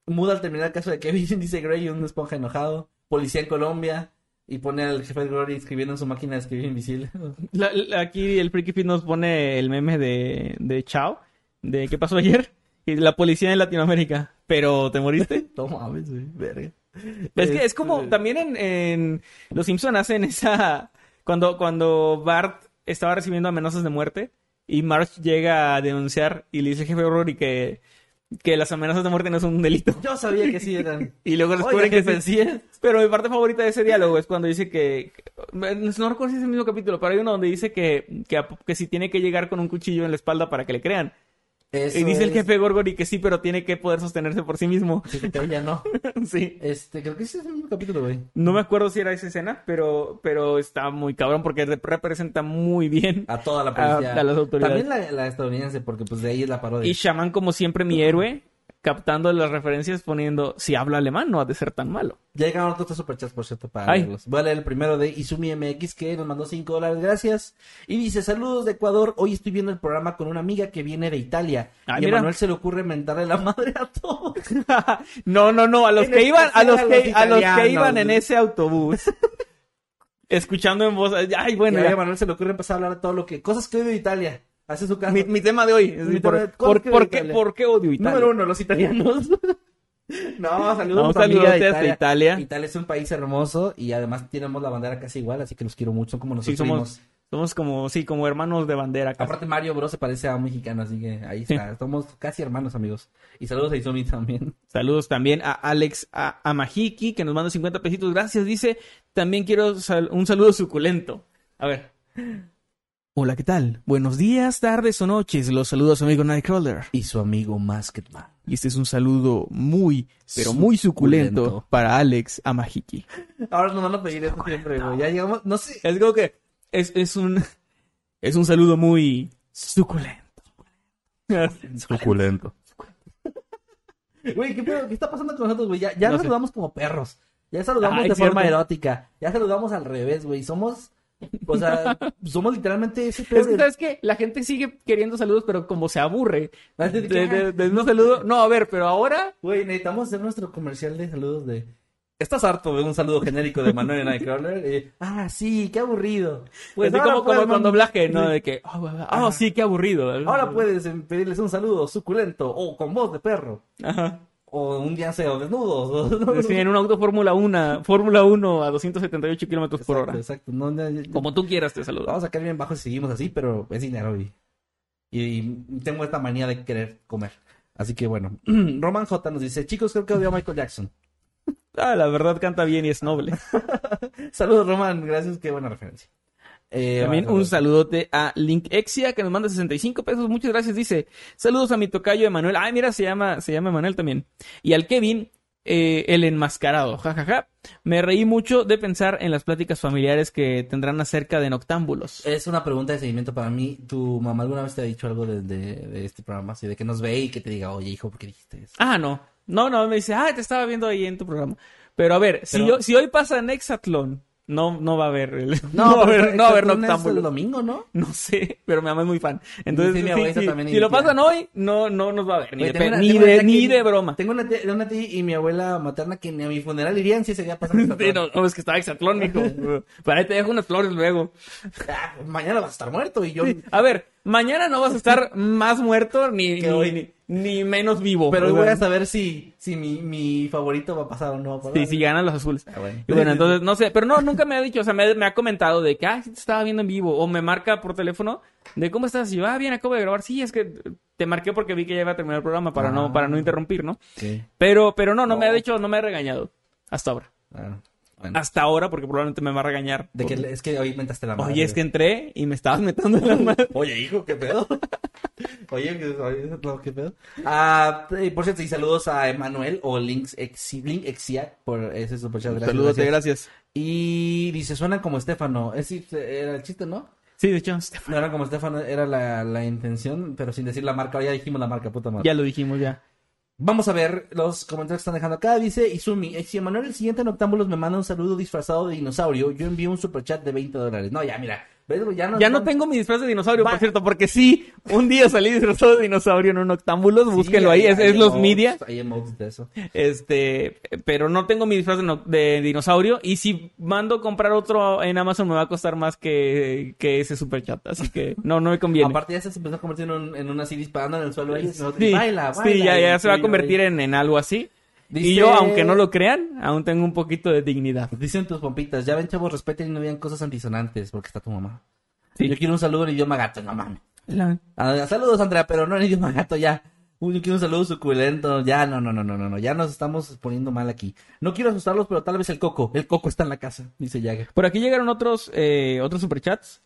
Muda al terminar el caso de Kevin, dice Grey, un esponja enojado. Policía en Colombia. Y pone al jefe de Glory escribiendo en su máquina de escribir invisible. La- la- aquí el Freaky Fit nos pone el meme de, de Chao, de qué pasó ayer, y la policía en Latinoamérica. Pero, ¿te moriste? No mames, güey, verga. Es que es como, Este- también en, en Los Simpson hacen esa, cuando, cuando Bart estaba recibiendo amenazas de muerte y Marge llega a denunciar y le dice al jefe Rory que, que las amenazas de muerte no son un delito. Yo sabía que sí eran. Y luego descubren que jefe, sí. Pero mi parte favorita de ese diálogo es cuando dice que, no recuerdo si es el mismo capítulo, pero hay uno donde dice que, que, que si tiene que llegar con un cuchillo en la espalda para que le crean. Eso y dice el jefe Gorgory que sí, pero tiene que poder sostenerse por sí mismo. Sí, que ya no. sí. Este, creo que ese es el mismo capítulo, güey. No me acuerdo si era esa escena, pero, pero está muy cabrón porque rep- representa muy bien. A toda la policía. A- a las autoridades. También la, la estadounidense, porque pues de ahí es la parodia. Y Shaman, como siempre, mi héroe, captando las referencias, poniendo, si habla alemán, no ha de ser tan malo. Ya llegaron otros superchats, por cierto, para Ay. leerlos. Voy a leer el primero de Izumi MX, que nos mandó 5 dólares, gracias. Y dice, saludos de Ecuador, hoy estoy viendo el programa con una amiga que viene de Italia. Ay, y a. Manuel se le ocurre mentarle la madre a todos. no, no, no, a los En que iban, a los que, a los que iban en ese autobús. escuchando en voz, ay, bueno, y a Manuel se le ocurre empezar a hablar de todo lo que... Cosas que odio de Italia. Hace su caso. Mi, mi tema de hoy. es Mi por, por- ¿cómo que por de qué, Italia? ¿Por qué odio Italia? Número uno, los italianos. no, saludos No, a saludos de Italia. Italia es un país hermoso y además tenemos la bandera casi igual, así que los quiero mucho, son como Sí, nosotros somos, somos como, sí, como hermanos de bandera. casi. Aparte Mario Bros se parece a un mexicano, así que ahí Sí. está. Somos casi hermanos, amigos. Y saludos a Izumi también. Saludos también a Alex a, a Majiki, que nos manda 50 pesitos. Gracias, dice. También quiero sal- un saludo suculento. A ver. Hola, ¿qué tal? Buenos días, tardes o noches. Los saludo a su amigo Nightcrawler. Y su amigo Masketman. Y este es un saludo muy, pero muy suculento, Suculento. para Alex Amajiki. Ahora nos van a pedir esto siempre, güey. Ya llegamos, no sé. Es como que es, es un es un saludo muy suculento. Suculento. Güey, ¿qué, pedo? ¿qué está pasando con nosotros, güey? Ya, ya No nos sé. saludamos como perros. Ya saludamos Ay, de forma cierto. erótica. Ya saludamos al revés, güey. Somos, o sea, somos literalmente ese pedo Es que, de- ¿sabes qué? La gente sigue queriendo saludos, pero como se aburre Ah, de, de de- saludo. No, a ver, pero ahora... Güey, necesitamos hacer nuestro comercial de saludos de... ¿Estás harto de un saludo genérico de Manuel Nightcrawler? Eh, ah, sí, qué aburrido. Pues así ahora como, puedes como con doblaje, ¿no? De que, oh, oh, Ajá. sí, qué aburrido. Ahora puedes eh, pedirles un saludo suculento o con voz de perro. Ajá. O un día o desnudos. Sí, en un auto Fórmula 1, Fórmula 1 a 278 kilómetros por hora. Exacto, no, no, no, Como tú quieras, te saludo. Vamos a caer bien bajo si seguimos así, pero es dinero y, y tengo esta manía de querer comer. Así que bueno, Roman J nos dice, chicos, creo que odio a Michael Jackson. Ah, la verdad canta bien y es noble. Saludos, Roman, gracias, qué buena referencia. Eh, También un saludote a Link Exia que nos manda 65 pesos. Muchas gracias. Dice, saludos a mi tocayo Emanuel. Ay, mira, se llama, se llama Emanuel también. Y al Kevin, eh, el enmascarado. Ja, ja, ja. Me reí mucho de pensar en las pláticas familiares que tendrán acerca de noctámbulos. Es una pregunta de seguimiento para mí. ¿Tu mamá alguna vez te ha dicho algo de, de- de este programa? Así de que nos ve y que te diga, oye, hijo, ¿por qué dijiste eso? Ah, no. No, no, me dice, ah, te estaba viendo ahí en tu programa. Pero a ver, si, Pero- yo, si hoy pasa Nexatlón, no, no va a haber, el- no, va a haber, no va a haber es el domingo, ¿no? No sé, pero mi mamá es muy fan. Entonces, Sí, si lo pasan hoy, no, no nos va a ver. Ni, Oye, de, una- ni de, ni que- de broma. Tengo una tía, una tía y mi abuela materna que ni a mi funeral irían si ese día pasando. Sí, no, no, es que estaba Exatlón, mijo. Para ahí te dejo unas flores luego. Ah, mañana vas a estar muerto y yo... A ver, mañana no vas a estar más muerto ni, Que ni, hoy. ni, ni menos vivo. Pero hoy voy a saber si, si mi, mi favorito va a pasar o no va a pasar. Sí, sí, ganan los azules. Ah, bueno. Y bueno, entonces, no sé, pero no, nunca me ha dicho, o sea, me, me ha comentado de que, ah, sí te estaba viendo en vivo, o me marca por teléfono de cómo estás, y yo, ah, bien, acabo de grabar, sí, es que te marqué porque vi que ya iba a terminar el programa para Ah. no, para no interrumpir, ¿no? Sí, Pero, pero no, no, me ha No. dicho, no me ha regañado, hasta ahora. claro. Bueno, Hasta ahora, porque probablemente me va a regañar. de que es que hoy mentaste la madre. Oye, es que entré y me estabas metiendo en la madre. Oye, hijo, ¿qué pedo? Oye, ¿qué, oye, no, ¿qué pedo? Ah, y por cierto, y saludos a Emanuel o Links Exi- Link Exiac por ese superchat. Gracias, Salúdate, gracias. gracias. Y dice, suenan como Estefano. Ese era el chiste, ¿no? Sí, de hecho, No era como Estefano, era la, la intención, pero sin decir la marca. Ya dijimos la marca, puta madre. ya lo dijimos, ya. Vamos a ver los comentarios que están dejando acá. Dice Izumi, si Emanuel el siguiente Noctámbulos me manda un saludo disfrazado de dinosaurio, yo envío un superchat de 20 dólares. No, ya, mira. Ya no, Ya no tengo mi disfraz de dinosaurio, Va- por cierto, porque sí, un día salí disfrazado de dinosaurio en un octámbulos, Sí, búsquenlo hay- ahí, es, hay es los media, Hay emotes de eso. este, pero no tengo mi disfraz de, no- de dinosaurio, y si mando a comprar otro en Amazon me va a costar más que, que ese superchat, así que no, no me conviene. Aparte ya se empezó a convertir en, un, en una así disparando en el suelo. ahí, Sí, baila, sí, baila, ya, y ya se va a convertir en, en algo así. Dice- Y yo, aunque no lo crean, aún tengo un poquito de dignidad. Dicen tus pompitas, ya ven chavos, respeten y no digan cosas antisonantes porque está tu mamá. Sí. Yo quiero un saludo en idioma gato, no mames. La- Ah, saludos Andrea, pero no en idioma gato ya. Uy, Yo quiero un saludo suculento, ya, no, no, no, no, no, no, ya nos estamos poniendo mal aquí. No quiero asustarlos, pero tal vez el coco, el coco está en la casa, dice Jagger. Por aquí llegaron otros, eh, otros superchats.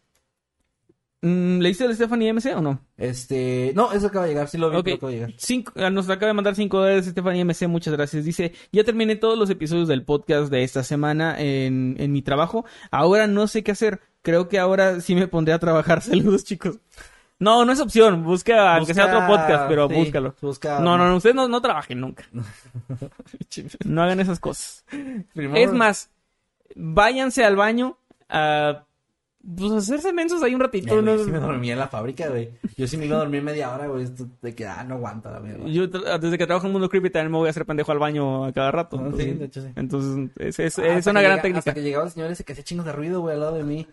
Mm, ¿Leíste el Stephanie MC o no? Este, no, eso acaba de llegar, sí lo vi, Ok. pero acaba de llegar. Cinco- ah, nos acaba de mandar 5 dólares Stephanie MC, muchas gracias. Dice, ya terminé todos los episodios del podcast de esta semana en, en mi trabajo. Ahora no sé qué hacer. Creo que ahora sí me pondré a trabajar. Saludos, chicos. No, no es opción. Busca, aunque sea otro podcast, pero sí, búscalo. Busca. No, no, no, ustedes no, no trabajen nunca. no hagan esas cosas. Primero- Es más, váyanse al baño a pues, hacerse mensos ahí un ratito. ¿no? güey, sí me dormía en la fábrica, güey. Yo sí me iba a dormir media hora, güey. De que, ah, no aguanta la mierda. Yo desde que trabajo en Mundo Creepy también me voy a hacer pendejo al baño a cada rato. Ah, entonces, sí, de hecho, sí. entonces, es, es- Ah, es una gran llega- técnica. Hasta que llegaba el señor ese que hacía chingos de ruido, güey, al lado de mí.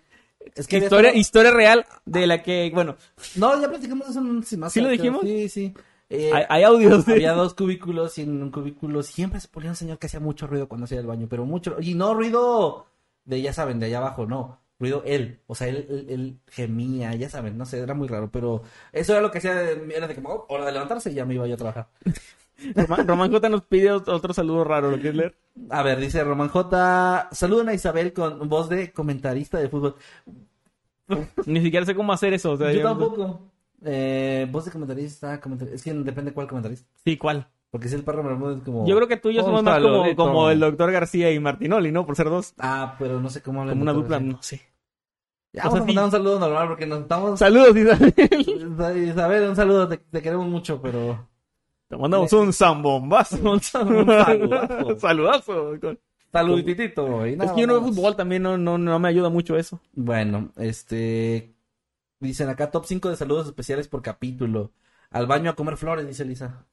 Es que Historia, historia real de la que, bueno, No, ya platicamos eso en un sin más ¿Sí lo dijimos? Sí, sí. Eh, hay, hay audios de... Había dos cubículos y en un cubículo siempre se ponía un señor que hacía mucho ruido cuando hacía el baño, pero mucho. Y no ruido de, ya saben, de allá abajo, no. Ruido él. O sea, él, él, él gemía, ya saben, no sé, era muy raro, pero eso era lo que hacía, era de como, oh, hora de levantarse y ya me iba yo a trabajar. Román, Román J nos pide otro, saludo raro, ¿lo quieres leer? A ver, dice Román J. Saluden a Isabel con voz de comentarista de fútbol. Ni siquiera sé cómo hacer eso. o sea, Yo tampoco. Eh, voz de comentarista, comentar- es que depende cuál comentarista. Sí, ¿cuál? Porque si el perro Bermúdez es como. Yo creo que tú y yo Un somos más como, como el doctor García y Martinoli, ¿no? Por ser dos. Ah, pero no sé cómo hablan. Como una dupla, no sé. Ya, vamos sea, a mandar un saludo normal porque nos estamos. Saludos, Isabel. Isabel, un saludo, te, te queremos mucho, pero. Te mandamos un zambombazo. Un saludazo. Saludazo. Saluditito, es que yo no veo fútbol también, no, no, no me ayuda mucho eso. Bueno, este. Dicen acá top 5 de saludos especiales por capítulo. Al baño a comer flores, dice Lisa.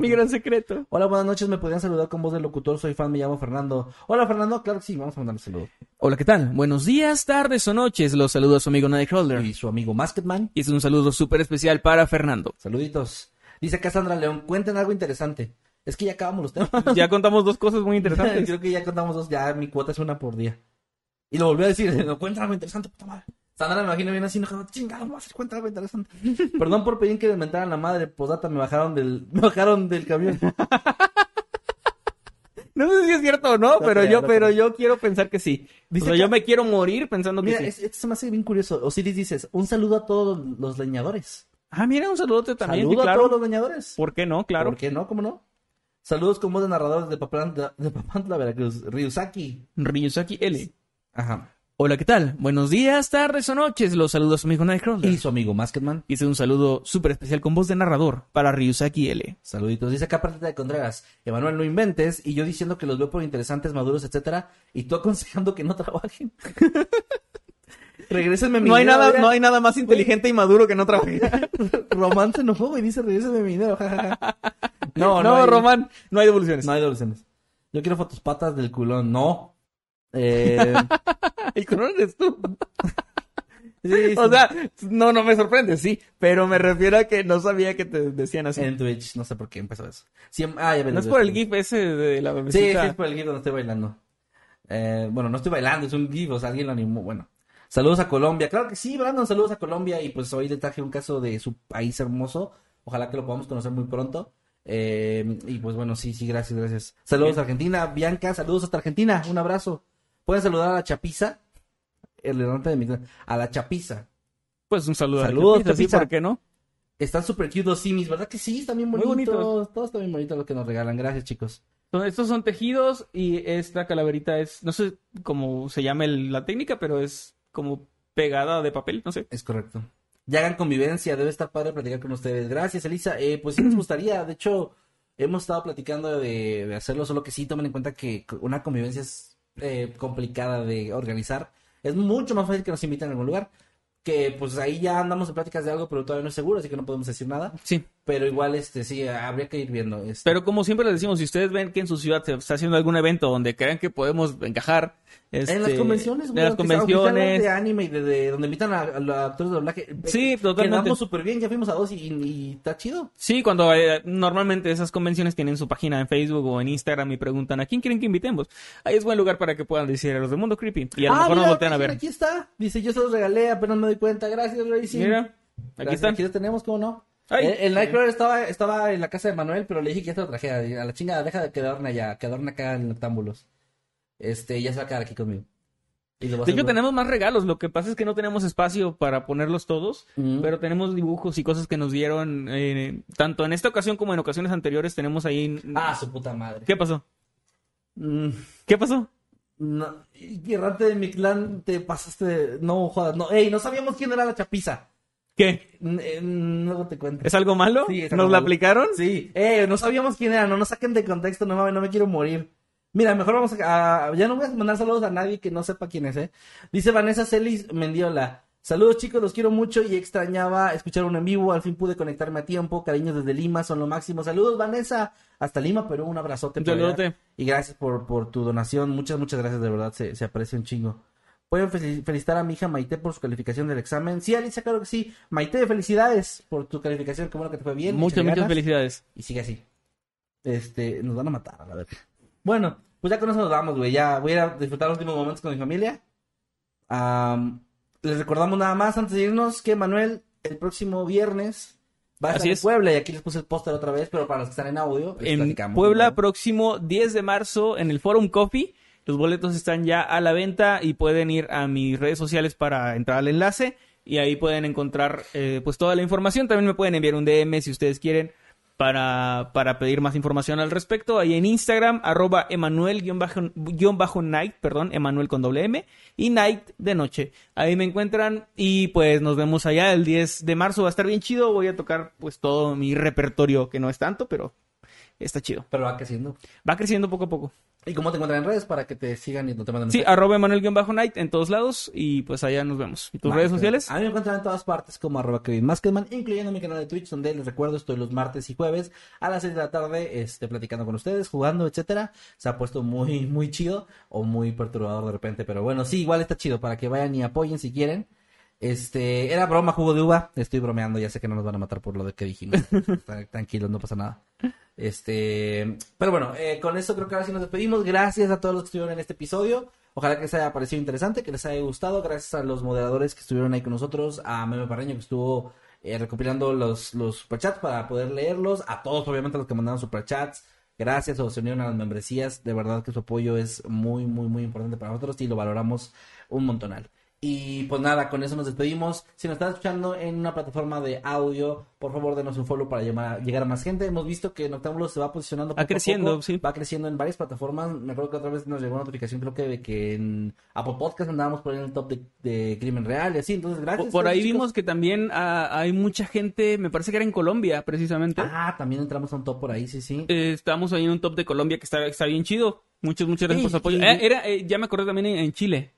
Mi gran secreto. Hola, buenas noches. ¿Me podrían saludar con voz de locutor? Soy fan, me llamo Fernando. Hola, Fernando. Claro que sí, vamos a mandarle saludos. Hola, ¿qué tal? Buenos días, tardes o noches. Los saludo a su amigo Nightcrawler. Y su amigo Masketman. Y es un saludo súper especial para Fernando. Saluditos. Dice Cassandra León, cuenten algo interesante. Es que ya acabamos los temas. Ya contamos dos cosas muy interesantes. Creo que ya contamos dos, ya mi cuota es una por día. Y lo volví a decir, no cuenta algo interesante, puta madre. Sandra me imagino bien así, no, chingado, no vas a hacer cuenta algo interesante. Perdón por pedir que les mentaran la madre, posdata, me bajaron del, me bajaron del camión. No sé si es cierto o no, pero yo, pero yo quiero pensar que sí. Dice o sea, que- yo me quiero morir pensando que Mira, sí. es- esto se me hace bien curioso. Osiris dices, un saludo a todos los leñadores. Ah, mira, un saludote también, sí, Saludo a todos los leñadores. ¿Por qué no? Claro. ¿Por qué no? ¿Cómo no? Saludos con voz de narradores de Papantla, de Papantla, Veracruz. Ryusaki. Ryusaki L. Ajá. Hola, ¿qué tal? Buenos días, tardes o noches. Los saludos a su amigo Nightcrawler. Y su amigo Masketman. Hice un saludo súper especial con voz de narrador para Ryusaki L. Saluditos. Dice acá Partita de Contreras. Emanuel, no inventes. Y yo diciendo que los veo por interesantes, maduros, etcétera. Y tú aconsejando que no trabajen. Regrésenme mi No hay dinero, nada, mira. no hay nada más inteligente y maduro que no trabajar. Román se enojó y dice, regrésenme mi dinero. jajaja. no, No, hay- Román, no hay devoluciones. No hay devoluciones. Yo quiero fotos patas del culón. No. Eh, El eres tú. sí, sí. O sea, no, no me sorprende, sí. Pero me refiero a que no sabía que te decían así. En Twitch, no sé por qué empezó eso. Ah, ya No es por el. GIF ese de la Sí, sí, bebecita. es por el GIF donde estoy bailando. Eh, bueno, no estoy bailando, es un GIF, o sea, alguien lo animó. Bueno, saludos a Colombia. Claro que sí, Brandon, saludos a Colombia. Y pues hoy le traje un caso de su país hermoso. Ojalá que lo podamos conocer muy pronto. Eh, y pues bueno, sí, sí, gracias, gracias. Saludos a Argentina, Bianca, saludos hasta Argentina, un abrazo. Pueden saludar a la Chapiza, el delante de mi a la Chapiza. Pues un saludo Saludos, a la Chapita, sí, Chapita. ¿por qué no? Están súper cute los simis, ¿verdad que sí? Están bien Muy bonitos. bonitos. Todos están bien bonitos los que nos regalan. Gracias, chicos. Estos son tejidos y esta calaverita es, no sé cómo se llama el- la técnica, pero es como pegada de papel, no sé. Es correcto. Ya hagan convivencia, debe estar padre platicar con ustedes. Gracias, Elisa. Eh, pues sí nos gustaría, de hecho, hemos estado platicando de, de hacerlo, solo que sí tomen en cuenta que una convivencia es eh, complicada de organizar. Es mucho más fácil que nos inviten a algún lugar. Que pues ahí ya andamos en pláticas de algo, pero todavía no es seguro, así que no podemos decir nada. Sí. Pero igual, este, sí, habría que ir viendo. este. Pero como siempre les decimos, si ustedes ven que en su ciudad se está haciendo algún evento donde crean que podemos encajar, este, en las convenciones, en las convenciones, de anime y de, de- donde invitan a, a los actores de doblaje. Sí, totalmente. Quedamos súper bien, ya fuimos a dos y, y está chido. Sí, cuando eh, normalmente esas convenciones tienen su página en Facebook o en Instagram y preguntan a quién quieren que invitemos. Ahí es buen lugar para que puedan decir a los del mundo creepy. Y a lo Ah, mejor mira, nos voltean a ver. Aquí está. Dice, yo se los regalé, apenas me doy cuenta. Gracias, Racing. Mira, aquí Gracias, están. Aquí los tenemos, ¿cómo no? Ay. el el Nightcrawler estaba, estaba en la casa de Manuel, pero le dije que ya te lo trajera. A la chingada, deja de quedarme allá, quedarme acá en Noctámbulos. Este, ya se va a quedar aquí conmigo. Y De hecho, tenemos más regalos. Lo que pasa es que no tenemos espacio para ponerlos todos. Pero tenemos dibujos y cosas que nos dieron, eh, tanto en esta ocasión como en ocasiones anteriores. Tenemos ahí. Ah, su puta madre. ¿Qué pasó? Mm, ¿Qué pasó? no, errante de mi clan, te pasaste. No jodas, no. Ey, no sabíamos quién era la chapiza. ¿Qué? Eh, luego te cuento. ¿Es algo malo? Sí, es ¿Nos la aplicaron? Sí, eh, no sabíamos quién era, no nos saquen de contexto, no mames, no me quiero morir. Mira, mejor vamos a, a- ya no voy a mandar saludos a nadie que no sepa quién es, eh. Dice Vanessa Celis Mendiola. Saludos chicos, los quiero mucho y extrañaba escuchar un en vivo, al fin pude conectarme a tiempo, cariños desde Lima, son lo máximo. Saludos Vanessa, hasta Lima, Perú, un abrazote. Un. Y gracias por, por tu donación, muchas, muchas gracias, de verdad, se, se aprecia un chingo. Pueden fel- felicitar a mi hija Maite por su calificación del examen. Sí, Alicia, claro que sí. Maite, felicidades por tu calificación, qué bueno que te fue bien. Muchas, muchas felicidades. y sigue así. Este, nos van a matar, a la verdad. Bueno, pues ya con eso nos vamos, güey. Ya voy a ir a disfrutar los últimos momentos con mi familia. Am, les recordamos nada más antes de irnos que Manuel el próximo viernes va a estar Así en. Puebla y aquí les puse el póster otra vez, pero para los que están en audio, En Puebla, ¿no? próximo 10 de marzo, en el Forum Coffee. Los boletos están ya a la venta y pueden ir a mis redes sociales para entrar al enlace. Y ahí pueden encontrar eh, pues toda la información. También me pueden enviar un DM si ustedes quieren para, para pedir más información al respecto. Ahí en Instagram, arroba Emanuel-Night, perdón, Emanuel con doble M, y Night de noche. Ahí me encuentran y pues nos vemos allá el 10 de marzo. Va a estar bien chido. Voy a tocar pues todo mi repertorio, que no es tanto, pero está chido. Pero va creciendo. Va creciendo poco a poco. ¿Y cómo te encuentran en redes para que te sigan y no te manden Sí, arroba Emanuel-Night en todos lados y pues allá nos vemos. ¿Y tus redes sociales? A mí me encuentran en todas partes como arroba Kevin Maskedman, incluyendo mi canal de Twitch, donde les recuerdo estoy los martes y jueves a las 6 de la tarde, este, platicando con ustedes, jugando, etcétera. Se ha puesto muy, muy chido o muy perturbador de repente, pero bueno, sí, igual está chido para que vayan y apoyen si quieren. Este, era broma, jugo de uva. Estoy bromeando, ya sé que no nos van a matar por lo de que dijimos. Tranquilos, no pasa nada. Este, pero bueno, eh, con eso creo que ahora sí nos despedimos. Gracias a todos los que estuvieron en este episodio. Ojalá que les haya parecido interesante, que les haya gustado. Gracias a los moderadores que estuvieron ahí con nosotros, a Meme Parreño que estuvo eh, recopilando los, los superchats para poder leerlos, a todos obviamente los que mandaron superchats. Gracias o se unieron a las membresías. De verdad que su apoyo es muy, muy, muy importante para nosotros y lo valoramos un montonal. Y pues nada, con eso nos despedimos. Si nos están escuchando en una plataforma de audio, por favor denos un follow para llamar, llegar a más gente. Hemos visto que Noctámbulo se va posicionando Va creciendo, sí. Va creciendo en varias plataformas. Me acuerdo que otra vez nos llegó una notificación, creo que de que en Apple Podcast andábamos por ahí en el top de, de Crimen Real y así. Entonces, gracias. Por, por ahí chicos. vimos que también ah, hay mucha gente, me parece que era en Colombia, precisamente. Ah, también entramos a un top por ahí, sí, sí. Eh, estábamos ahí en un top de Colombia que está, está bien chido. Muchas, muchas gracias Sí, por su apoyo. sí. Eh, era, eh, ya me acordé también en, en Chile.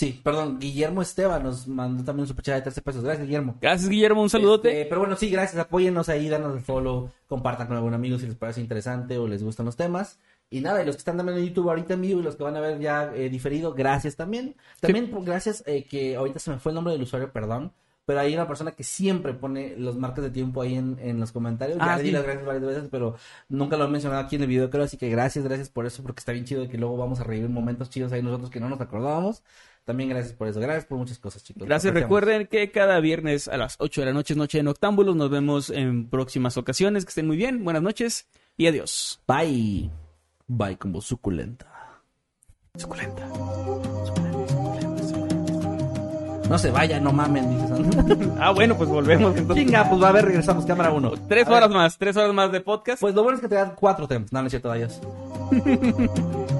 Sí, perdón, Guillermo Esteban nos mandó también un superchat de 13 pesos. Gracias, Guillermo. Gracias, Guillermo, un saludote. Este, pero bueno, sí, gracias. Apóyennos ahí, danos el follow, compartan con algún amigo si les parece interesante o les gustan los temas. Y nada, y los que están también en YouTube ahorita en vivo y los que van a ver ya eh, diferido, gracias también. También por- gracias eh, que ahorita se me fue el nombre del usuario, perdón. Pero hay una persona que siempre pone los marcas de tiempo ahí en, en los comentarios. Ya Ah, le di las gracias varias veces, pero nunca lo he mencionado aquí en el video, creo. Así que gracias, gracias por eso, porque está bien chido que luego vamos a revivir momentos chidos ahí nosotros que no nos acordábamos. También gracias por eso. Gracias por muchas cosas, chicos. Gracias, recuerden que cada viernes a las 8 de la noche es Noche de Noctámbulos. Nos vemos en próximas ocasiones. Que estén muy bien. Buenas noches y adiós. Bye. Bye como suculenta. Suculenta. No se vaya, no mamen, dices. Ah, bueno, pues volvemos entonces. Chinga, pues va a ver, regresamos, cámara uno. Tres A ver, horas más, tres horas más de podcast. Pues lo bueno es que te dan cuatro temas. No, no es cierto, adiós.